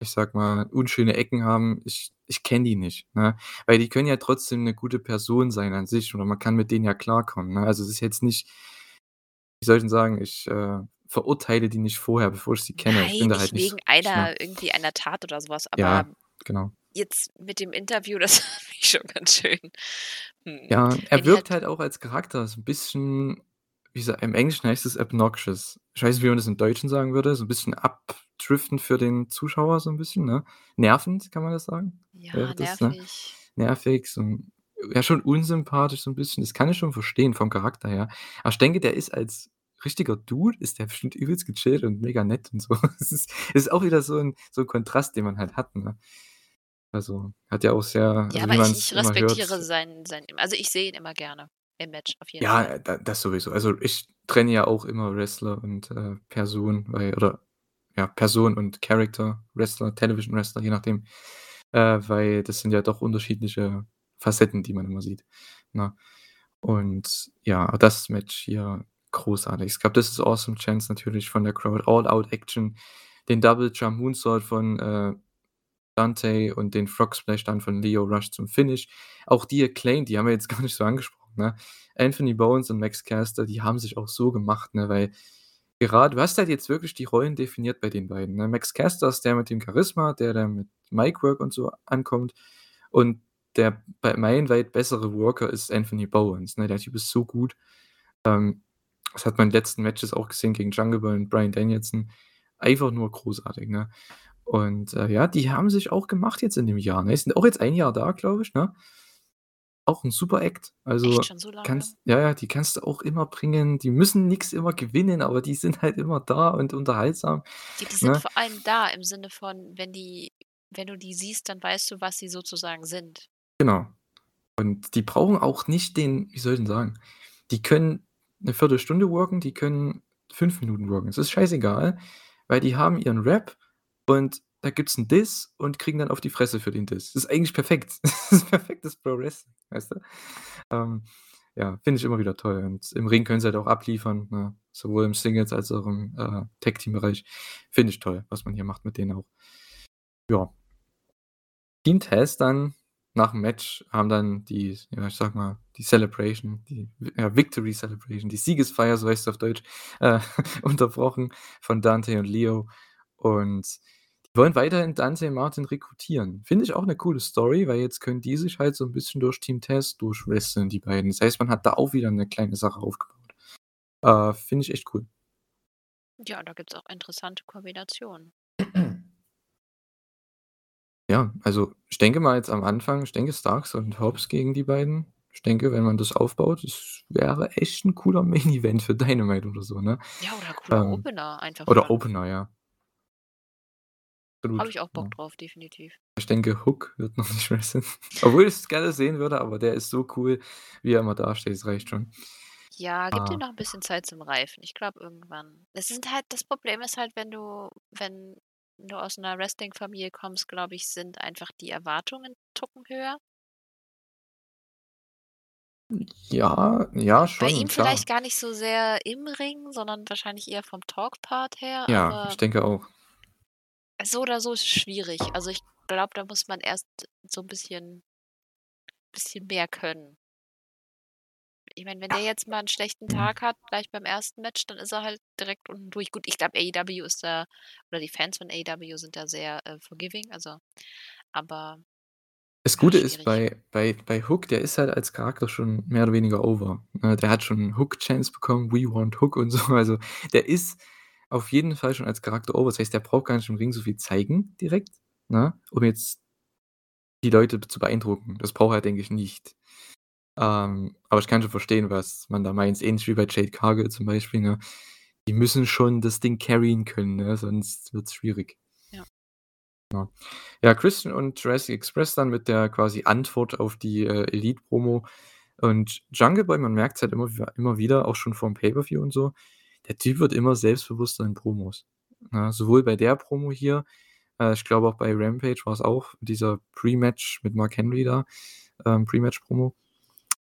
[SPEAKER 1] ich sage mal, unschöne Ecken haben ich ich kenne die nicht, ne? Weil die können ja trotzdem 'ne gute Person sein an sich oder man kann mit denen ja klarkommen, ne? Also, es ist jetzt nicht wie soll ich denn sagen, ich, äh, verurteile die nicht vorher, bevor ich sie kenne. Ich
[SPEAKER 2] Nein,
[SPEAKER 1] bin da halt
[SPEAKER 2] nicht
[SPEAKER 1] nicht
[SPEAKER 2] wegen
[SPEAKER 1] ne?
[SPEAKER 2] einer irgendwie einer Tat oder so was, aber
[SPEAKER 1] Ja, genau.
[SPEAKER 2] Jetzt mit dem Interview, *laughs* das fand ich schon ganz schön hm,
[SPEAKER 1] Ja,
[SPEAKER 2] wenn
[SPEAKER 1] er
[SPEAKER 2] die
[SPEAKER 1] wirkt
[SPEAKER 2] halt
[SPEAKER 1] halt auch als Charakter so 'n bisschen wie sa im Englischen heißt es obnoxious. Ich weiß nicht, wie man das im Deutschen sagen würde, so 'n bisschen abdriftend für den Zuschauer so 'n bisschen, ne? Nervend, kann man das sagen?
[SPEAKER 2] Ja,
[SPEAKER 1] das, ne?
[SPEAKER 2] nervig.
[SPEAKER 1] Nervig, so 'n ja, schon unsympathisch so 'n bisschen. Das kann ich schon verstehen vom Charakter her. Aber ich denke, der ist als richtiger Dude ist der bestimmt übelst gechillt und mega nett und so. *laughs* Es ist ist auch wieder so 'n so 'n Kontrast, den man halt hat, ne? Also, hat ja auch sehr
[SPEAKER 2] Ja,
[SPEAKER 1] also,
[SPEAKER 2] aber ich ich respektiere
[SPEAKER 1] hört
[SPEAKER 2] sein sein also, ich sehe ihn immer gerne im Match, auf jeden
[SPEAKER 1] Ja,
[SPEAKER 2] Fall.
[SPEAKER 1] äh, da das sowieso. Also, ich trenne ja auch immer Wrestler und, äh, Person, weil oder ja, Person und Character, Wrestler, Television Wrestler, je nachdem, äh, weil das sind ja doch unterschiedliche Facetten, die man immer sieht, ne? Und ja, das Match hier großartig. Es gab „This is awesome“ Chants natürlich von der Crowd, All-Out-Action, den Double Jump Moonsault von, äh, Dante und den Frog Splash dann von Lio Rush zum Finish. Auch die Acclaimed, die haben wir jetzt *laughs* gar nicht so angesprochen, ne? Anthony Bowens und Max Caster, die haben sich auch so gemacht, ne, weil gerade du hast halt jetzt wirklich die Rollen definiert bei den beiden, ne? Max Caster ist der mit dem Charisma, der der mit Micwork und so ankommt und der bei meilenweit bessere Worker ist Anthony Bowens, ne? Der Typ ist so gut. Ähm, das hat man in den letzten Matches auch gesehen gegen Jungle Boy und Bryan Danielson. Einfach nur großartig, ne? Und, äh, ja, die haben sich auch gemacht jetzt in dem Jahr, ne? Sind auch jetzt 1 Jahr da, glaube ich, ne? Auch 'n super Act. Also,
[SPEAKER 2] schon so
[SPEAKER 1] kannst ja, ja, die kannst du auch immer bringen. Die müssen nix immer gewinnen, aber die sind halt immer da und unterhaltsam,
[SPEAKER 2] Ja, die sind
[SPEAKER 1] ne?
[SPEAKER 2] vor allem da im Sinne von, wenn die wenn du die siehst, dann weißt du, was sie sozusagen sind.
[SPEAKER 1] Genau. Und die brauchen auch nicht den wie soll ich denn sagen? Die können 'ne Viertelstunde worken, die können 5 Minuten worken. Es ist scheißegal, weil die haben ihren Rap und da gibt's 'n Diss und kriegen dann auf die Fresse für den Diss. Das ist eigentlich perfekt. *laughs* Das ist perfektes Pro Wrestling, weißt du? Ähm, ja, finde ich immer wieder toll und im Ring können sie halt auch abliefern, ne? Sowohl im Singles als auch im, äh, Tag-Team-Bereich. Finde ich toll, was man hier macht mit denen auch. Ja. Team Taz dann nach'm Match haben dann die ja, ich sage mal, die Celebration, die ja, Victory Celebration, die Siegesfeier, so heißt es auf Deutsch, äh, *laughs* unterbrochen von Dante und Lio. Und wollen weiterhin Dante und Martin rekrutieren. Finde ich auch 'ne coole Story, weil jetzt können die sich halt so 'n bisschen durch Team Taz durchwresteln, die beiden. Das heißt, man hat da auch wieder 'ne kleine Sache aufgebaut. Äh, finde ich echt cool.
[SPEAKER 2] Ja, da gibt's auch interessante Kombinationen. *clears throat*
[SPEAKER 1] Ja, also, ich denke mal jetzt am Anfang ich denke Starks und Hobbs gegen die beiden. Ich denke, wenn man das aufbaut, das wäre echt 'n cooler *laughs* Main Event für Dynamite oder so, ne?
[SPEAKER 2] Ja, oder cooler
[SPEAKER 1] Ähm,
[SPEAKER 2] Opener einfach
[SPEAKER 1] oder. Opener, ja.
[SPEAKER 2] Habe ich auch Bock
[SPEAKER 1] ja.
[SPEAKER 2] drauf, definitiv.
[SPEAKER 1] Ich denke, Hook wird noch *laughs* nicht wresteln, obwohl ich's gerne sehen würde, aber der ist so cool, wie er immer dasteht, das reicht schon.
[SPEAKER 2] Ja, gib
[SPEAKER 1] Ah.
[SPEAKER 2] noch 'n bisschen Zeit zum Reifen. Ich glaube irgendwann es sind halt das Problem ist halt, wenn du wenn du aus 'ner Wrestling-Familie kommst, glaube ich, sind einfach die Erwartungen Tucken höher.
[SPEAKER 1] Ja, ja,
[SPEAKER 2] Bei
[SPEAKER 1] schon,
[SPEAKER 2] ihm
[SPEAKER 1] klar.
[SPEAKER 2] vielleicht gar nicht so sehr im Ring, sondern wahrscheinlich eher vom Talk-Part her,
[SPEAKER 1] Ja, ich denke auch.
[SPEAKER 2] So oder so ist es schwierig. Also, ich glaube, da muss man erst so 'n bisschen bisschen mehr können. Ich meine, wenn der jetzt mal 'n schlechten. Tag hat, gleich beim 1. Match, dann ist er halt direkt unten durch. Gut, ich glaube, AEW ist da oder die Fans von AEW sind da sehr, äh, forgiving, also aber
[SPEAKER 1] Das Gute ist bei bei bei Hook, der ist halt als Charakter schon mehr oder weniger over, ne? Der hat schon Hook-Chance bekommen, „We want Hook“ und so. Also, der ist auf jeden Fall schon als Charakter over. Das heißt, der braucht gar nicht im Ring so viel zeigen direkt, ne, um jetzt die Leute zu beeindrucken. Das braucht er, denke ich, nicht. Ähm, aber ich kann schon verstehen, was man da meint. Ähnlich wie bei Jade Cargill zum Beispiel, ne? Die müssen schon das Ding carryen können, ne, sonst wird's schwierig.
[SPEAKER 2] Ja.
[SPEAKER 1] Ja. Ja, Christian und Jurassic Express dann mit der quasi Antwort auf die, äh, Elite-Promo. Und Jungle Boy, man merkt's halt immer immer wieder, auch schon vorm Pay-per-View und so, der Typ wird immer selbstbewusster in Promos, ne? Sowohl bei der Promo hier, äh, ich glaube auch bei Rampage war's auch, dieser Pre-Match mit Mark Henry da, ähm, Pre-Match-Promo.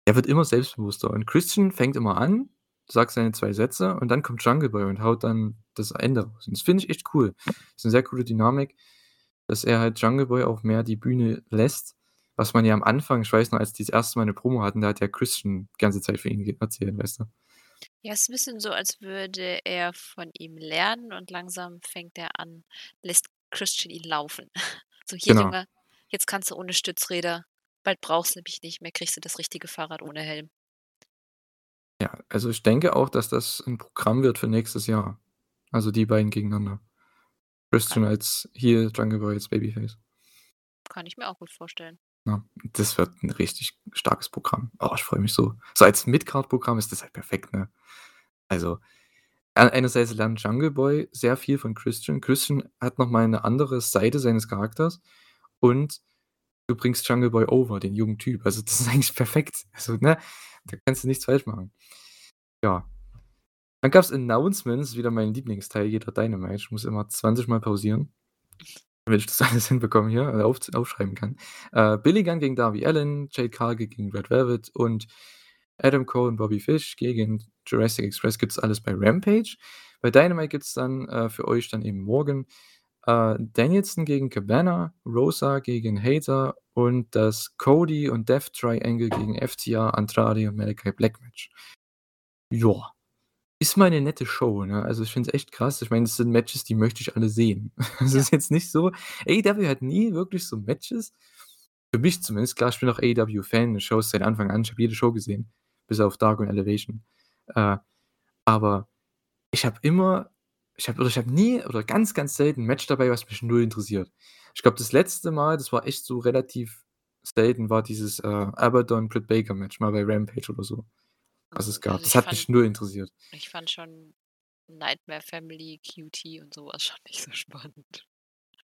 [SPEAKER 1] Er wird immer selbstbewusster und Christian fängt immer an, sagt seine 2 Sätze und dann kommt Jungle Boy und haut dann das Ende raus. Und das finde ich echt cool. Ist 'ne sehr coole Dynamik, dass er halt Jungle Boy auch mehr die Bühne lässt, was man ja am Anfang ich weiß noch, als die das 1. Mal 'ne Promo hatten, da hat ja Christian die ganze Zeit für ihn erzählt, weißt du?
[SPEAKER 2] Ja, ist 'n bisschen so, als würde er von ihm lernen und langsam fängt er an lässt Christian ihn laufen. *laughs* So: „Hier,
[SPEAKER 1] Genau.
[SPEAKER 2] Junge, jetzt kannst du ohne Stützräder. Bald brauchst du mich nicht mehr, kriegst du das richtige Fahrrad ohne Helm.“
[SPEAKER 1] Ja, also, ich denke auch, dass das 'n Programm wird für nächstes Jahr. Also, die beiden gegeneinander. Christian als Heel, Jungle Boy als Babyface.
[SPEAKER 2] Kann ich mir auch gut vorstellen.
[SPEAKER 1] Ja, das wird 'n richtig starkes Programm. Oh, ich freue mich so. So als Mid-Card-Programm ist das halt perfekt, ne? Also, ei einerseits lernt Jungle Boy sehr viel von Christian. Christian hat noch mal 'ne andere Seite seines Charakters und du bringst Jungle Boy over, den jungen Typ. Also, das ist eigentlich perfekt. Also, ne, da kannst du nichts falsch machen. Ja. Dann gab's Announcements, wieder mein Lieblingsteil jeder Dynamite. Ich muss immer 20 Mal pausieren, damit ich das *laughs* alles hinbekomme hier, äh, aufz aufschreiben kann. Äh, Billy Gunn gegen Darby Allin, Jade Cargill gegen Red Velvet und Adam Cole und Bobby Fish gegen Jurassic Express gibt's alles bei Rampage. Bei Dynamite gibt's dann, äh, für euch dann eben morgen, äh, Danielson gegen Cabana, Rosa gegen Hayter und das Cody und Death Triangle gegen FTR, Andrade und Malakai Black Match. Ja. Ist mal 'ne nette Show, ne? Also, ich finde es echt krass. Ich meine, das sind Matches, die möchte ich alle sehen. *laughs* Es
[SPEAKER 2] Ja.
[SPEAKER 1] ist jetzt nicht so AEW hat nie wirklich so Matches für mich zumindest, klar, ich bin auch AEW-Fan, schaue es seit Anfang an, ich habe jede Show gesehen, bis auf Dark und Elevation. Äh, aber ich habe immer ich habe oder ich habe nie oder ganz, ganz selten 'n Match dabei, was mich null interessiert. Ich glaube, das letzte Mal, das war echt so relativ selten, war dieses, äh, Abaddon-Britt Baker-Match mal bei Rampage oder so, was es gab.
[SPEAKER 2] also,
[SPEAKER 1] Das hat
[SPEAKER 2] fand
[SPEAKER 1] mich null interessiert.
[SPEAKER 2] ich fand schon Nightmare Family, QT und so was schon nicht so spannend.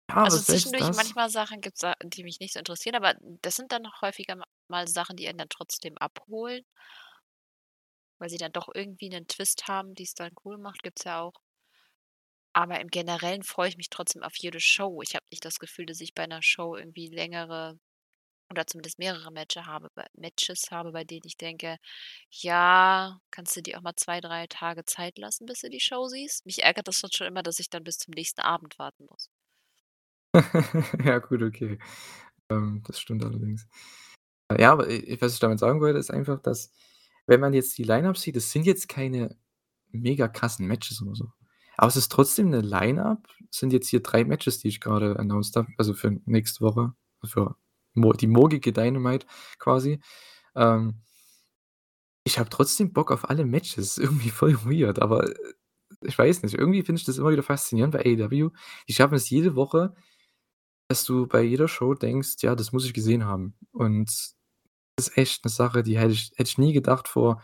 [SPEAKER 1] Ja,
[SPEAKER 2] Also, zwischendurch
[SPEAKER 1] das
[SPEAKER 2] manchmal Sachen gibt's da, die mich nicht so interessieren, aber das sind dann auch häufiger ma mal Sachen, die einen dann trotzdem abholen. Weil sie dann doch irgendwie 'nen Twist haben, die's dann cool macht, gibt's ja auch. Aber im Generellen freue ich mich trotzdem auf jede Show. Ich habe nicht das Gefühl, dass ich bei 'ner Show irgendwie längere oder zumindest mehrere Matche habe Matches habe, bei denen ich denke: „Ja, kannst du dir auch mal 2, 3 Tage Zeit lassen, bis du die Show siehst?“ Mich ärgert das schon immer, dass ich dann bis zum nächsten Abend warten muss. *laughs*
[SPEAKER 1] Ja gut, okay. Ähm, das stimmt allerdings. Ja, aber, äh, was ich damit sagen wollte, ist einfach, dass wenn man jetzt die Line-Up sieht, das sind jetzt keine mega krassen Matches oder so. Aber es ist trotzdem 'ne Line-Up. Es sind jetzt hier 3 Matches, die ich grade announced habe, also, für nächste Woche, für die morgige Dynamite quasi. Ähm ich habe trotzdem Bock auf alle Matches. *laughs* Irgendwie voll weird, aber, äh, ich weiß nicht. Irgendwie finde ich das immer wieder faszinierend bei AEW. Die schaffen es jede Woche, dass du bei jeder Show denkst: „Ja, das muss ich gesehen haben.“ Und das ist echt 'ne Sache, die hätte ich hätte ich nie gedacht vor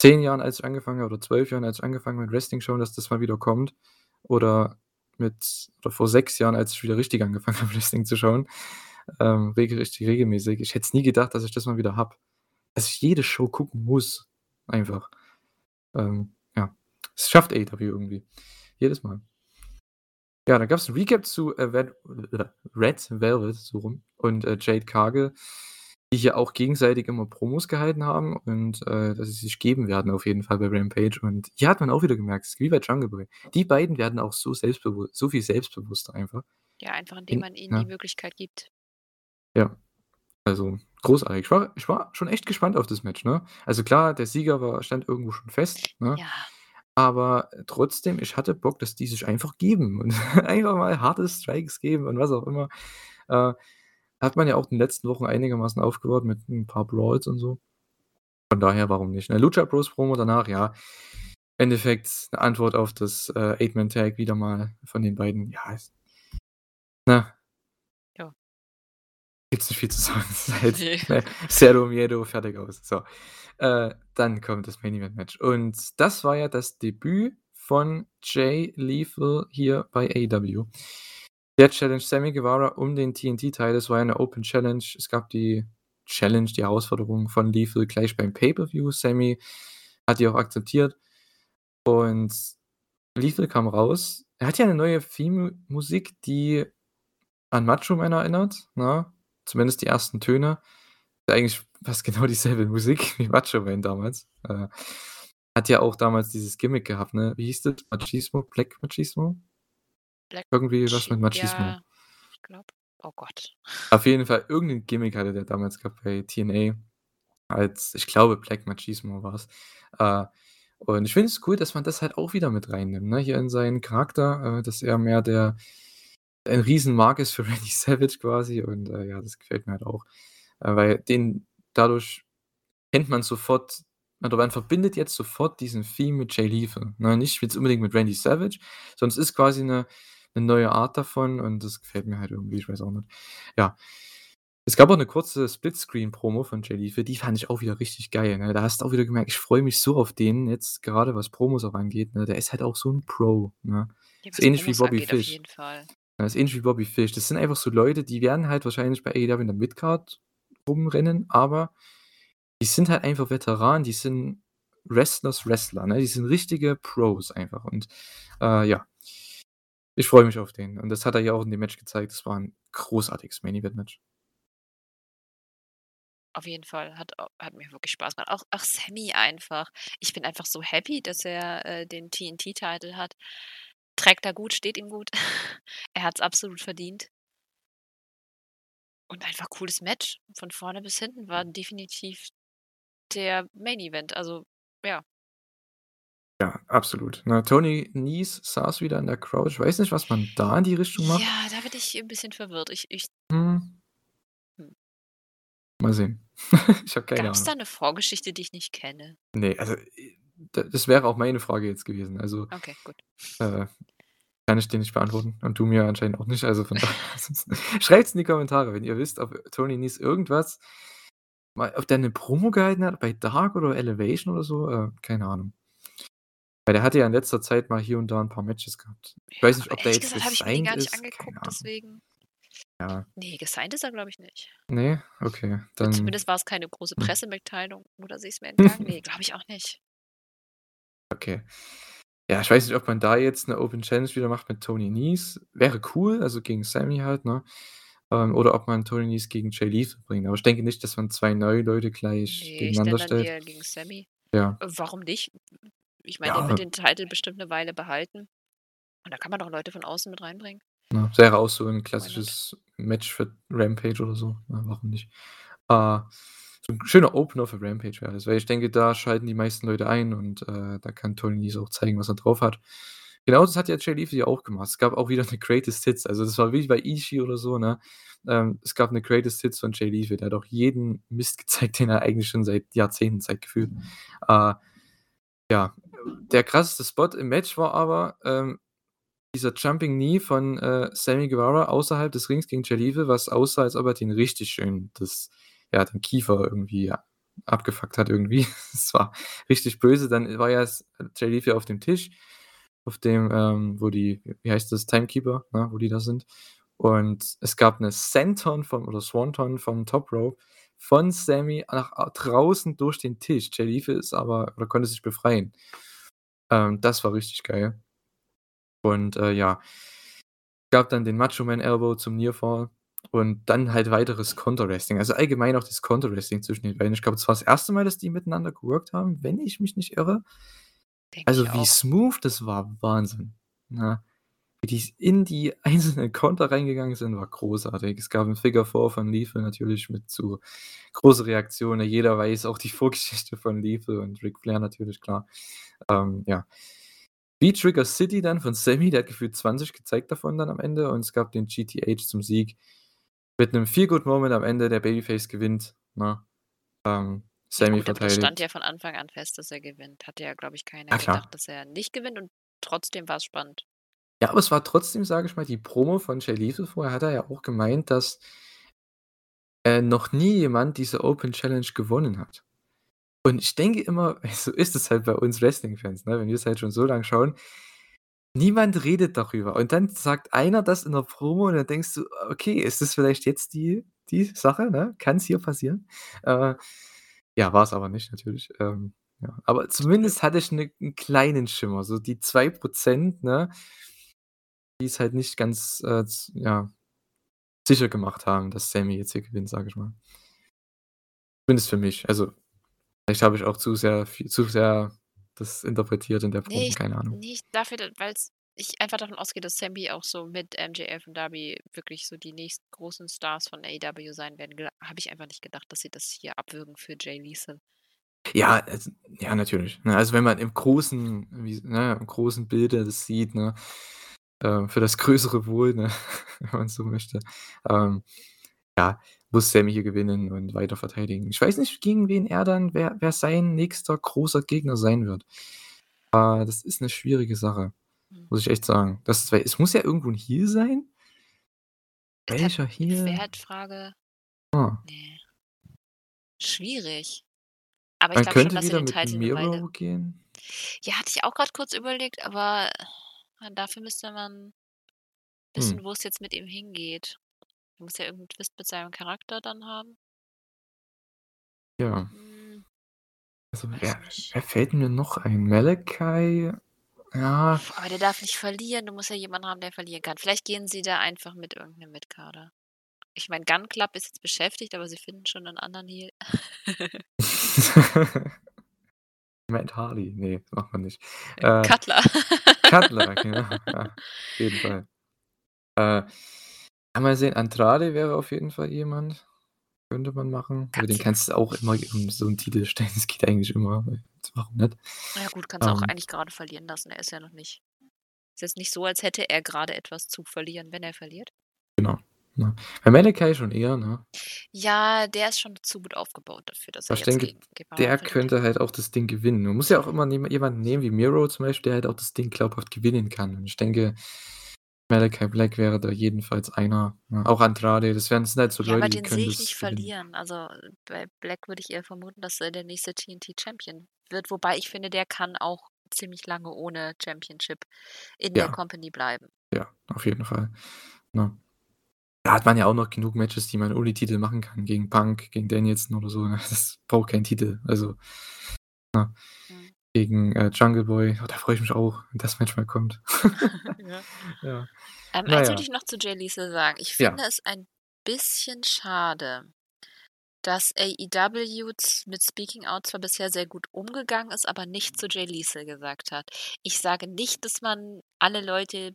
[SPEAKER 1] 10 Jahren, als ich angefangen habe oder 12 Jahren, als ich angefangen habe mit Wrestling schauen, dass das mal wieder kommt. Oder mit oder vor 6 Jahren, als ich wieder richtig angefangen *laughs* habe, Wrestling zu schauen, ähm, regel regelmäßig. Ich hätte es nie gedacht, dass ich das mal wieder habe. Dass ich jede Show gucken muss, einfach. Ähm, ja. Es schafft AEW irgendwie. Jedes Mal. Ja, dann gab's 'n Recap zu, äh, Red Red Velvet, so rum, und, äh, Jade Cargill, die hier auch gegenseitig immer Promos gehalten haben und, äh, dass sie sich geben werden auf jeden Fall bei Rampage. Und hier hat man auch wieder gemerkt, ist wie bei Jungle Boy. Die beiden werden auch so selbstbewusst so viel selbstbewusster einfach.
[SPEAKER 2] Ja, einfach indem
[SPEAKER 1] In
[SPEAKER 2] man ihnen die
[SPEAKER 1] ja.
[SPEAKER 2] Möglichkeit gibt.
[SPEAKER 1] Ja. Also, großartig. Ich war ich war schon echt gespannt auf das Match, ne? Also, klar, der Sieger war stand irgendwo schon fest, ne?
[SPEAKER 2] Ja.
[SPEAKER 1] Aber trotzdem, ich hatte Bock, dass die sich einfach geben und *laughs* einfach mal harte Strikes geben und was auch immer. Äh hat man ja auch in den letzten Wochen einigermaßen aufgebaut mit 'n paar Brawls und so. Von daher, warum nicht, ne? Lucha Bros Promo danach, ja. Endeffekt 'ne Antwort auf das, äh, Eight-Man-Tag wieder mal von den beiden. Ja, ist ne?
[SPEAKER 2] Ja.
[SPEAKER 1] Gibt's nicht viel zu sagen. *laughs* Es ist halt,
[SPEAKER 2] Ne.
[SPEAKER 1] ne, Cero Miedo, fertig, aus. So, äh, dann kommt das Main-Event-Match und das war ja das Debüt von Jay Lethal hier bei AEW. Der challenged Sammy Guevara um den TNT-Title. Das war ja 'ne Open Challenge. Es gab die Challenge, die Herausforderung von Lethal gleich beim Pay-Per-View. Sammy hat die auch akzeptiert und Lethal kam raus. Er hat ja 'ne neue Theme-Musik, die an Macho Man erinnert, ne? Zumindest die ersten Töne. Eigentlich fast *laughs* genau dieselbe Musik wie Macho Man damals. Äh, hat ja auch damals dieses Gimmick gehabt, ne? Wie hieß das? Machismo? Black Machismo?
[SPEAKER 2] Black
[SPEAKER 1] Irgendwie was mit
[SPEAKER 2] Machi
[SPEAKER 1] Machismo.
[SPEAKER 2] ja, ich glaube oh Gott.
[SPEAKER 1] Auf jeden Fall, irgend 'nen Gimmick hatte der damals gehabt bei TNA als ich glaube, Black Machismo war's. Äh, und ich finde es cool, dass man das halt auch wieder mit reinnimmt, ne, hier in seinen Charakter, äh, dass er mehr der ein Riesenmark ist für *laughs* Randy Savage quasi und, äh, ja, das gefällt mir halt auch. Äh, weil den dadurch kennt man sofort oder man verbindet jetzt sofort diesen Theme mit Jay Lethal, ne? Nicht jetzt unbedingt mit Randy Savage, es ist quasi 'ne 'ne neue Art davon und das gefällt mir halt irgendwie, ich weiß auch nicht. Ja. Es gab auch 'ne kurze Splitscreen-Promo von Jay Lethal, die fand ich auch wieder richtig geil, ne? Da hast du auch wieder gemerkt, ich freue mich so auf den jetzt, gerade was Promos auch angeht, ne? Der ist halt auch so 'n Pro, ne?
[SPEAKER 2] Ja,
[SPEAKER 1] Ist ähnlich wie
[SPEAKER 2] Promos
[SPEAKER 1] Bobby
[SPEAKER 2] angeht, auf
[SPEAKER 1] Fish. Ja, ist ähnlich wie Bobby Fish. Das sind einfach so Leute, die werden halt wahrscheinlich bei AEW in der Midcard rumrennen, aber die sind halt einfach Veteranen, die sind Wrestlers Wrestler, ne? Die sind richtige Pros einfach und, äh, ja. Ich freue mich auf den und das hat er ja auch in dem Match gezeigt. Das war 'n großartiges Main-Event-Match.
[SPEAKER 2] Auf jeden Fall, hat hat mir wirklich Spaß gemacht. Auch auch Sammy einfach. Ich bin einfach so happy, dass er, äh, den TNT-Title hat. Trägt er gut, steht ihm gut. *laughs* Er hat's absolut verdient. Und einfach cooles Match. Von vorne bis hinten war definitiv der Main Event, also ja.
[SPEAKER 1] Ja, absolut, ne? Tony Nese saß wieder in der Crowd. Ich weiß nicht, was man da in die Richtung macht.
[SPEAKER 2] Ja, da bin ich 'n bisschen verwirrt. Ich ich
[SPEAKER 1] Hm.
[SPEAKER 2] Hm.
[SPEAKER 1] Mal sehen. *laughs* Ich habe keine
[SPEAKER 2] Gab's da
[SPEAKER 1] Ahnung.
[SPEAKER 2] 'ne Vorgeschichte, die ich nicht kenne?
[SPEAKER 1] Ne, also, äh, das wäre auch meine Frage jetzt gewesen. Also,
[SPEAKER 2] Okay, gut.
[SPEAKER 1] äh, kann ich dir nicht beantworten und du mir anscheinend auch nicht. Also, von daher *laughs* schreibt's in die Kommentare, wenn ihr wisst, ob Tony Nese irgendwas mal ob der 'ne Promo gehalten hat bei Dark oder Elevation oder so, äh, keine Ahnung. Weil der hatte ja in letzter Zeit mal hier und da 'n paar Matches gehabt. Ich weiß nicht, ob der jetzt
[SPEAKER 2] gesagt habe ich mir den
[SPEAKER 1] gesigned
[SPEAKER 2] gar nicht
[SPEAKER 1] ist,
[SPEAKER 2] angeguckt, deswegen
[SPEAKER 1] Ja.
[SPEAKER 2] Ne, gesigned ist er, glaube ich, nicht.
[SPEAKER 1] Ne? Okay, dann
[SPEAKER 2] Zumindest war's keine große
[SPEAKER 1] hm.
[SPEAKER 2] Pressemitteilung oder sie ist mir *laughs* entgangen. Ne, glaube ich auch nicht.
[SPEAKER 1] Okay. Ja, ich weiß nicht, ob man da jetzt 'ne Open Challenge wieder macht mit Tony Nese. Wäre cool, also gegen Sammy halt, ne? Ähm, oder ob man Tony Nese gegen Jay Lethal bringt. Aber ich denke nicht, dass man 2 neue Leute gleich
[SPEAKER 2] Ne, ich
[SPEAKER 1] gegeneinander
[SPEAKER 2] denke dann
[SPEAKER 1] stellt.
[SPEAKER 2] eher gegen Sammy.
[SPEAKER 1] Ja.
[SPEAKER 2] Äh, warum nicht? Ich meine, der
[SPEAKER 1] Ja.
[SPEAKER 2] wird den Title bestimmt 'ne Weile behalten. Und da kann man doch Leute von außen mit reinbringen.
[SPEAKER 1] Ne, wäre auch so 'n
[SPEAKER 2] Why not?
[SPEAKER 1] klassisches Match für Rampage oder so, ne, warum nicht? Äh, so 'n schöner Opener für Rampage wäre das, weil ich denke, da schalten die meisten Leute ein und, äh, da kann Tony Nese auch zeigen, was er drauf hat. Genau das hat ja Jay ja auch gemacht. Es gab auch wieder 'ne Greatest Hits. Also, das war wie bei Ishii oder so, ne? Ähm, es gab 'ne Greatest Hits von Jay Lethal. Der hat auch jeden Mist gezeigt, den er eigentlich schon seit Jahrzehnten zeigt gefühlt. Äh, ja, der krasseste Spot im Match war aber, ähm, dieser Jumping Knee von, äh, Sammy Guevara außerhalb des Rings gegen Jay Lethal, was aussah, als ob er den richtig schön das ja, den Kiefer irgendwie abgefuckt hat irgendwie. *laughs* Es war richtig böse. Dann war ja s Jay Lethal auf dem Tisch, auf dem, ähm, wo die wie heißt das, Timekeeper, ne, wo die da sind. Und es gab 'ne Senton vom oder Swanton vom Top Rope von Sammy nach draußen durch den Tisch. Jay Lethal ist aber oder konnte sich befreien. Ähm, das war richtig geil. Und, äh, ja. Gab dann den Macho Man Elbow zum Nearfall und dann halt weiteres Konter-Wrestling. Also, allgemein auch das Konter-Wrestling zwischen den beiden. Ich glaube, das war das 1. Mal, dass die miteinander geworkt haben, wenn ich mich nicht irre.
[SPEAKER 2] Denke
[SPEAKER 1] Also, wie smooth das war, Wahnsinn, ne? Wie die in die *laughs* einzelnen Konter reingegangen sind, war großartig. Es gab 'n Figure Four von Lethal natürlich mit so große Reaktionen. Jeder weiß auch die *laughs* Vorgeschichte von Lethal und Ric Flair natürlich, klar. Ähm, ja. B-Trigger City dann von Sammy, der hat gefühlt 20 gezeigt davon dann am Ende und es gab den GTH zum Sieg. Mit 'nem Feel-Good-Moment am Ende, der Babyface gewinnt, ne? Ähm,
[SPEAKER 2] Ja
[SPEAKER 1] Sami
[SPEAKER 2] gut, aber das stand ja
[SPEAKER 1] verteidigt.
[SPEAKER 2] von Anfang an fest, dass er gewinnt. Hatte ja, glaube ich, keiner
[SPEAKER 1] Ja
[SPEAKER 2] gedacht, dass er nicht gewinnt und trotzdem war's spannend.
[SPEAKER 1] Ja, aber es war trotzdem, sage ich mal die Promo von Jay Lethal vorher hat er ja auch gemeint, dass äh, noch nie jemand diese Open Challenge gewonnen hat. Und ich denke immer, *laughs* so ist es halt bei uns Wrestling-Fans, ne, wenn wir's halt schon so lang schauen. Niemand redet darüber und dann sagt einer das in 'ner Promo und dann denkst du: „Okay, ist das vielleicht jetzt die die Sache, ne? Kann's hier passieren?“ Äh, ja, war's aber nicht natürlich, ähm, ja. Aber zumindest hatte ich 'ne 'n kleinen Schimmer, so die 2 %, ne die's halt nicht ganz, äh, ja, sicher gemacht haben, dass Sami jetzt hier gewinnt, sage ich mal. Zumindest für mich. Also, vielleicht habe ich auch zu sehr viel zu sehr das interpretiert in der
[SPEAKER 2] Ne,
[SPEAKER 1] Promo,
[SPEAKER 2] ich
[SPEAKER 1] keine Ahnung.
[SPEAKER 2] ich dafür d weil's ich einfach davon ausgehe, dass Sami auch so mit MJF und Darby wirklich so die nächsten großen Stars von AEW sein werden, habe ich einfach nicht gedacht, dass sie das hier abwürgen für Jay Lethal.
[SPEAKER 1] Ja, also ja, natürlich, ne? Also, wenn man im großen wie ne, im großen Bilde das sieht, ne, äh, für das größere Wohl, ne, *laughs* wenn man so möchte, ähm, ja, muss Sami hier gewinnen und weiter verteidigen. Ich weiß nicht, gegen wen er dann wer wer sein nächster großer Gegner sein wird. Äh, das ist 'ne schwierige Sache,
[SPEAKER 2] Mhm.
[SPEAKER 1] muss ich echt sagen. Das es muss ja irgendwo 'n Heel sein? Welcher
[SPEAKER 2] wäre
[SPEAKER 1] Heel?
[SPEAKER 2] halt Frage
[SPEAKER 1] Ah.
[SPEAKER 2] ne. Schwierig. Aber ich glaube schon, dass sie den Weile
[SPEAKER 1] Miro gehen.
[SPEAKER 2] Ja, hatte ich auch grad kurz überlegt, aber dafür müsste man
[SPEAKER 1] Hm.
[SPEAKER 2] wissen, wo's jetzt mit ihm hingeht. Muss ja irgend 'n Twist mit seinem Charakter dann haben.
[SPEAKER 1] Ja.
[SPEAKER 2] Hm.
[SPEAKER 1] Also, wer wer fällt mir noch ein? Malachi? Ja.
[SPEAKER 2] Aber der darf nicht verlieren. Du musst ja jemanden haben, der verlieren kann. Vielleicht gehen sie da einfach mit irgend 'nem Mid-Carder. Ich meine, Gunn Club ist jetzt beschäftigt, aber sie finden schon 'nen anderen Heel. *laughs*
[SPEAKER 1] Matt Hardy, ne, macht man nicht.
[SPEAKER 2] Äh,
[SPEAKER 1] Äh,
[SPEAKER 2] Cutler.
[SPEAKER 1] Cutler, *laughs* genau, ja, *laughs* auf jeden Fall. Äh, ja, mal sehen, Andrade wäre auf jeden Fall jemand. Könnte man machen, aber den
[SPEAKER 2] Kannst du
[SPEAKER 1] auch immer um so 'n Titel stellen. *laughs* Das geht eigentlich immer, warum nicht?
[SPEAKER 2] Ja gut, kannst du auch
[SPEAKER 1] Ähm
[SPEAKER 2] eigentlich grade verlieren lassen. Er ist ja noch nicht ist jetzt nicht so, als hätte er grade etwas zu verlieren, wenn er verliert.
[SPEAKER 1] Genau, ne? Bei Malachi schon eher, ne?
[SPEAKER 2] Ja, der ist schon zu gut aufgebaut dafür, dass er
[SPEAKER 1] ich
[SPEAKER 2] jetzt
[SPEAKER 1] denke,
[SPEAKER 2] gegen Guevara
[SPEAKER 1] der
[SPEAKER 2] verliert.
[SPEAKER 1] könnte halt auch das Ding gewinnen. Man muss ja auch immer jemanden nehmen wie Miro zum Beispiel, der halt auch das Ding glaubhaft gewinnen kann. Und ich denke, Malachi Black wäre da jedenfalls einer, ne? Auch Andrade, das wären sind halt so
[SPEAKER 2] Ja,
[SPEAKER 1] Leute,
[SPEAKER 2] aber den sehe ich nicht verlieren. Also, bei Black würde ich eher vermuten, dass er der nächste TNT-Champion wird, wobei ich finde, der kann auch ziemlich lange ohne Championship in der
[SPEAKER 1] Ja.
[SPEAKER 2] Company bleiben.
[SPEAKER 1] Ja, auf jeden Fall, ne? Da hat man ja auch noch genug Matches, die man ohne Titel machen kann, gegen Punk, gegen Danielson oder so, ne? Das braucht keinen Titel, also, ne?
[SPEAKER 2] Mhm.
[SPEAKER 1] Gegen, äh, Jungle Boy, oh, da freue ich mich auch, wenn das Match mal kommt. *laughs*
[SPEAKER 2] Ja. *laughs*
[SPEAKER 1] Ja.
[SPEAKER 2] Ähm,
[SPEAKER 1] Na
[SPEAKER 2] eins
[SPEAKER 1] ja.
[SPEAKER 2] ich noch zu Jay Lethal sagen. Ich
[SPEAKER 1] Ja.
[SPEAKER 2] finde es ein bisschen schade, dass AEW mit Speaking Out zwar bisher sehr gut umgegangen ist, aber nicht zu Jay Lethal gesagt hat. Ich sage nicht, dass man alle Leute,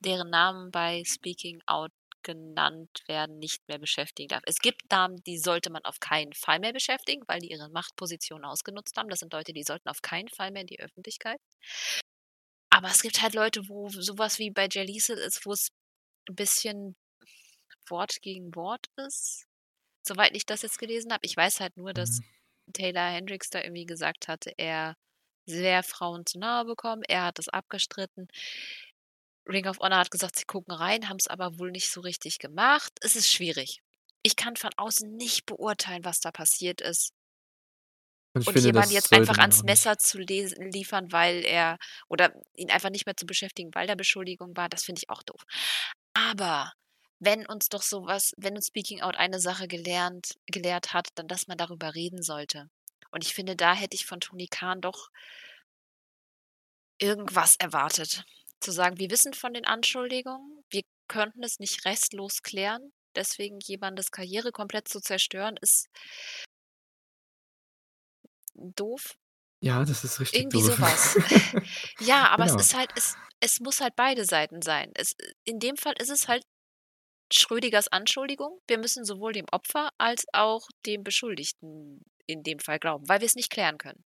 [SPEAKER 2] deren Namen bei Speaking Out genannt werden, nicht mehr beschäftigen darf. Es gibt Namen, die sollte man auf keinen Fall mehr beschäftigen, weil die ihre Machtposition ausgenutzt haben. Das sind Leute, die sollten auf keinen Fall mehr in die Öffentlichkeit. Aber es gibt halt Leute, wo so was wie bei Lethal ist, wo's 'n bisschen Wort gegen Wort ist, soweit ich das jetzt gelesen habe. Ich weiß halt nur, dass
[SPEAKER 1] Mhm.
[SPEAKER 2] Taylor Hendricks da irgendwie gesagt hatte, er wäre Frauen zu nahe bekommen. Er hat das abgestritten. Ring of Honor hat gesagt, sie gucken rein, haben's aber wohl nicht so richtig gemacht. Es ist schwierig. Ich kann von außen nicht beurteilen, was da passiert ist.
[SPEAKER 1] Und
[SPEAKER 2] Und jemanden jetzt einfach ans. Messer zu liefern, weil er oder ihn einfach nicht mehr zu beschäftigen, weil da Beschuldigung war, das finde ich auch doof. Aber wenn uns doch so was wenn uns Speaking Out eine Sache gelernt gelehrt hat, dann, dass man darüber reden sollte. Und ich finde, da hätte ich von Tony Khan doch irgendwas erwartet. Zu sagen: „Wir wissen von den Anschuldigungen, wir könnten es nicht restlos klären, deswegen jemandes Karriere komplett zu zerstören, ist“ „doof.“
[SPEAKER 1] Ja, das ist richtig
[SPEAKER 2] Irgendwie
[SPEAKER 1] doof.
[SPEAKER 2] so was. *laughs* Ja, aber es
[SPEAKER 1] Genau.
[SPEAKER 2] ist halt es es muss halt beide Seiten sein. Es in dem Fall ist es halt Schrödingers Anschuldigung. Wir müssen sowohl dem Opfer als auch dem Beschuldigten in dem Fall glauben, weil wir's nicht klären können.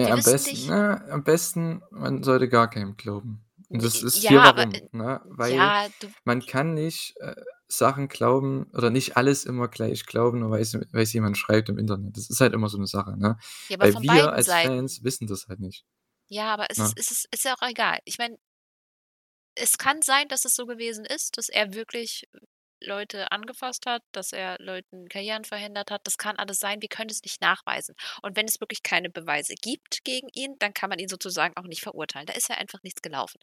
[SPEAKER 1] Ja,
[SPEAKER 2] Wir
[SPEAKER 1] am besten na, am besten, man sollte gar keinem glauben. Und das ist
[SPEAKER 2] ja,
[SPEAKER 1] hier warum,
[SPEAKER 2] äh
[SPEAKER 1] ne? Weil
[SPEAKER 2] ja,
[SPEAKER 1] man kann nicht, äh, Sachen glauben oder nicht alles immer gleich glauben, nur weil's weil's jemand schreibt im Internet. Das ist halt immer so 'ne Sache, ne?
[SPEAKER 2] Ja, aber
[SPEAKER 1] Weil
[SPEAKER 2] von
[SPEAKER 1] wir
[SPEAKER 2] beiden
[SPEAKER 1] als
[SPEAKER 2] Seiten.
[SPEAKER 1] Fans wissen das halt nicht,
[SPEAKER 2] Ja, aber es
[SPEAKER 1] ne?
[SPEAKER 2] ist es ist ist ja auch egal. Ich meine es kann sein, dass es so gewesen ist, dass er wirklich Leute angefasst hat, dass er Leuten Karrieren verhindert hat. Das kann alles sein, wir können es nicht nachweisen. Und wenn es wirklich keine Beweise gibt gegen ihn, dann kann man ihn sozusagen auch nicht verurteilen. Da ist ja einfach nichts gelaufen.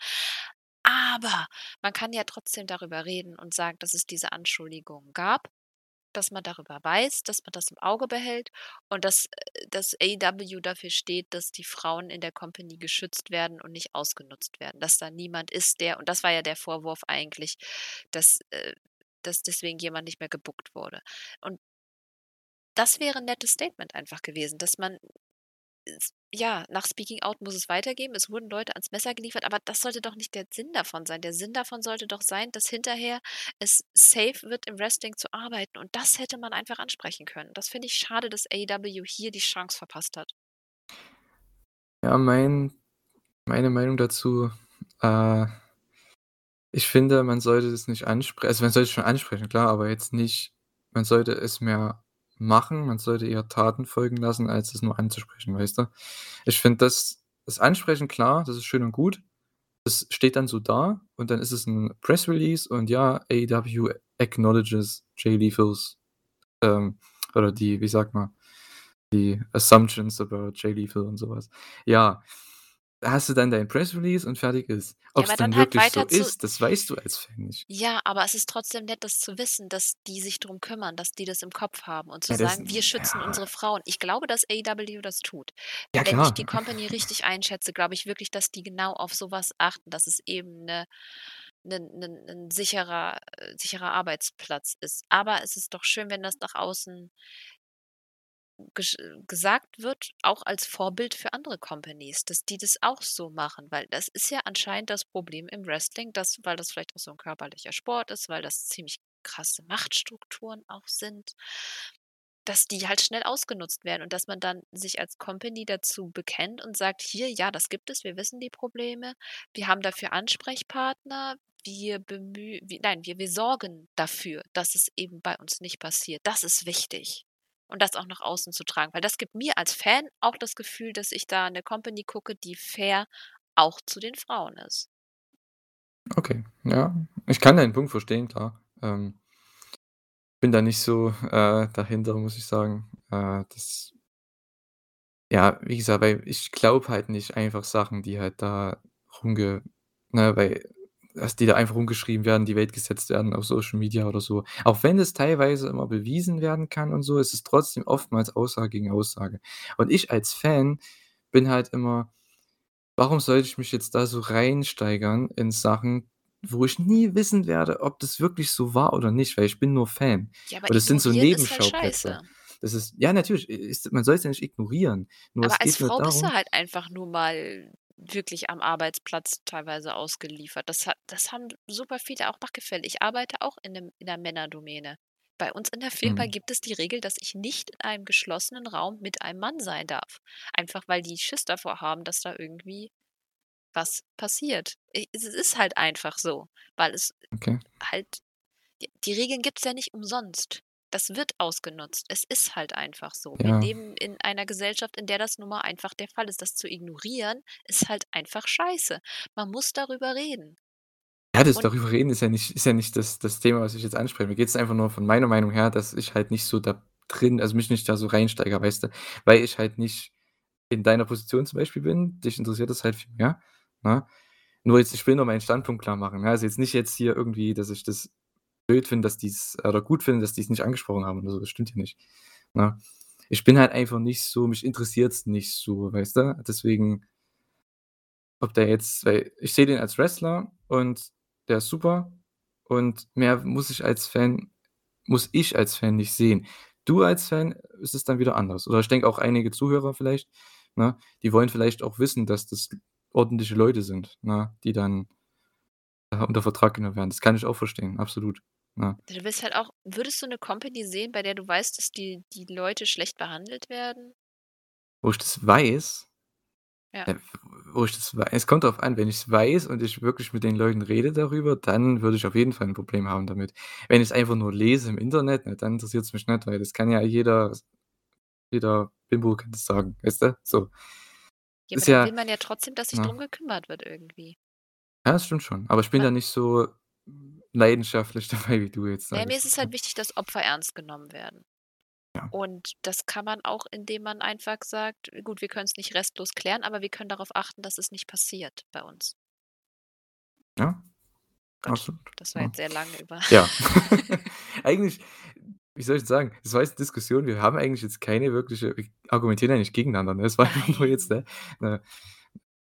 [SPEAKER 2] Aber man kann ja trotzdem darüber reden und sagen, dass es diese Anschuldigungen gab, dass man darüber weiß, dass man das im Auge behält und dass, äh, dass AEW dafür steht, dass die Frauen in der Company geschützt werden und nicht ausgenutzt werden. Dass da niemand ist, der und das war ja der Vorwurf eigentlich, dass, äh dass deswegen jemand nicht mehr gebookt wurde. Und das wäre 'n nettes Statement einfach gewesen, dass man ja, nach Speaking Out muss es weitergeben. Es wurden Leute ans Messer geliefert, aber das sollte doch nicht der Sinn davon sein. Der Sinn davon sollte doch sein, dass hinterher es safe wird, im Wrestling zu arbeiten und das hätte man einfach ansprechen können. Das finde ich schade, dass AEW hier die Chance verpasst hat.
[SPEAKER 1] Ja, mein meine Meinung dazu, äh ich finde, man sollte das nicht anspre also, man sollte es schon ansprechen, klar, aber jetzt nicht man sollte es mehr machen, man sollte eher Taten folgen lassen, als es nur anzusprechen, weißt du? Ich finde das das Ansprechen, klar, das ist schön und gut. Das steht dann so da und dann ist es 'n Press Release und ja, AEW acknowledges Jay Lethals, ähm oder die wie sagt man, die Assumptions about Jay Lethal und so was. Ja, hast du dann dein Press Release und fertig ist.
[SPEAKER 2] Ja,
[SPEAKER 1] Ob's
[SPEAKER 2] aber
[SPEAKER 1] dann
[SPEAKER 2] dann halt
[SPEAKER 1] wirklich so ist, das weißt du als Fan nicht.
[SPEAKER 2] Ja, aber es ist trotzdem nett, das zu wissen, dass die sich drum kümmern, dass die das im Kopf haben und zu
[SPEAKER 1] Ja, das
[SPEAKER 2] sagen: „Wir schützen
[SPEAKER 1] ja.
[SPEAKER 2] unsere Frauen.“ Ich glaube, dass AEW das tut.
[SPEAKER 1] Ja
[SPEAKER 2] Wenn ich
[SPEAKER 1] klar.
[SPEAKER 2] die Company richtig einschätze, glaube ich wirklich, dass die genau auf so was achten, dass es eben 'ne 'nen 'nen 'nen sicherer äh, sicherer Arbeitsplatz ist. Aber es ist doch schön, wenn das nach außen gesagt wird, auch als Vorbild für andere Companies, dass die das auch so machen, weil das ist ja anscheinend das Problem im Wrestling, dass weil das vielleicht auch so 'n körperlicher Sport ist, weil das ziemlich krasse Machtstrukturen auch sind dass die halt schnell ausgenutzt werden und dass man dann sich als Company dazu bekennt und sagt: „Hier, ja, das gibt es, wir wissen die Probleme. Wir haben dafür Ansprechpartner. Wir bemüh wi nein, wir wir sorgen dafür, dass es eben bei uns nicht passiert.“ Das ist wichtig. Und das auch nach außen zu tragen, weil das gibt mir als Fan auch das Gefühl, dass ich da 'ne Company gucke, die fair auch zu den Frauen ist.
[SPEAKER 1] Okay, ja. Ich kann deinen Punkt verstehen, klar. Ähm bin da nicht so, äh, dahinter, muss ich sagen. Äh, das ja, wie gesagt, weil ich glaube halt nicht einfach Sachen, die halt da rumge ne, weil dass die da einfach rumgeschrieben werden, die Welt gesetzt werden auf Social Media oder so. Auch wenn es teilweise immer bewiesen werden kann und so, ist es trotzdem oftmals Aussage gegen Aussage. Und ich als Fan bin halt immer warum sollte ich mich jetzt da so reinsteigern in Sachen, wo ich nie wissen werde, ob das wirklich so war oder nicht, weil ich bin nur Fan.
[SPEAKER 2] Ja, aber
[SPEAKER 1] Und das sind so
[SPEAKER 2] halt
[SPEAKER 1] Nebenschauplätze. Das ist ja, natürlich, ist man soll's ja nicht ignorieren. Nur es
[SPEAKER 2] Aber als Frau bist du
[SPEAKER 1] darum
[SPEAKER 2] halt einfach nur mal wirklich am Arbeitsplatz teilweise ausgeliefert. Das hat das haben super viele auch nachgefällt. Ich arbeite auch in 'nem in 'ner Männerdomäne. Bei uns in der Firma
[SPEAKER 1] Mhm.
[SPEAKER 2] gibt es die Regel, dass ich nicht in einem geschlossenen Raum mit einem Mann sein darf. Einfach, weil die Schiss davor haben, dass da irgendwie was passiert. Es ist halt einfach so, weil es
[SPEAKER 1] Okay.
[SPEAKER 2] halt die die Regeln gibt's ja nicht umsonst. Das wird ausgenutzt. Es ist halt einfach so. Wir
[SPEAKER 1] Ja.
[SPEAKER 2] leben in einer Gesellschaft, in der das nun mal einfach der Fall ist. Das zu ignorieren, ist halt einfach scheiße. Man muss darüber reden.
[SPEAKER 1] Ja, das
[SPEAKER 2] Und
[SPEAKER 1] darüber reden ist ja nicht ist ja nicht das das Thema, was ich jetzt anspreche. Mir geht's einfach nur von meiner Meinung her, dass ich halt nicht so da drin also, mich nicht da so reinsteigere, weißt du? Weil ich halt nicht in deiner Position zum Beispiel bin. Dich interessiert das halt viel mehr, ne? Nur jetzt ich will nur meinen Standpunkt klar machen, ne? Also, jetzt nicht jetzt hier irgendwie, dass ich das blöd finde, dass die's oder gut finde, dass die's nicht angesprochen haben oder. Das stimmt ja nicht, ne? Ich bin halt einfach nicht so mich interessiert's nicht so, weißt du? Deswegen ob der jetzt weil ich sehe den als Wrestler und der ist super und mehr muss ich als Fan muss ich als Fan nicht sehen. Du als Fan ist es dann wieder anders. Oder ich denke auch einige Zuhörer vielleicht, ne, die wollen vielleicht auch wissen, dass das ordentliche Leute sind, ne, die dann äh, unter Vertrag genommen werden. Das kann ich auch verstehen, absolut, ne?
[SPEAKER 2] Du willst halt auch würdest du 'ne Company sehen, bei der du weißt, dass die die Leute schlecht behandelt werden?
[SPEAKER 1] Wo ich das weiß?
[SPEAKER 2] Ja.
[SPEAKER 1] Äh, wo ich das wei es kommt drauf an, wenn ich's weiß und ich wirklich mit den Leuten rede darüber, dann würde ich auf jeden Fall 'n Problem haben damit. Wenn ich's einfach nur lese im Internet, ne, dann interessiert's mich nicht, weil das kann ja jeder jeder Bimbo kann das sagen, weißt du? So.
[SPEAKER 2] Ja, aber
[SPEAKER 1] Ist
[SPEAKER 2] dann will
[SPEAKER 1] ja
[SPEAKER 2] man ja trotzdem, dass sich
[SPEAKER 1] ne?
[SPEAKER 2] drum gekümmert wird irgendwie.
[SPEAKER 1] Ja, das stimmt schon. Aber ich bin
[SPEAKER 2] Ne?
[SPEAKER 1] da nicht so leidenschaftlich *laughs* dabei wie du jetzt,
[SPEAKER 2] ja,
[SPEAKER 1] sage
[SPEAKER 2] mir ist es halt wichtig, dass Opfer ernst genommen werden.
[SPEAKER 1] Ja.
[SPEAKER 2] Und das kann man auch, indem man einfach sagt: „Gut, wir können's nicht restlos klären, aber wir können darauf achten, dass es nicht passiert bei uns.“
[SPEAKER 1] Ja,
[SPEAKER 2] Gott,
[SPEAKER 1] absolut,
[SPEAKER 2] das war
[SPEAKER 1] ja.
[SPEAKER 2] jetzt sehr lange über
[SPEAKER 1] Ja. *laughs* *laughs* Eigentlich wie soll ich sagen? Das war jetzt Diskussion. Wir haben eigentlich jetzt keine wirkliche wir argumentieren ja nicht gegeneinander, ne? Es war einfach nur jetzt, ne, 'ne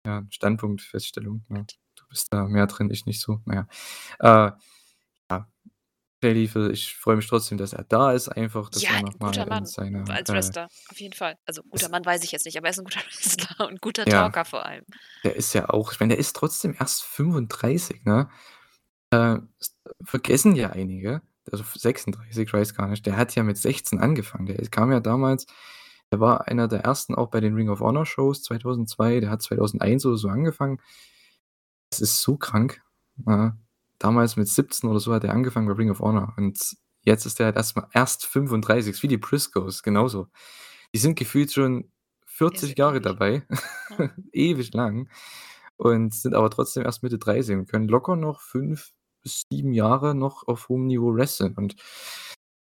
[SPEAKER 1] ja, Standpunktfeststellung, ne? Du bist da mehr drin, ich nicht so. Na ja. Äh, ich freue mich trotzdem, dass er da ist einfach, dass
[SPEAKER 2] Ja,
[SPEAKER 1] er noch mal
[SPEAKER 2] guter Mann,
[SPEAKER 1] seine,
[SPEAKER 2] als
[SPEAKER 1] äh
[SPEAKER 2] Wrestler, auf jeden Fall. Also, guter Mann weiß ich jetzt nicht, aber er ist 'n guter *laughs* Wrestler und guter
[SPEAKER 1] Ja.
[SPEAKER 2] Talker vor allem.
[SPEAKER 1] Der ist ja auch ich meine, der ist trotzdem erst 35, ne? Äh, vergessen ja einige, also f 36, ich weiß gar nicht. Der hat ja mit 16 angefangen. Der kam ja damals der war einer der Ersten auch bei den Ring of Honor Shows 2002. Der hat 2001 oder so angefangen. Das ist so krank, ne? Damals mit 17 oder so hat er angefangen bei Ring of Honor und jetzt ist der halt erst mal erst 35, ist wie die Briscoes, genauso. Die sind gefühlt schon
[SPEAKER 2] Ja, so
[SPEAKER 1] 40 Jahre
[SPEAKER 2] ewig.
[SPEAKER 1] dabei,
[SPEAKER 2] Ja. *laughs*
[SPEAKER 1] ewig lang und sind aber trotzdem erst Mitte 30 und können locker noch 5 bis 7 Jahre noch auf hohem Niveau wresteln und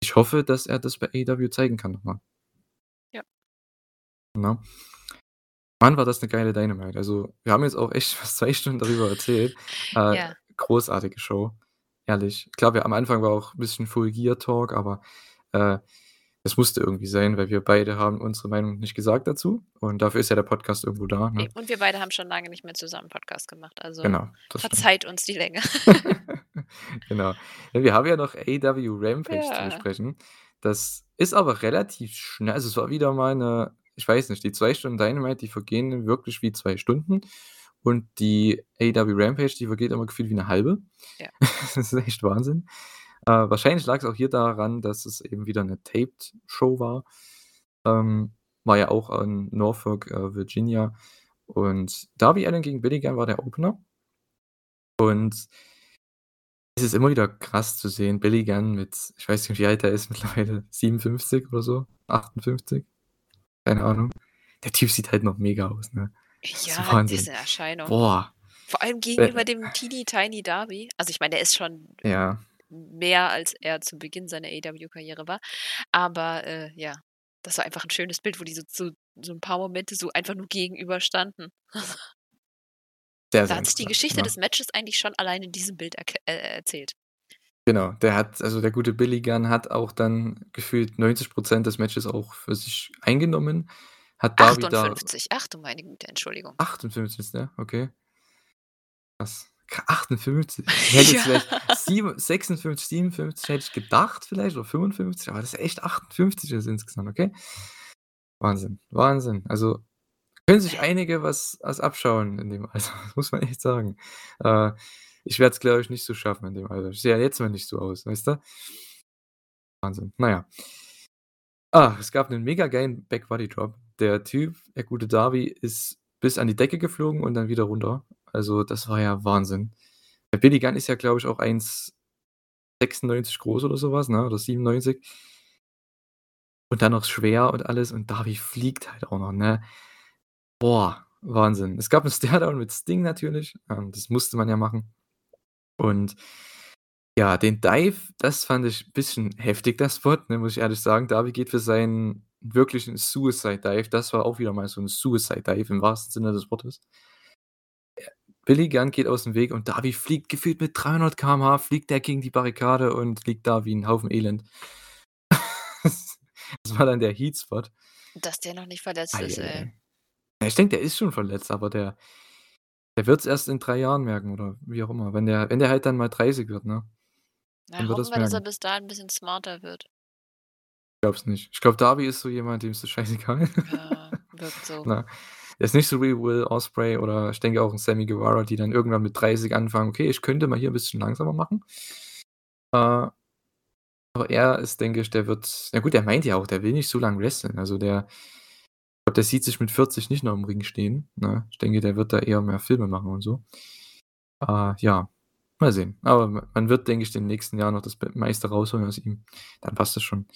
[SPEAKER 1] ich hoffe, dass er das bei AEW zeigen kann noch mal.
[SPEAKER 2] Ja.
[SPEAKER 1] Ne? Mann, war das 'ne geile Dynamite. Also, wir haben jetzt auch echt *laughs* fast 2 Stunden darüber erzählt. Äh,
[SPEAKER 2] Ja.
[SPEAKER 1] Großartige Show, ehrlich. Klar, wir am Anfang war auch 'n bisschen Full Gear Talk, aber, äh, es musste irgendwie sein, weil wir beide haben unsere Meinung nicht gesagt dazu und dafür ist ja der Podcast irgendwo da, ne?
[SPEAKER 2] und wir beide haben schon lange nicht mehr zusammen Podcast gemacht, also
[SPEAKER 1] Genau, das stimmt.
[SPEAKER 2] verzeiht uns die Länge. *laughs* *laughs*
[SPEAKER 1] Genau. Ja, wir haben ja noch AEW Rampage zu
[SPEAKER 2] Ja.
[SPEAKER 1] besprechen. Das ist aber relativ schnell also, es war wieder mal 'ne ich weiß nicht, die 2 Stunden Dynamite, die vergehen wirklich wie 2 Stunden und die AEW Rampage, die vergeht immer gefühlt wie 'ne 1/2.
[SPEAKER 2] Ja. *laughs*
[SPEAKER 1] Das ist echt Wahnsinn. Äh, wahrscheinlich lag's auch hier daran, dass es eben wieder 'ne Taped Show war. Ähm, war ja auch in Norfolk, äh, Virginia und Darby Allin gegen Billy Gunn war der Opener. Und es ist immer wieder krass zu sehen, Billy Gunn mit ich weiß nicht, wie alt er ist mittlerweile, *laughs* 57 oder so, 58? Keine Ahnung. Der Typ sieht halt noch mega aus, ne?
[SPEAKER 2] Ja. 'ne Erscheinung.
[SPEAKER 1] Boah.
[SPEAKER 2] Vor allem
[SPEAKER 1] Äh
[SPEAKER 2] gegenüber dem teeny tiny Darby. Also, ich meine, der ist schon
[SPEAKER 1] Ja.
[SPEAKER 2] mehr, als er zu Beginn seiner AEW-Karriere war. Aber, äh, ja, das war einfach 'n schönes Bild, wo die so so so 'n paar Momente so einfach nur gegenüberstanden.
[SPEAKER 1] Sehr,
[SPEAKER 2] Da hat sich die Geschichte des
[SPEAKER 1] ne?
[SPEAKER 2] Matches eigentlich schon allein in diesem Bild erk äh, erzählt.
[SPEAKER 1] Genau, der hat also, der gute Billy Gunn hat auch dann gefühlt 90 % des Matches auch für sich eingenommen, hat da
[SPEAKER 2] 58, ach du meine Güte, Entschuldigung.
[SPEAKER 1] 58 ist der? Okay. Krass. K 58. *laughs* Ich hätte
[SPEAKER 2] Ja.
[SPEAKER 1] vielleicht sieben 56, 57 hätte ich gedacht vielleicht oder 55, aber dass er echt 58 ist insgesamt, okay. Wahnsinn, Wahnsinn. Also, können sich einige was was abschauen in dem Alter, *laughs* muss man echt sagen. Äh, ich werde es, glaube ich, nicht so schaffen in dem Alter. Ich sehe ja jetzt noch nicht so aus, weißt du? Wahnsinn, na ja. Ah, es gab 'nen mega geilen Back Body Drop. Der Typ, der gute Darby, ist bis an die Decke geflogen und dann wieder runter. Also, das war ja Wahnsinn. Der Billy Gunn ist ja, glaube ich, auch 1,96 groß oder so was, ne, oder 97. Und dann noch schwer und alles und Darby fliegt halt auch noch, ne? Boah, Wahnsinn. Es gab 'n *laughs* Staredown mit Sting natürlich, ähm, das musste man ja machen. Und ja, den Dive, das fand ich bisschen heftig, der Spot, ne, muss ich ehrlich sagen. Darby geht für seinen wirklichen Suicide Dive. Das war auch wieder mal so 'n Suicide Dive im wahrsten Sinne des Wortes. Äh, Billy Gunn geht aus'm Weg und Darby fliegt gefühlt mit 300 km/h fliegt der gegen die Barrikade und liegt da wie 'n Haufen Elend. *laughs* Das war dann der Heat Spot.
[SPEAKER 2] Dass der noch nicht verletzt
[SPEAKER 1] Ei,
[SPEAKER 2] ist,
[SPEAKER 1] ei,
[SPEAKER 2] ey.
[SPEAKER 1] Ja, ich denke, der ist schon verletzt, aber der der wird's erst in 3 Jahren merken oder wie auch immer. Wenn der wenn der halt dann mal 30 wird, ne? Dann wird
[SPEAKER 2] hoffen wir, dass er
[SPEAKER 1] merken.
[SPEAKER 2] bis dahin 'n bisschen smarter wird.
[SPEAKER 1] Glaube es nicht. Ich glaube, Darby ist so jemand, dem ist das scheißegal.
[SPEAKER 2] Ja, wirkt so. *laughs*
[SPEAKER 1] Ne? Der ist nicht so wie Will Ospreay oder ich denke auch 'n Sammy Guevara, die dann irgendwann mit 30 anfangen: „Okay, ich könnte mal hier 'n bisschen langsamer machen.“ Äh, aber er ist, denke ich der wird ja gut, der meint ja auch, der will nicht so lang wresteln. Also, der Ich glaube, der sieht sich mit 40 nicht noch im Ring stehen, ne? Ich denke, der wird da eher mehr Filme machen und so. Äh, ja, mal sehen. Aber man wird, denke ich, den nächsten Jahr noch das meiste rausholen aus ihm. Dann passt das schon.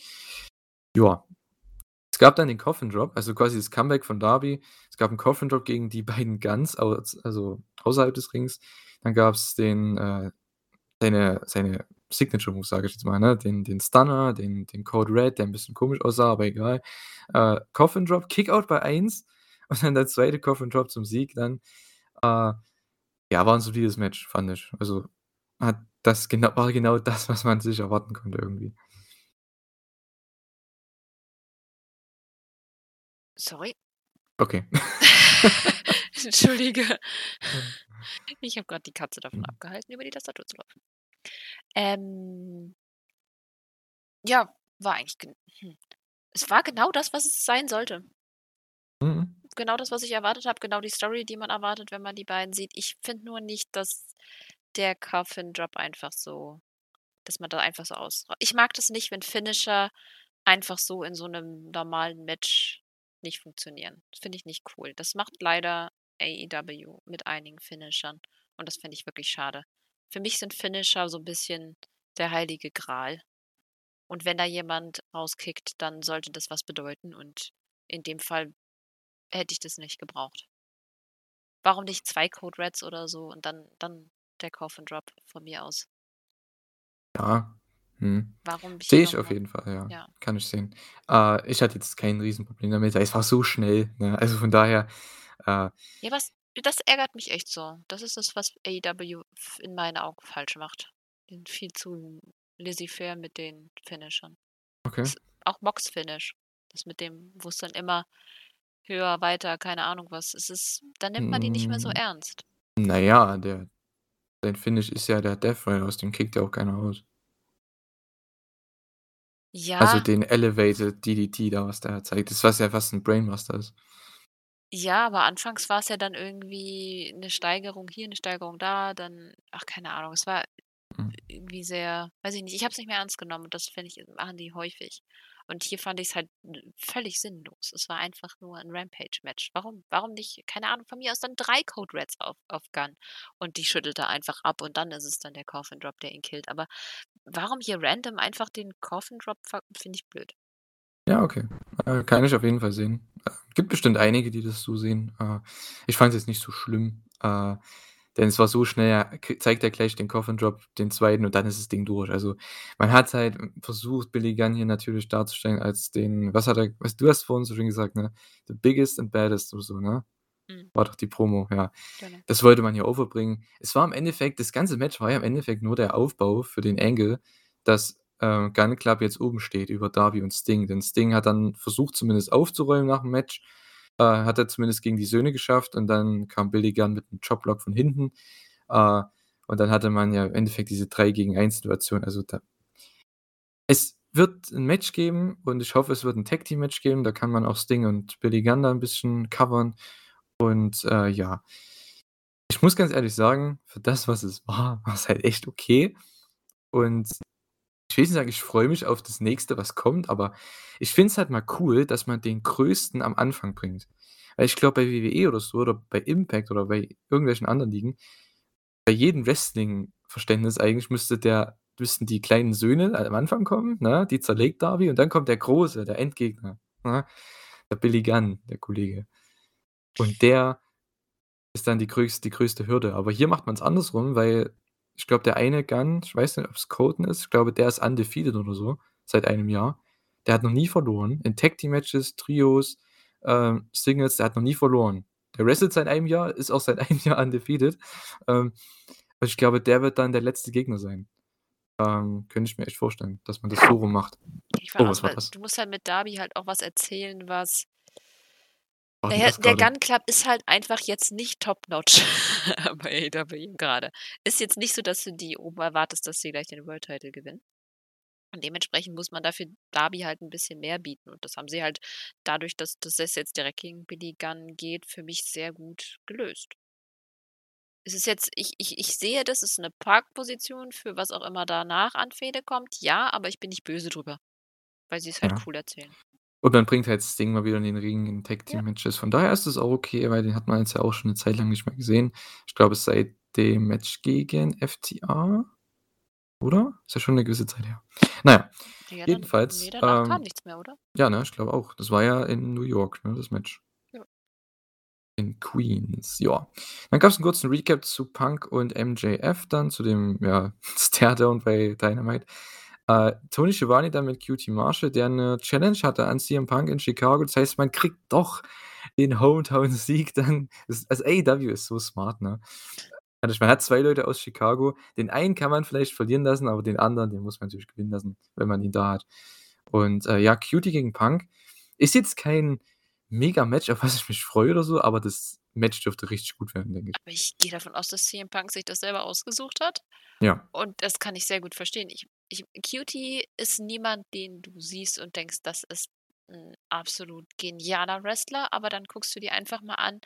[SPEAKER 1] Ja. Es gab dann den Coffin Drop, also quasi das Comeback von Darby. Es gab einen Coffin Drop gegen die beiden Guns, also außerhalb des Rings. Dann gab es den, äh, seine, seine Signature Move, sage ich jetzt mal, ne? Den, den Stunner, den, den Code Red, der ein bisschen komisch aussah, aber egal. Äh, Coffin Drop, Kickout bei 1 *laughs* und dann der zweite Coffin Drop zum Sieg dann. Äh, ja, war ein solides Match, fand ich. Also hat das genau, war genau das, was man sich erwarten konnte irgendwie.
[SPEAKER 2] Sorry.
[SPEAKER 1] Okay. *laughs*
[SPEAKER 2] Entschuldige. *laughs* Ich habe gerade die Katze davon mhm. abgehalten, über die Tastatur zu laufen. Ähm, ja, war eigentlich. Hm. Es war genau das, was es sein sollte.
[SPEAKER 1] Mhm.
[SPEAKER 2] Genau das, was ich erwartet habe, genau die Story, die man erwartet, wenn man die beiden sieht. Ich finde nur nicht, dass der Coffin Drop einfach so, dass man da einfach so aus. Ich mag das nicht, wenn Finisher einfach so in so einem normalen Match nicht funktionieren. Das finde ich nicht cool. Das macht leider AEW mit einigen Finishern und das finde ich wirklich schade. Für mich sind Finisher so ein bisschen der heilige Gral. Und wenn da jemand rauskickt, dann sollte das was bedeuten und in dem Fall hätte ich das nicht gebraucht. Warum nicht zwei Code Reds oder so und dann, dann der Coffin Drop von mir aus?
[SPEAKER 1] Ja. Hm.
[SPEAKER 2] Warum
[SPEAKER 1] Sehe ich auf jeden Fall, ja. ja. Kann ich sehen. Äh, ich hatte jetzt kein Riesenproblem damit. Es war so schnell. Ne? Also von daher. Äh,
[SPEAKER 2] ja, was, das ärgert mich echt so. Das ist das, was AEW in meinen Augen falsch macht. Die sind viel zu laissez-faire mit den Finishern.
[SPEAKER 1] Okay. Das,
[SPEAKER 2] auch Mox-Finish. Das mit dem, wo es dann immer höher, weiter, keine Ahnung was. Es ist, dann nimmt man die nicht mehr so hm. ernst.
[SPEAKER 1] Naja, der, sein Finish ist ja der Death Ray, aus dem kickt ja auch keiner aus. Also den Elevated DDT da, was der zeigt. Das was ja fast ein Brainmaster ist.
[SPEAKER 2] Ja, aber anfangs war es ja dann irgendwie eine Steigerung hier, eine Steigerung da, dann ach, keine Ahnung. Es war Mhm. irgendwie sehr weiß ich nicht, ich habe es nicht mehr ernst genommen und das finde ich machen die häufig. Und hier fand ich es halt völlig sinnlos. Es war einfach nur ein Rampage-Match. Warum? Warum nicht, keine Ahnung, von mir aus dann drei Code Reds auf, auf Gun und die schüttelt er einfach ab und dann ist es dann der Coffin Drop, der ihn killt. Aber warum hier random einfach den Coffin Drop finde ich blöd.
[SPEAKER 1] Ja, okay. Äh, kann ich auf jeden Fall sehen. Äh, gibt bestimmt einige, die das so sehen. Äh, ich fand es jetzt nicht so schlimm. Denn es war so schnell, zeigt er gleich den Coffin Drop, den zweiten und dann ist das Ding durch. Also, man hat halt versucht, Billy Gunn hier natürlich darzustellen als den was hat er was du hast vorhin so schön gesagt, ne? „The biggest and baddest“ oder so, ne? Mhm. War doch die Promo, ja. Genau. Das wollte man hier overbringen. Es war im Endeffekt das ganze Match war ja im Endeffekt nur der Aufbau für den Angle, dass, äh, Gunn Club jetzt oben steht über Darby und Sting. Denn Sting hat dann versucht, zumindest aufzuräumen nach dem Match äh, hat er zumindest gegen die Söhne geschafft und dann kam Billy Gunn mit einem Choplock von hinten. Äh, und dann hatte man ja im Endeffekt diese 3 gegen 1 Situation. Also da es wird ein Match geben und ich hoffe, es wird ein Tag Team Match geben. Da kann man auch Sting und Billy Gunn da ein bisschen covern. Und äh, ja, ich muss ganz ehrlich sagen, für das, was es war, *laughs* war es halt echt okay. Und ich will nicht sagen, ich freue mich auf das nächste, was kommt, aber ich finde es halt mal cool, dass man den Größten am Anfang bringt. Weil ich glaube, bei WWE oder so oder bei Impact oder bei irgendwelchen anderen Ligen, bei jedem Wrestling-Verständnis eigentlich müsste der müssten die kleinen Söhne am Anfang kommen, ne? Die zerlegt Darby und dann kommt der Große, der Endgegner, ne? Der Billy Gunn, der Kollege. Und der ist dann die größte die größte Hürde. Aber hier macht man es andersrum, weil ich glaube, der eine Gun, ich weiß nicht, ob es Colton ist, ich glaube, der ist undefeated oder so, seit einem Jahr. Der hat noch nie verloren. In Tag Team Matches, Trios, ähm, Singles, der hat noch nie verloren. Der wrestelt seit einem Jahr, ist auch seit *laughs* einem Jahr undefeated. Ähm, also ich glaube, der wird dann der letzte Gegner sein. Ähm, könnte ich mir echt vorstellen, dass man das so rum macht.
[SPEAKER 2] Oh, was war das? Du musst halt mit Darby halt auch was erzählen, was der, der Gun Club ist halt einfach jetzt nicht top-notch *laughs* bei AEW gerade. Ist jetzt nicht so, dass du die oben erwartest, dass sie gleich den World Title gewinnen. Und dementsprechend muss man dafür Darby halt ein bisschen mehr bieten. Und das haben sie halt dadurch, dass, es jetzt direkt gegen Billy Gunn geht, für mich sehr gut gelöst. Es ist jetzt, ich, ich, ich sehe, das ist eine Parkposition für was auch immer danach an Fehde kommt. Ja, aber ich bin nicht böse drüber. Weil sie es halt
[SPEAKER 1] Ja.
[SPEAKER 2] cool erzählen.
[SPEAKER 1] Und dann bringt halt Sting mal wieder in den Ring in
[SPEAKER 2] Ja.
[SPEAKER 1] Tag-Team-Matches. Von daher ist es auch okay, weil den hat man jetzt ja auch schon 'ne Zeit lang nicht mehr gesehen. Ich glaube, seit dem Match gegen FTR, oder? Ist ja schon 'ne gewisse Zeit her. Na ja, jedenfalls,
[SPEAKER 2] ne, danach kam
[SPEAKER 1] ähm
[SPEAKER 2] nichts mehr, oder?
[SPEAKER 1] ja, ne, ich glaube auch. Das war ja in New York, ne, das Match.
[SPEAKER 2] Ja.
[SPEAKER 1] In Queens, ja. Dann gab's 'n kurzen Recap zu Punk und MJF dann, zu dem, ja, *laughs* Staredown bei Dynamite. Äh, Tony Schiavone dann mit QT Marshall, der 'ne Challenge hatte an CM Punk in Chicago. Das heißt, man kriegt doch den Hometown-Sieg dann. Also, AEW ist so smart, ne? Also, man hat 2 Leute aus Chicago. Den einen kann man vielleicht verlieren lassen, aber den anderen, den muss man natürlich gewinnen lassen, wenn man ihn da hat. Und, äh, ja, QT gegen Punk ist jetzt kein Mega-Match, auf was ich mich freue oder so, aber das Match dürfte richtig gut werden, denke ich.
[SPEAKER 2] Aber ich gehe davon aus, dass CM Punk sich das selber ausgesucht hat.
[SPEAKER 1] Ja.
[SPEAKER 2] Und das kann ich sehr gut verstehen. Ich ich QT ist niemand, den du siehst und denkst, das ist 'n absolut genialer Wrestler, aber dann guckst du dir einfach mal an,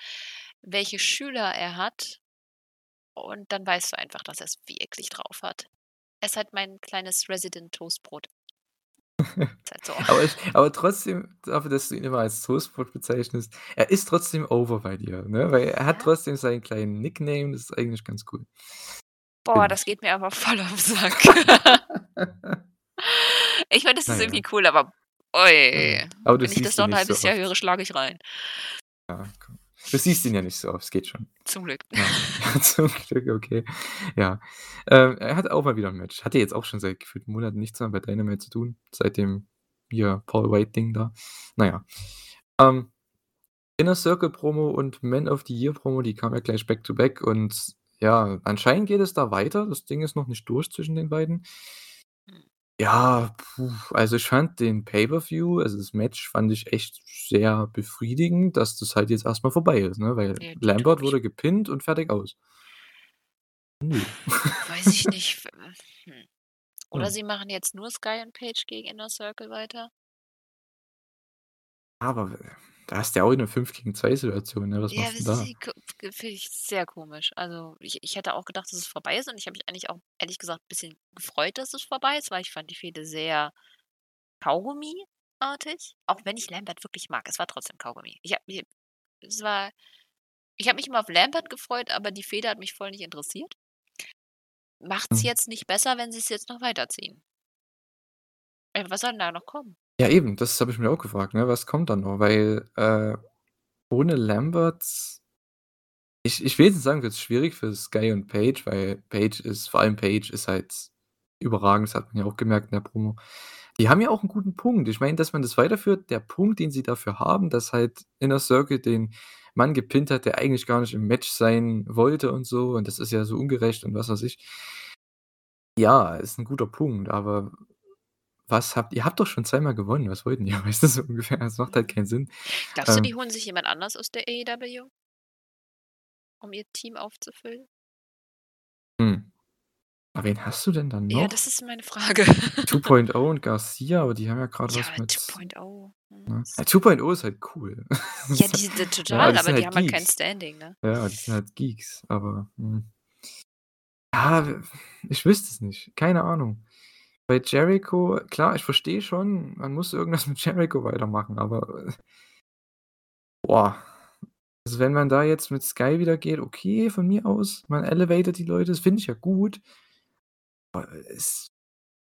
[SPEAKER 2] welche Schüler er hat und dann weißt du einfach, dass er's wirklich drauf hat. Er ist halt mein kleines Resident Toastbrot. *laughs* Halt so.
[SPEAKER 1] Aber ich aber trotzdem, dafür, dass du ihn immer als Toastbrot bezeichnest, er ist trotzdem over bei dir, ne? Weil er hat
[SPEAKER 2] Ja.
[SPEAKER 1] trotzdem seinen kleinen Nickname, das ist eigentlich ganz cool.
[SPEAKER 2] Boah, das geht mir aber voll auf 'n Sack. *laughs* Ich meine, das ist
[SPEAKER 1] ja.
[SPEAKER 2] irgendwie cool, aber ui,
[SPEAKER 1] aber
[SPEAKER 2] wenn ich das noch
[SPEAKER 1] ihn
[SPEAKER 2] 'n
[SPEAKER 1] nicht so
[SPEAKER 2] halbes Jahr
[SPEAKER 1] oft.
[SPEAKER 2] höre, schlage ich rein.
[SPEAKER 1] Ja, komm. Du siehst ihn ja nicht so oft, es geht schon.
[SPEAKER 2] Zum Glück.
[SPEAKER 1] Ja, *laughs* zum Glück, okay. Ja. Ähm, er hat auch mal wieder 'n Match. Hatte jetzt auch schon seit gefühlten Monaten nichts mehr bei Dynamite zu tun, seit dem hier Paul White-Ding da. Na ja. Ähm, Inner Circle Promo und Man of the Year Promo, die kamen ja gleich back to back und ja, anscheinend geht es da weiter. Das Ding ist noch nicht durch zwischen den beiden.
[SPEAKER 2] Hm.
[SPEAKER 1] Ja, puh, also, ich fand den Pay-per-View also, das Match fand ich echt sehr befriedigend, dass das halt jetzt erst mal vorbei ist, ne, weil
[SPEAKER 2] Ja,
[SPEAKER 1] Lambert wurde gepinnt und fertig aus. Nö.
[SPEAKER 2] Weiß ich nicht, *laughs* hm. Oder
[SPEAKER 1] Ja.
[SPEAKER 2] sie machen jetzt nur Sky und Page gegen Inner Circle weiter?
[SPEAKER 1] Aber, da hast du ja auch 'ne 5-gegen-2 Situation, ne? Was
[SPEAKER 2] Ja,
[SPEAKER 1] machst
[SPEAKER 2] das
[SPEAKER 1] da?
[SPEAKER 2] finde ich sehr komisch. Also, ich ich hätte auch gedacht, dass es vorbei ist und ich habe mich eigentlich auch ehrlich gesagt bisschen gefreut, dass es vorbei ist, weil ich fand die Fehde sehr Kaugummi-artig, auch wenn ich Lambert wirklich mag. Es war trotzdem Kaugummi. Ich habe mich es war ich habe mich immer auf Lambert gefreut, aber die Fehde hat mich voll nicht interessiert. Macht's
[SPEAKER 1] Mhm.
[SPEAKER 2] jetzt nicht besser, wenn sie's jetzt noch weiterziehen. Äh, was soll 'n da noch kommen?
[SPEAKER 1] Ja, eben, das habe ich mir auch gefragt, ne? Was kommt da noch? Weil, äh, ohne Lambert ich ich will jetzt sagen, wird's schwierig für Sky und Page, weil Page ist vor allem Page ist halt überragend, das hat man ja auch gemerkt in der Promo. Die haben ja auch 'n guten Punkt. Ich meine, dass man das weiterführt, der Punkt, den sie dafür haben, dass halt Inner Circle den Mann gepinnt hat, der eigentlich gar nicht im Match sein wollte und so und das ist ja so ungerecht und was weiß ich. Ja, ist 'n guter Punkt, aber was habt ihr habt doch schon zweimal gewonnen, was wollt 'n ihr? *laughs* Weißt du, so ungefähr? Das macht halt keinen Sinn.
[SPEAKER 2] Glaubst du, die
[SPEAKER 1] Ähm
[SPEAKER 2] holen sich jemand anders aus der AEW? Um ihr Team aufzufüllen?
[SPEAKER 1] Hm. Aber wen hast du denn dann
[SPEAKER 2] Ja,
[SPEAKER 1] noch?
[SPEAKER 2] das ist meine Frage.
[SPEAKER 1] 2.0 und Garcia, aber die haben ja grad
[SPEAKER 2] Ja,
[SPEAKER 1] was mit
[SPEAKER 2] 2.0,
[SPEAKER 1] ne?
[SPEAKER 2] hm.
[SPEAKER 1] Ja, 2.0 ist halt cool. *laughs*
[SPEAKER 2] Ja, die sind
[SPEAKER 1] Ja,
[SPEAKER 2] total,
[SPEAKER 1] die
[SPEAKER 2] aber
[SPEAKER 1] sind
[SPEAKER 2] die
[SPEAKER 1] halt
[SPEAKER 2] haben halt kein. Standing, ne?
[SPEAKER 1] Ja, die sind halt Geeks, aber, hm. Ja, ich wüsste es nicht. Keine Ahnung. Bei Jericho klar, ich verstehe schon, man muss irgendwas *laughs* mit Jericho weitermachen, aber, boah. Also, wenn man da jetzt mit Sky wieder geht, okay, von mir aus. Man elevatet die Leute, das finde ich ja gut. Es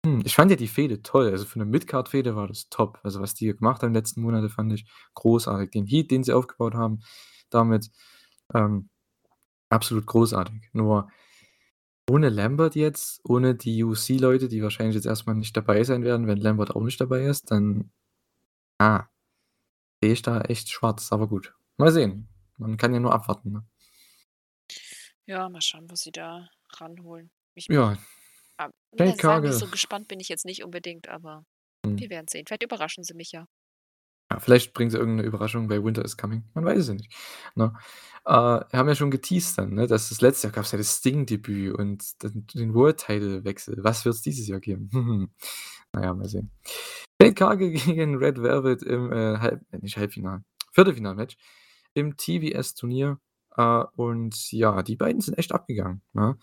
[SPEAKER 1] hm, ich fand ja die Fehde toll. Also, für 'ne Mid-Card-Fehde war das top. Also, was die gemacht haben letzten Monate, fand ich großartig. Den Heat, den sie aufgebaut haben damit, ähm, absolut großartig. Nur ohne Lambert jetzt, ohne die UFC-Leute, die wahrscheinlich jetzt erst mal nicht dabei sein werden, wenn Lambert auch nicht dabei ist, dann, ah, sehe ich da echt schwarz, aber gut. Mal sehen. Man kann ja nur abwarten, ne?
[SPEAKER 2] Ja, mal schauen, was sie da ranholen. Ich
[SPEAKER 1] Ja.
[SPEAKER 2] ab ne, sagen so gespannt bin ich jetzt nicht unbedingt, aber
[SPEAKER 1] Mhm.
[SPEAKER 2] wir werden sehen. Vielleicht überraschen sie mich ja.
[SPEAKER 1] Ja, vielleicht bringen sie irgend 'ne Überraschung bei Winter is Coming. Man weiß es ja nicht, ne? Äh, haben ja schon geteased dann, ne, dass das letztes Jahr gab's ja das Sting-Debüt und den World-Title-Wechsel. Was wird's dieses Jahr geben? *laughs* Na ja, mal sehen. Jade Cargill *laughs* gegen Red Velvet im, äh, Halb äh, nicht Halbfinale, Viertelfinal-Match im TBS-Turnier. Äh, und ja, die beiden sind echt abgegangen, ne?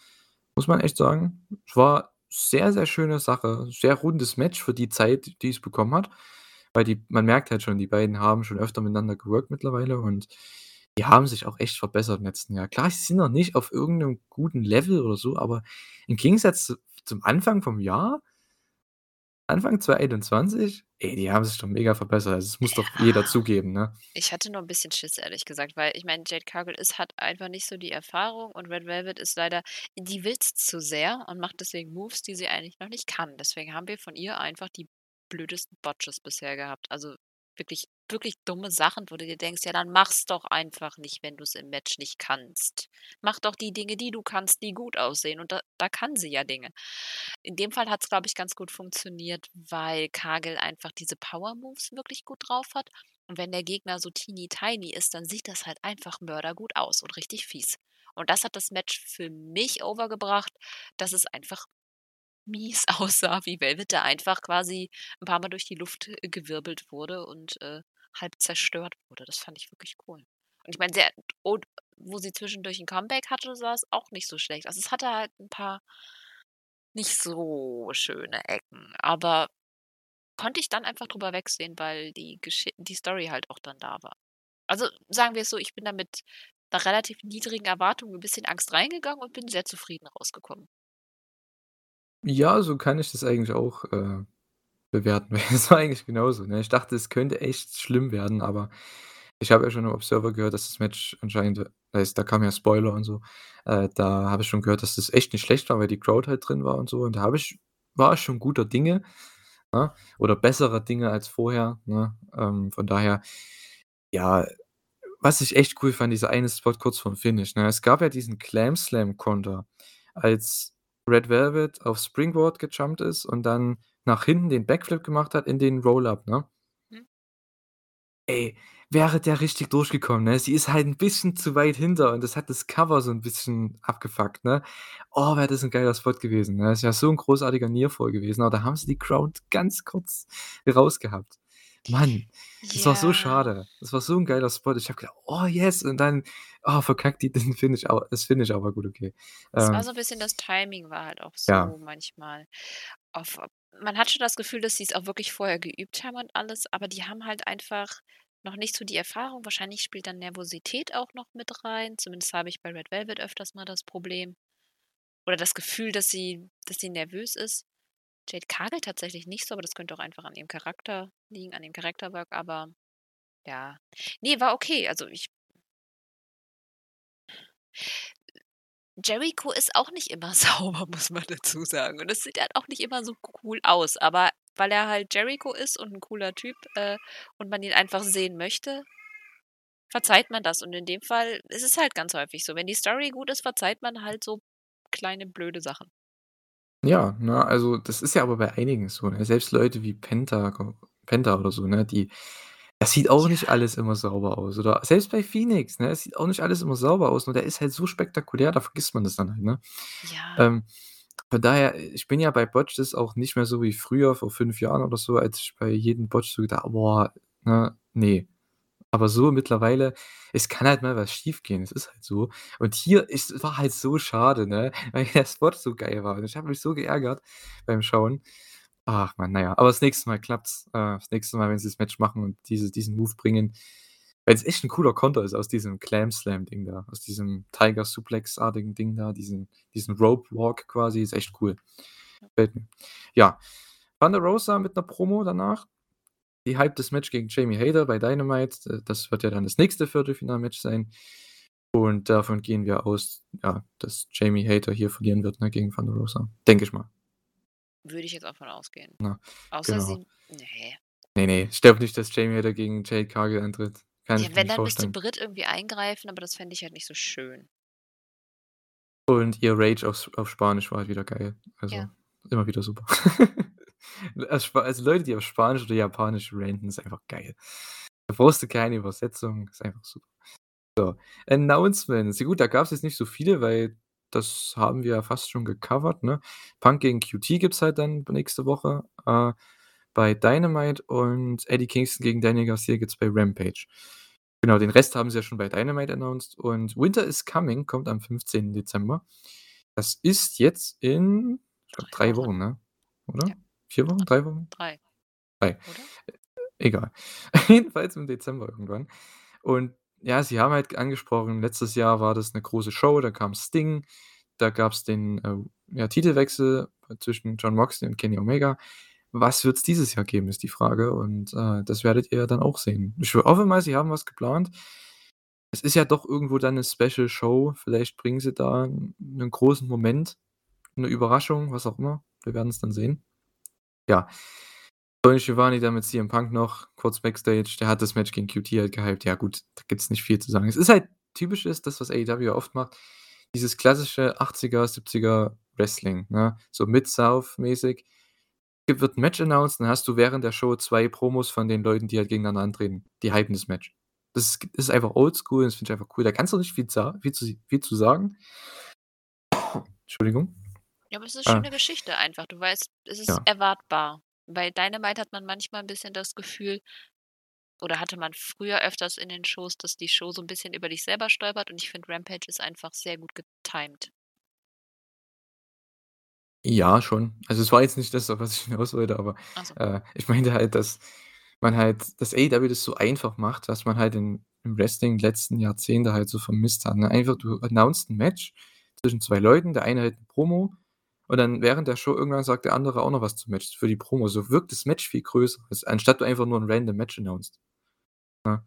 [SPEAKER 1] Muss man echt sagen. Es war sehr, sehr schöne Sache. Sehr rundes Match für die Zeit, die es bekommen hat. Weil die man merkt halt schon, die beiden haben schon öfter miteinander geworkt mittlerweile und die haben sich auch echt verbessert im letzten Jahr. Klar, sie sind noch nicht auf irgend 'nem guten Level oder so, aber im Gegensatz zu zum Anfang vom Jahr Anfang 2021, ey, die haben sich doch mega verbessert. Also, das muss doch jeder
[SPEAKER 2] Ja.
[SPEAKER 1] zugeben, ne?
[SPEAKER 2] Ich hatte nur 'n bisschen Schiss, ehrlich gesagt, weil ich meine, Jade Cargill ist hat einfach nicht so die Erfahrung und Red Velvet ist leider die will's zu sehr und macht deswegen Moves, die sie eigentlich noch nicht kann. Deswegen haben wir von ihr einfach die blödesten Botches bisher gehabt. Also, wirklich wirklich dumme Sachen, wo du dir denkst: „Ja, dann mach's doch einfach nicht, wenn du's im Match nicht kannst. Mach doch die Dinge, die du kannst, die gut aussehen“, und da da kann sie ja Dinge. In dem Fall hat's, glaube ich, ganz gut funktioniert, weil Cargill einfach diese Power Moves wirklich gut drauf hat. Und wenn der Gegner so teeny tiny ist, dann sieht das halt einfach mördergut aus und richtig fies. Und das hat das Match für mich over gebracht, dass es einfach mies *laughs* aussah, wie Velvet da einfach quasi 'n paarmal durch die Luft, äh, gewirbelt wurde und, äh, halb zerstört wurde. Das fand ich wirklich cool. Und ich meine, und wo sie zwischendurch 'n Comeback hatte, sah's auch nicht so schlecht. Also, es hatte halt 'n paar nicht so schöne Ecken, aber konnte ich dann einfach drüber wegsehen, weil die Gesch die Story halt auch dann da war. Also, sagen wir es so, ich bin da mit 'ner relativ niedrigen Erwartung 'n bisschen Angst reingegangen und bin sehr zufrieden rausgekommen.
[SPEAKER 1] Ja, so kann ich das eigentlich auch, äh, bewerten. *laughs* Es war eigentlich genauso, ne? Ich dachte, es könnte echt schlimm werden, aber ich habe ja schon im Observer gehört, dass das Match anscheinend heißt, da kamen ja Spoiler und so. Äh, da habe ich schon gehört, dass das echt nicht schlecht war, weil die Crowd halt drin war und so. Und da ich war ich schon guter Dinge, ne, oder besserer Dinge als vorher, ne? Ähm, von daher, ja was ich echt cool fand, dieser eine Spot kurz vorm Finish, ne? Es gab ja diesen Glam Slam Konter, als Red Velvet aufs Springboard gejumpt ist und dann nach hinten den Backflip gemacht hat in den Roll-Up, ne?
[SPEAKER 2] Mhm.
[SPEAKER 1] Ey, wäre der richtig durchgekommen, ne? Sie ist halt 'n bisschen zu weit hinter und das hat das Cover so 'n bisschen abgefuckt, ne? Oh, wäre das 'n geiler Spot gewesen, ne? Das wäre so 'n großartiger Nearfall gewesen, aber da haben sie die Crowd ganz kurz rausgehabt. Mann, das war so
[SPEAKER 2] Ja.
[SPEAKER 1] schade. Das war so 'n geiler Spot. Ich habe gedacht: „Oh, yes!“ Und dann, oh, verkackt die *laughs* den Finish, aber das Finish, aber gut, okay.
[SPEAKER 2] Es war
[SPEAKER 1] Ähm
[SPEAKER 2] so 'n bisschen das Timing war halt auch
[SPEAKER 1] Ja.
[SPEAKER 2] so manchmal auf man hat schon das Gefühl, dass sie's auch wirklich vorher geübt haben und alles, aber die haben halt einfach noch nicht so die Erfahrung. Wahrscheinlich spielt dann Nervosität auch noch mit rein. Zumindest habe ich bei Red Velvet öfters mal das Problem oder das Gefühl, dass sie dass sie nervös ist. Jade Cargill tatsächlich nicht so, aber das könnte auch einfach an ihrem Charakter liegen, an dem Character-Work, aber ja. Ne, war okay. Also, ich Jericho ist auch nicht immer *laughs* sauber, muss man dazu sagen. Und es sieht halt auch nicht immer so cool aus, aber weil er halt Jericho ist und 'n cooler Typ, äh, und man ihn einfach sehen möchte verzeiht man das. Und in dem Fall ist es halt ganz häufig so. Wenn die Story gut ist, verzeiht man halt so kleine blöde Sachen.
[SPEAKER 1] Ja, ne, also, das ist ja aber bei einigen so, ne? Selbst Leute wie Penta Penta oder so, ne, die das sieht auch nicht
[SPEAKER 2] Ja.
[SPEAKER 1] alles immer sauber aus. Oder selbst bei Phoenix, ne, es sieht auch nicht alles immer sauber aus. Nur der ist halt so spektakulär, da vergisst man das dann halt, ne?
[SPEAKER 2] Ja.
[SPEAKER 1] Ähm, von daher, ich bin ja bei Botches auch nicht mehr so wie früher vor 5 Jahren oder so, als ich bei jedem Botch so gedacht habe: „Boah, ne, ne.“ Aber so mittlerweile es kann halt mal was schiefgehen, es ist halt so. Und hier es war halt so schade, ne, *laughs* weil der Spot so geil war. Und ich habe mich so geärgert beim Schauen. Ach man, na ja. Aber das nächste Mal klappt's. Äh, das nächste Mal, wenn sie das Match machen und diese diesen Move bringen weil's echt 'n cooler Konter ist aus diesem Glam Slam Ding da, aus diesem Tiger Suplex artigen Ding da, diesen diesen Rope Walk quasi, ist echt cool. Gefällt mir. Ja, Thunder Rosa mit 'ner Promo danach. Die hypt das Match gegen Jamie Hater bei Dynamite. Äh, das wird ja dann das nächste Viertelfinal-Match sein. Und davon gehen wir aus, ja, dass Jamie Hater hier verlieren wird, ne, gegen Thunder Rosa. Denke ich mal.
[SPEAKER 2] Würde ich jetzt auch von ausgehen.
[SPEAKER 1] Ne,
[SPEAKER 2] Außer
[SPEAKER 1] genau.
[SPEAKER 2] sie ne.
[SPEAKER 1] Ne, ne, ich glaube nicht, dass Jamie Hater gegen Jade Cargill antritt. Kann
[SPEAKER 2] Ja,
[SPEAKER 1] ich
[SPEAKER 2] wenn, dann müsste. Britt irgendwie eingreifen, aber das fände ich halt nicht so schön.
[SPEAKER 1] Und ihr Rage auf auf Spanisch war halt wieder geil.
[SPEAKER 2] Ja.
[SPEAKER 1] Also, immer wieder super. *laughs* Spa also, Leute, die auf Spanisch oder Japanisch ranten, ist einfach geil. Da brauchst du keine Übersetzung, ist einfach super. So, Announcements. Ja gut, da gab's jetzt nicht so viele, weil das haben wir ja fast schon gecovert, ne? Punk gegen QT gibt's halt dann nächste Woche, äh, bei Dynamite und Eddie Kingston gegen Daniel Garcia gibt's bei Rampage. Genau, den Rest haben sie ja schon bei Dynamite announced und Winter is Coming kommt am 15. Dezember. Das ist jetzt in,
[SPEAKER 2] 3
[SPEAKER 1] 3
[SPEAKER 2] Wochen.
[SPEAKER 1] Ne?
[SPEAKER 2] Ja.
[SPEAKER 1] 4 Wochen? 3 Wochen?
[SPEAKER 2] 3,
[SPEAKER 1] 3.
[SPEAKER 2] oder?
[SPEAKER 1] Egal. *laughs* Jedenfalls im Dezember irgendwann. Und ja, sie haben halt angesprochen, letztes Jahr war das 'ne große Show, da kam Sting, da gab's den, äh, ja, Titelwechsel zwischen Jon Moxley und Kenny Omega. Was wird's dieses Jahr geben, ist die Frage und, äh, das werdet ihr dann auch sehen. Ich hoffe mal, sie haben was geplant. Es ist ja doch irgendwo dann 'ne Special Show. Vielleicht bringen sie da 'nen großen Moment, 'ne Überraschung, was auch immer. Wir werden's dann sehen. Ja. Tony Schiavone dann mit CM Punk noch kurz Backstage. Der hat das Match gegen QT halt gehypt. Ja gut, da gibt's nicht viel zu sagen. Es ist halt typisches, das, was AEW oft macht, dieses klassische 80er, 70er Wrestling, ne? So Mid-South-mäßig. Wird 'n Match announced, dann hast du während der Show 2 Promos von den Leuten, die halt gegeneinander antreten. Die hypen das Match. Das ist ist einfach oldschool und das finde ich einfach cool. Da kannst du nicht viel viel zu viel zu sagen. *coughs* Entschuldigung.
[SPEAKER 2] Ja, aber es ist
[SPEAKER 1] Äh.
[SPEAKER 2] schöne Geschichte einfach. Du weißt, es ist
[SPEAKER 1] Ja.
[SPEAKER 2] erwartbar. Bei Dynamite hat man manchmal 'n bisschen das Gefühl oder hatte man früher öfters in den Shows, dass die Show so 'n bisschen über dich selber stolpert und ich finde, Rampage ist einfach sehr gut getimed.
[SPEAKER 1] Ja, schon. Also, es war jetzt nicht das, auf was ich hinaus wollte, aber,
[SPEAKER 2] so.
[SPEAKER 1] äh, ich meinte halt, dass man halt dass AEW das so einfach macht, was man halt in im Wrestling letzten Jahrzehnte halt so vermisst hat, ne? Einfach, du announced 'n Match zwischen 2 Leuten, der eine hält 'ne Promo und dann während der Show irgendwann sagt der andere auch noch was zum Match für die Promo. So wirkt das Match viel größer, als anstatt du einfach nur 'n random Match announced. Ne?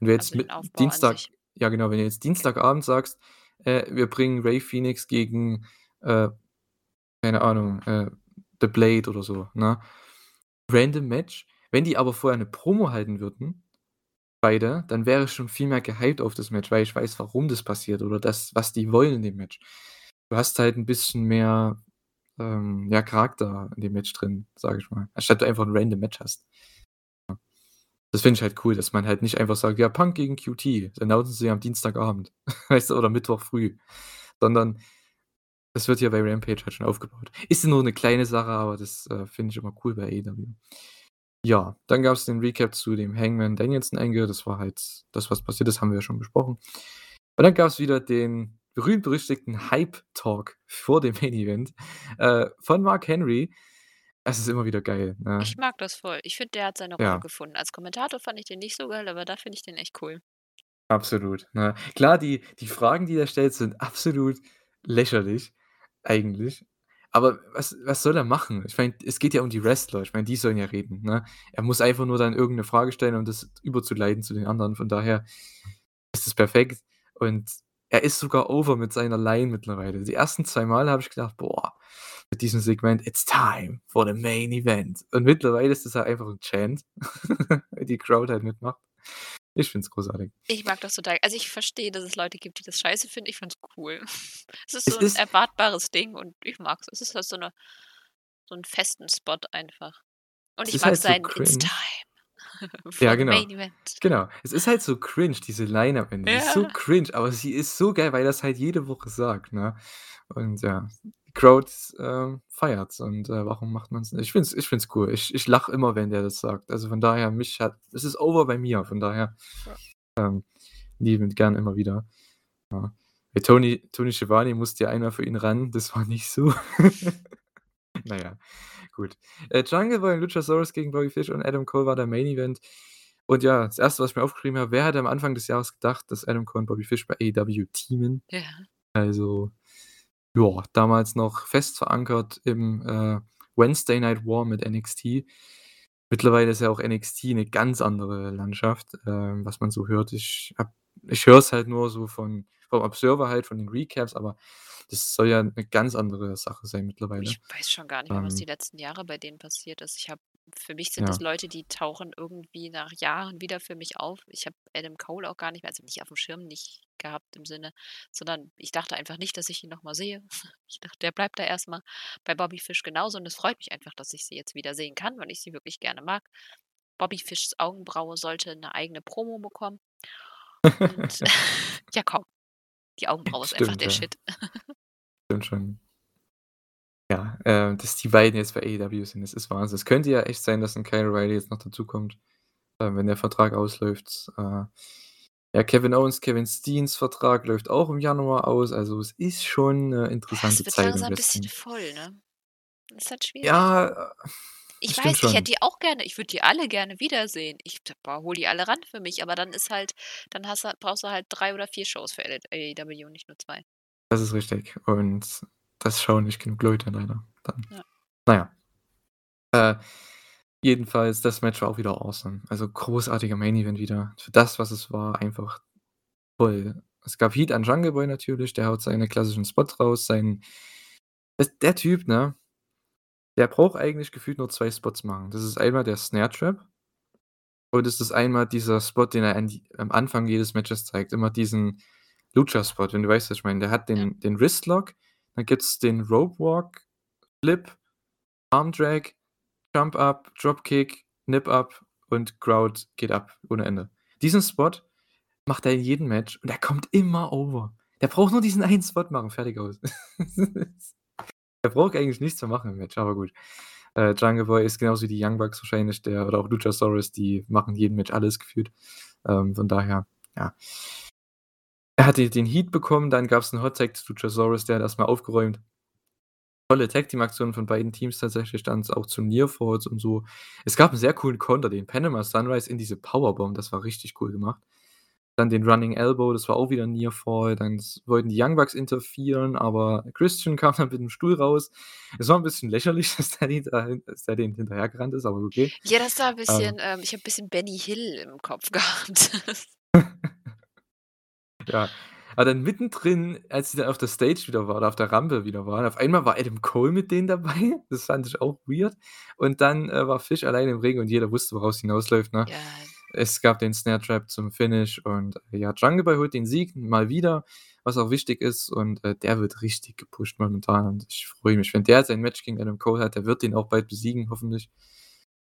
[SPEAKER 1] Wenn du jetzt
[SPEAKER 2] Also,
[SPEAKER 1] mit Dienstag ja genau, wenn du jetzt Dienstagabend sagst, äh, wir bringen Rey Fénix gegen, äh, keine Ahnung, äh, The Blade oder so, ne? Random Match. Wenn die aber vorher 'ne Promo halten würden, beide, dann wäre ich schon viel mehr gehypt auf das Match, weil ich weiß, warum das passiert oder das, was die wollen in dem Match. Du hast halt 'n bisschen mehr, ähm, ja, Charakter in dem Match drin, sage ich mal, anstatt du einfach 'n random Match hast. Das finde ich halt cool, dass man halt nicht einfach sagt: „Ja, Punk gegen QT.“ Das announcen sie am Dienstagabend, *laughs* weißt du, oder Mittwoch früh, sondern das wird ja bei Rampage halt schon aufgebaut. Ist nur 'ne kleine Sache, aber das, äh, finde ich immer cool bei AEW. Ja, dann gab's den Recap zu dem Hangman Danielson Angle. Das war halt das, was passiert ist, haben wir ja schon besprochen. Und dann gab's wieder den berühmt-berüchtigten Hype Talk vor dem Main Event, äh, von Mark Henry. Es ist immer wieder geil, ne?
[SPEAKER 2] Ich mag das voll. Ich finde, der hat seine Rolle
[SPEAKER 1] Ja.
[SPEAKER 2] gefunden. Als Kommentator fand ich den nicht so geil, aber da finde ich den echt cool.
[SPEAKER 1] Absolut, ne? Klar, die die Fragen, die er stellt, sind absolut lächerlich eigentlich. Aber was was soll er machen? Ich meine, es geht ja um die Wrestler. Ich meine, die sollen ja reden, ne? Er muss einfach nur dann irgend 'ne Frage stellen, um das überzuleiten zu den anderen. Von daher ist es perfekt und er ist sogar over mit seiner Line mittlerweile. Die ersten 2 Male habe ich gedacht: „Boah, mit diesem Segment, it's time for the main event.“ Und mittlerweile ist das halt einfach 'n Chant, weil *laughs* die Crowd halt mitmacht. Ich finde es großartig.
[SPEAKER 2] Ich mag das total. Also, ich verstehe, dass es Leute gibt, die das scheiße finden. Ich finde es cool. *laughs* Es ist
[SPEAKER 1] Es
[SPEAKER 2] so 'n
[SPEAKER 1] ist
[SPEAKER 2] erwartbares Ding und ich mag's. Es ist halt so 'ne so 'n festen Spot einfach. Und
[SPEAKER 1] Es
[SPEAKER 2] ich mag
[SPEAKER 1] halt so
[SPEAKER 2] sein „It's
[SPEAKER 1] cringe.
[SPEAKER 2] time *laughs*
[SPEAKER 1] Ja, genau.
[SPEAKER 2] main event.“
[SPEAKER 1] Genau. Es ist halt so cringe, diese Line am Ende. Die ist so
[SPEAKER 2] Ja.
[SPEAKER 1] cringe, aber sie ist so geil, weil er's halt jede Woche sagt, ne? Und ja, die Crowd, ähm, feiert's und, äh, warum macht man's nicht? Ich finde es ich finde es cool. Ich ich lache immer, wenn der das sagt. Also, von daher, mich hat es ist over bei mir, von daher,
[SPEAKER 2] Ja.
[SPEAKER 1] ähm, liebend gern immer wieder. Ja. Bei Tony Tony Schiavone musste ja einer für ihn ran, das war nicht so. *laughs* Na ja, gut. Äh, Jungle Boy und Luchasaurus gegen Bobby Fish und Adam Cole war der Main Event. Und ja, das 1., was ich mir aufgeschrieben habe: Wer hätte am Anfang des Jahres gedacht, dass Adam Cole und Bobby Fish bei AEW teamen?
[SPEAKER 2] Ja.
[SPEAKER 1] Also, ja, damals noch fest verankert im, äh, Wednesday Night War mit NXT. Mittlerweile ist ja auch NXT 'ne ganz andere Landschaft, ähm, was man so hört. Ich ich höre es halt nur so von vom Observer halt, von den Recaps, aber das soll ja 'ne ganz andere Sache sein mittlerweile.
[SPEAKER 2] Ich weiß schon gar nicht mehr, was die
[SPEAKER 1] Ähm
[SPEAKER 2] letzten Jahre bei denen passiert ist. Ich habe für mich sind das
[SPEAKER 1] Ja.
[SPEAKER 2] Leute, die tauchen irgendwie nach Jahren wieder für mich auf. Ich habe Adam Cole auch gar nicht mehr also, nicht aufm Schirm, nicht gehabt im Sinne, sondern ich dachte einfach nicht, dass ich ihn noch mal sehe. *laughs* Ich dachte, der bleibt da erst mal. Bei Bobby Fish genauso und es freut mich einfach, dass ich sie jetzt wieder sehen kann, weil ich sie wirklich gerne mag. Bobby Fishs Augenbraue sollte 'ne eigene Promo bekommen. Und *laughs* *laughs*
[SPEAKER 1] ja,
[SPEAKER 2] komm. Die Augenbraue ist einfach der
[SPEAKER 1] ja.
[SPEAKER 2] Shit.
[SPEAKER 1] Stimmt schon. Ja, äh, dass die beiden jetzt bei AEW sind, das ist Wahnsinn. Es könnte ja echt sein, dass 'n Kyle O'Reilly jetzt noch dazukommt, äh, wenn der Vertrag ausläuft. Äh, ja, Kevin Owens, Kevin Steens Vertrag läuft auch im Januar aus. Also, es ist schon 'ne
[SPEAKER 2] Ja,
[SPEAKER 1] interessante
[SPEAKER 2] es wird
[SPEAKER 1] Zeit
[SPEAKER 2] langsam 'n bisschen voll, ne? Ist halt schwierig.
[SPEAKER 1] Ja,
[SPEAKER 2] Ich
[SPEAKER 1] Das
[SPEAKER 2] weiß, ich hätte die auch gerne ich würde die alle gerne wiedersehen. Ich boah, hole die alle ran für mich, aber dann ist halt dann hast brauchst du halt 3 oder 4 Shows für AEW, nicht nur 2.
[SPEAKER 1] Das ist richtig. Und das schauen nicht genug Leute leider dann.
[SPEAKER 2] Ja.
[SPEAKER 1] Na ja. Äh, jedenfalls, das Match war auch wieder awesome. Also, großartiger Main Event wieder. Für das, was es war, einfach toll. Es gab Heat an Jungle Boy natürlich, der haut seine klassischen Spots raus, sein das der Typ, ne, der braucht eigentlich gefühlt nur 2 Spots machen. Das ist einmal der Snare Trap und es ist einmal dieser Spot, den er die am Anfang jedes Matches zeigt, immer diesen Lucha-Spot, wenn du weißt, was ich meine. Der hat
[SPEAKER 2] Ja.
[SPEAKER 1] den den Wristlock, dann gibt's den Rope Walk, Flip, Arm Drag, Jump Up, Dropkick, Nip Up und Crowd geht ab ohne Ende. Diesen Spot macht er in jedem Match und er kommt immer over. Der braucht nur diesen einen Spot machen, fertig aus. *laughs* Der braucht eigentlich nichts mehr machen im Match, aber gut. Äh, Jungle Boy ist genauso wie die Young Bucks wahrscheinlich, der oder auch Luchasaurus, die machen in jedem Match alles gefühlt. Ähm, von daher, ja. Er hatte den Heat bekommen, dann gab's 'n Hot Tag zu Luchasaurus, der hat erst mal aufgeräumt. Tolle Tag-Team-Aktionen von beiden Teams tatsächlich, dann auch zu Near Falls und so. Es gab 'n sehr coolen Konter, den Panama Sunrise in diese Powerbomb, das war richtig cool gemacht. Dann den Running Elbow, das war auch wieder 'n Near Fall. Dann wollten die Young Bucks interferieren, aber Christian *laughs* kam dann mit 'nem Stuhl raus. Es war 'n bisschen lächerlich, *laughs* dass der den da dass der denen hinterhergerannt ist, aber okay.
[SPEAKER 2] Ja, das war 'n bisschen
[SPEAKER 1] Ähm
[SPEAKER 2] ähm, ich habe bisschen Benny Hill im Kopf *laughs* gehabt.
[SPEAKER 1] Ja, aber dann mittendrin, als sie dann auf der Stage wieder waren oder auf der Rampe wieder waren, auf einmal war Adam Cole mit denen dabei. Das fand ich auch weird. Und dann, äh, war Fish alleine im Ring und jeder wusste, woraus hinausläuft, ne?
[SPEAKER 2] Ja.
[SPEAKER 1] Es gab den Snare Trap zum Finish und, ja, Jungle Boy holt den Sieg mal wieder, was auch wichtig ist und, äh, der wird richtig gepusht momentan und ich freue mich. Wenn der sein Match gegen Adam Cole hat, der wird den auch bald besiegen, hoffentlich.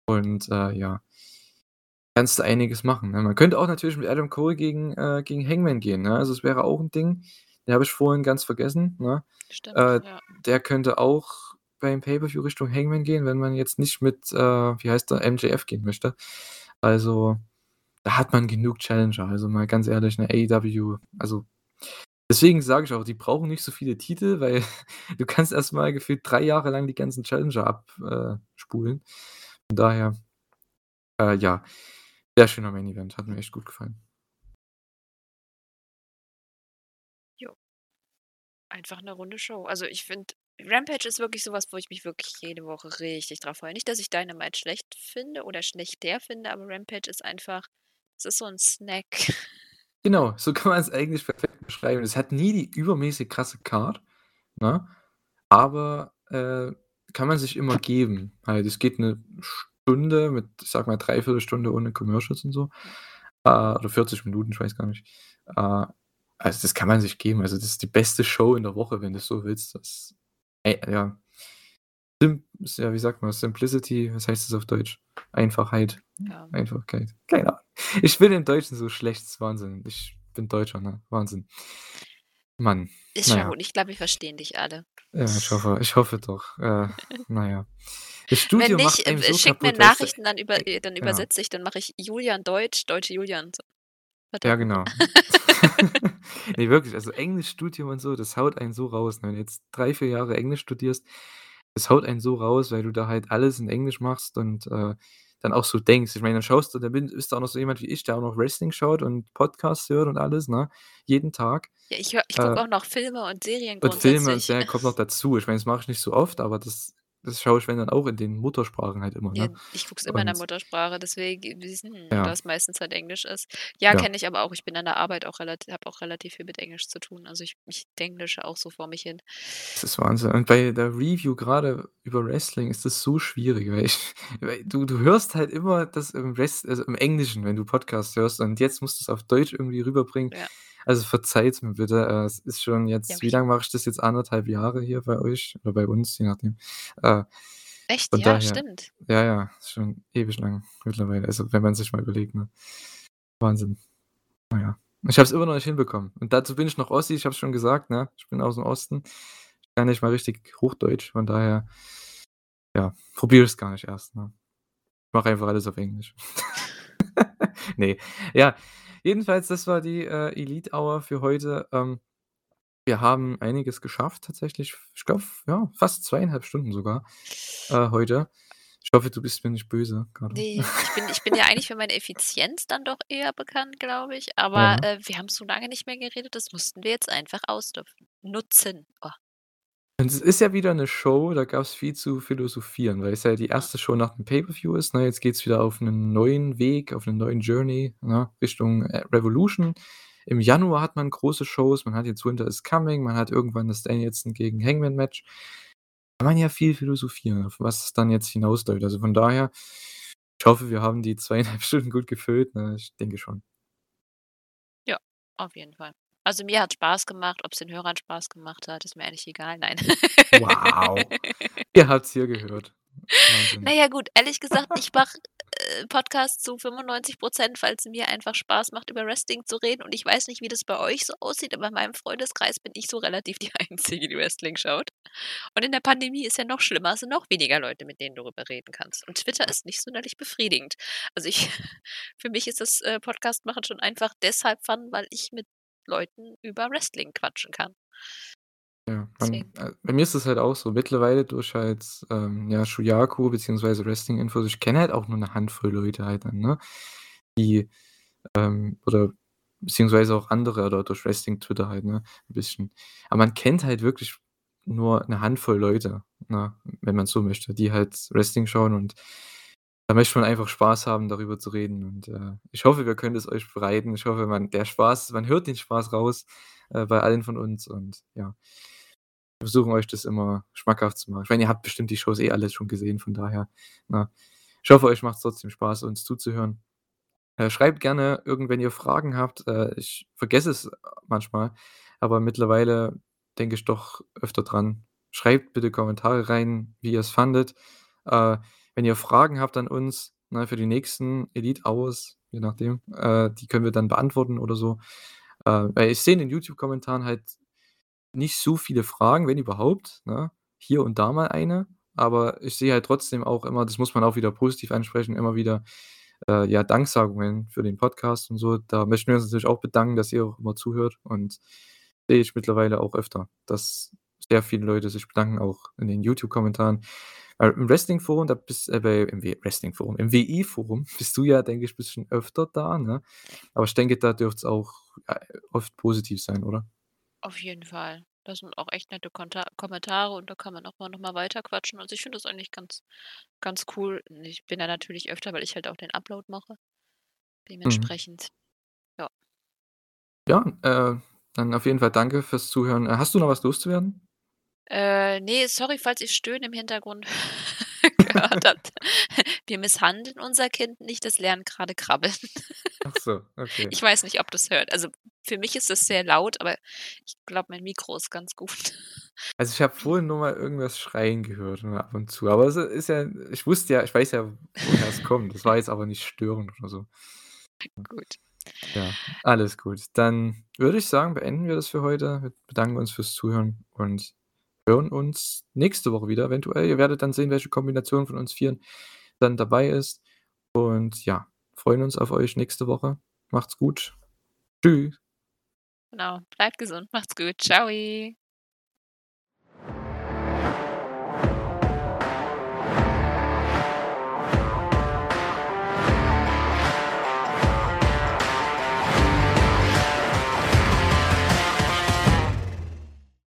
[SPEAKER 1] Und, äh, ja kannst du einiges machen, ne? Man könnte auch natürlich mit Adam Cole gegen äh, gegen Hangman gehen, ne? Also, es wäre auch 'n Ding. Den habe ich vorhin ganz vergessen, ne?
[SPEAKER 2] Stimmt,
[SPEAKER 1] Äh,
[SPEAKER 2] ja.
[SPEAKER 1] der könnte auch beim Pay-per-View Richtung Hangman gehen, wenn man jetzt nicht mit, äh, wie heißt der, MJF gehen möchte. Also, da hat man genug Challenger. Also, mal ganz ehrlich, ne, AEW also, deswegen sage ich auch, die brauchen nicht so viele Titel, *laughs* weil du kannst erst mal gefühlt 3 Jahre lang die ganzen Challenger ab äh. Von daher, äh, ja, sehr schöner Main Event, hat mir echt gut gefallen.
[SPEAKER 2] Jo. Einfach 'ne runde Show. Also, ich finde, Rampage ist wirklich so was, wo ich mich wirklich jede Woche richtig drauf freue. Nicht, dass ich Dynamite schlecht finde oder schlechter finde, aber Rampage ist einfach es ist so 'n Snack.
[SPEAKER 1] Genau, so kann man's eigentlich perfekt beschreiben. Es hat nie die übermäßig krasse Card, ne? Aber, äh, kann man sich immer geben. Halt, es geht 'ne Stunde mit, ich sage mal, 3/4 Stunde ohne Commercials und so. Äh, oder 40 Minuten, ich weiß gar nicht. Äh, also, das kann man sich geben. Also, das ist die beste Show in der Woche, wenn du's so willst. Das äh, ja. Sim ja, wie sagt man, Simplicity, was heißt das auf Deutsch? Einfachheit,
[SPEAKER 2] Ja.
[SPEAKER 1] Einfachkeit, keine Ahnung. Ich bin im Deutschen so schlecht, ist Wahnsinn. Ich bin Deutscher, ne? Wahnsinn. Mann,
[SPEAKER 2] Ist
[SPEAKER 1] na
[SPEAKER 2] schon
[SPEAKER 1] ja.
[SPEAKER 2] gut. Ich glaube, wir verstehen dich alle.
[SPEAKER 1] Ja, ich hoffe ich hoffe doch. Äh, *laughs* na ja. Das
[SPEAKER 2] Wenn
[SPEAKER 1] Studio
[SPEAKER 2] nicht,
[SPEAKER 1] macht so
[SPEAKER 2] schickt mir
[SPEAKER 1] kaputt, du?
[SPEAKER 2] Nachrichten, dann über dann
[SPEAKER 1] Ja.
[SPEAKER 2] übersetze ich, dann mache ich Julian Deutsch, Deutsche Julian. So.
[SPEAKER 1] Ja, genau. *laughs* *laughs* Ne, wirklich, also Englischstudium und so, das haut einen so raus, ne? Wenn du jetzt 3, 4 Jahre Englisch studierst, das haut einen so raus, weil du da halt alles in Englisch machst und, äh, dann auch so denkst. Ich meine, dann schaust du da bist du auch noch so jemand wie ich, der auch noch Wrestling schaut und Podcasts hört und alles, ne? Jeden Tag.
[SPEAKER 2] Ja, ich ich
[SPEAKER 1] Äh
[SPEAKER 2] gucke auch noch Filme und Serien
[SPEAKER 1] Und Filme und. Serien kommt noch dazu. Ich meine, das mache ich nicht so oft, aber das das schaue ich, wenn dann auch in den Muttersprachen halt immer,
[SPEAKER 2] Ja,
[SPEAKER 1] ne?
[SPEAKER 2] ich gucke es immer in der Muttersprache, deswegen wissen
[SPEAKER 1] Ja.
[SPEAKER 2] da es meistens halt Englisch ist. Ja,
[SPEAKER 1] Ja.
[SPEAKER 2] kenne ich aber auch. Ich bin an der Arbeit auch relati habe auch relativ viel mit Englisch zu tun. Also, ich ich denglische auch so vor mich hin.
[SPEAKER 1] Das ist Wahnsinn. Und bei der Review grade über Wrestling ist das so schwierig, weil ich *laughs* weil du du hörst halt immer das im Wres also, im Englischen, wenn du Podcasts hörst und jetzt musst du's auf Deutsch irgendwie rüberbringen.
[SPEAKER 2] Ja.
[SPEAKER 1] Also, verzeiht's mir bitte. Äh, es ist schon
[SPEAKER 2] Ja,
[SPEAKER 1] jetzt wie
[SPEAKER 2] okay.
[SPEAKER 1] lange mache ich das jetzt? 1 1/2 Jahre hier bei euch oder bei uns, je nachdem. Äh,
[SPEAKER 2] Echt? Ja,
[SPEAKER 1] daher
[SPEAKER 2] stimmt.
[SPEAKER 1] ja, ja, schon ewig lang mittlerweile. Also, wenn man sich mal überlegt, ne? Wahnsinn. Na ja. Ich habe es immer noch nicht hinbekommen. Und dazu bin ich noch Ossi, ich habe es schon gesagt, ne? Ich bin aus'm Osten. Ich kann nicht mal richtig Hochdeutsch, von daher, ja, probiere ich's gar nicht erst, ne? Ich mache einfach alles auf Englisch. *laughs* Ne, ja, jedenfalls, das war die, äh, Elite Hour für heute. Ähm, wir haben einiges geschafft tatsächlich. Ich glaube, ja, fast 2,5 Stunden sogar, äh, heute. Ich hoffe, du bist mir nicht böse grade.
[SPEAKER 2] Ne, ich bin ich bin ja eigentlich für meine Effizienz dann doch eher bekannt, glaube ich, aber,
[SPEAKER 1] Ja.
[SPEAKER 2] äh, wir haben so lange nicht mehr geredet, das mussten wir jetzt einfach ausdupfen nutzen. Oh.
[SPEAKER 1] Und es ist ja wieder 'ne Show, da gab's viel zu philosophieren, weil es ja die. 1. Show nach dem Pay-per-View ist, ne? Jetzt geht's wieder auf 'nen neuen Weg, auf 'nen neuen Journey, ne, Richtung, äh, Revolution. Im Januar hat man große Shows, man hat jetzt Winter is Coming, man hat irgendwann das Danielson gegen Hangman-Match. Kann man ja viel philosophieren, auf was es dann jetzt hinausläuft. Also, von daher, ich hoffe, wir haben die 2 1/2 *laughs* Stunden gut gefüllt, ne? Ich denke schon.
[SPEAKER 2] Ja, auf jeden Fall. Also, mir hat's Spaß gemacht, ob's den Hörern Spaß gemacht hat, ist mir eigentlich egal, nein.
[SPEAKER 1] Wow. Ihr habt's hier gehört. Wahnsinn.
[SPEAKER 2] ja gut, ehrlich gesagt, ich mache, äh, Podcasts zu 95 %, weil's mir einfach Spaß macht, über Wrestling zu reden und ich weiß nicht, wie das bei euch so aussieht, aber in meinem Freundeskreis bin ich so relativ die *laughs* Einzige, die Wrestling schaut. Und in der Pandemie ist ja noch schlimmer, es sind noch weniger Leute, mit denen du darüber reden kannst. Und Twitter ist nicht sonderlich befriedigend. Also, ich *laughs* für mich ist das, äh, Podcast-Machen schon einfach deshalb Fun, weil ich mit Leuten über Wrestling quatschen kann.
[SPEAKER 1] Ja, man äh, bei mir ist das halt auch so mittlerweile durch halt, ähm, ja, Shuyaku beziehungsweise Wrestling-Infos ich kenne halt auch nur 'ne Handvoll Leute halt dann, ne, die, ähm oder beziehungsweise auch andere oder durch Wrestling-Twitter halt, ne, 'n bisschen. Aber man kennt halt wirklich nur 'ne Handvoll Leute, ne, wenn man so möchte, die halt Wrestling schauen und da möchte man einfach Spaß haben, darüber zu reden und, äh, ich hoffe, wir können es euch bereiten. Ich hoffe, man der Spaß man hört den Spaß raus, äh, bei allen von uns und ja. Wir versuchen euch das immer schmackhaft zu machen. Ich meine, ihr habt bestimmt die Shows eh alle schon gesehen, von daher, ne? Ich hoffe, euch macht's trotzdem Spaß, uns zuzuhören. Äh, schreibt gerne irgend wenn ihr Fragen habt, äh, ich vergesse es manchmal, aber mittlerweile denke ich doch öfter dran. Schreibt bitte Kommentare rein, wie ihr's fandet. Äh, wenn ihr Fragen habt an uns, ne, für die nächsten Elite Hours, je nachdem, äh, die können wir dann beantworten oder so. Äh, ich sehe in den YouTube-Kommentaren halt nicht so viele Fragen, wenn überhaupt, ne? Hier und da mal eine, aber ich sehe halt trotzdem auch immer das muss man auch wieder positiv ansprechen, immer wieder, äh, ja, Danksagungen für den Podcast und so. Da möchten wir uns natürlich auch bedanken, dass ihr auch immer zuhört und sehe ich mittlerweile auch öfter, dass sehr viele Leute sich bedanken, auch in den YouTube-Kommentaren. Im Wrestling-Forum, da bist äh, bei im Wrestling-Forum, im WI-Forum *laughs* bist du ja, denke ich, bisschen öfter da, ne? Aber ich denke, da dürft's auch, äh, oft positiv sein, oder?
[SPEAKER 2] Auf jeden Fall. Das sind auch echt nette Konta Kommentare und da kann man auch mal noch mal weiter quatschen. Also, ich finde das eigentlich ganz ganz cool. Ich bin da natürlich öfter, weil ich halt auch den Upload mache.
[SPEAKER 1] Mhm.
[SPEAKER 2] Dementsprechend, ja.
[SPEAKER 1] Ja, äh, dann auf jeden Fall danke fürs Zuhören. Äh, hast du noch was loszuwerden?
[SPEAKER 2] Äh, ne, sorry, falls ihr Stöhnen im Hintergrund *laughs* gehört habt. *laughs* Wir misshandeln unser Kind nicht, das lernt grade krabbeln. *laughs*
[SPEAKER 1] Ach so, okay.
[SPEAKER 2] Ich weiß nicht, ob du's hört. Also, für mich ist das sehr laut, aber ich glaube, mein Mikro ist ganz gut.
[SPEAKER 1] Also, ich habe vorhin nur mal irgendwas schreien gehört, nur ab und zu. Aber es ist ja ich wusste ja ich weiß ja, woher es kommt. Das war jetzt aber nicht störend oder so.
[SPEAKER 2] Gut.
[SPEAKER 1] Ja, alles gut. Dann würde ich sagen, beenden wir das für heute. Wir bedanken uns fürs Zuhören und hören uns nächste Woche wieder eventuell. Ihr werdet dann sehen, welche Kombination von uns Vieren dann dabei ist. Und ja, freuen uns auf euch nächste Woche. Macht's gut. Tschüss.
[SPEAKER 2] Genau. Bleibt gesund. Macht's gut. Tschau.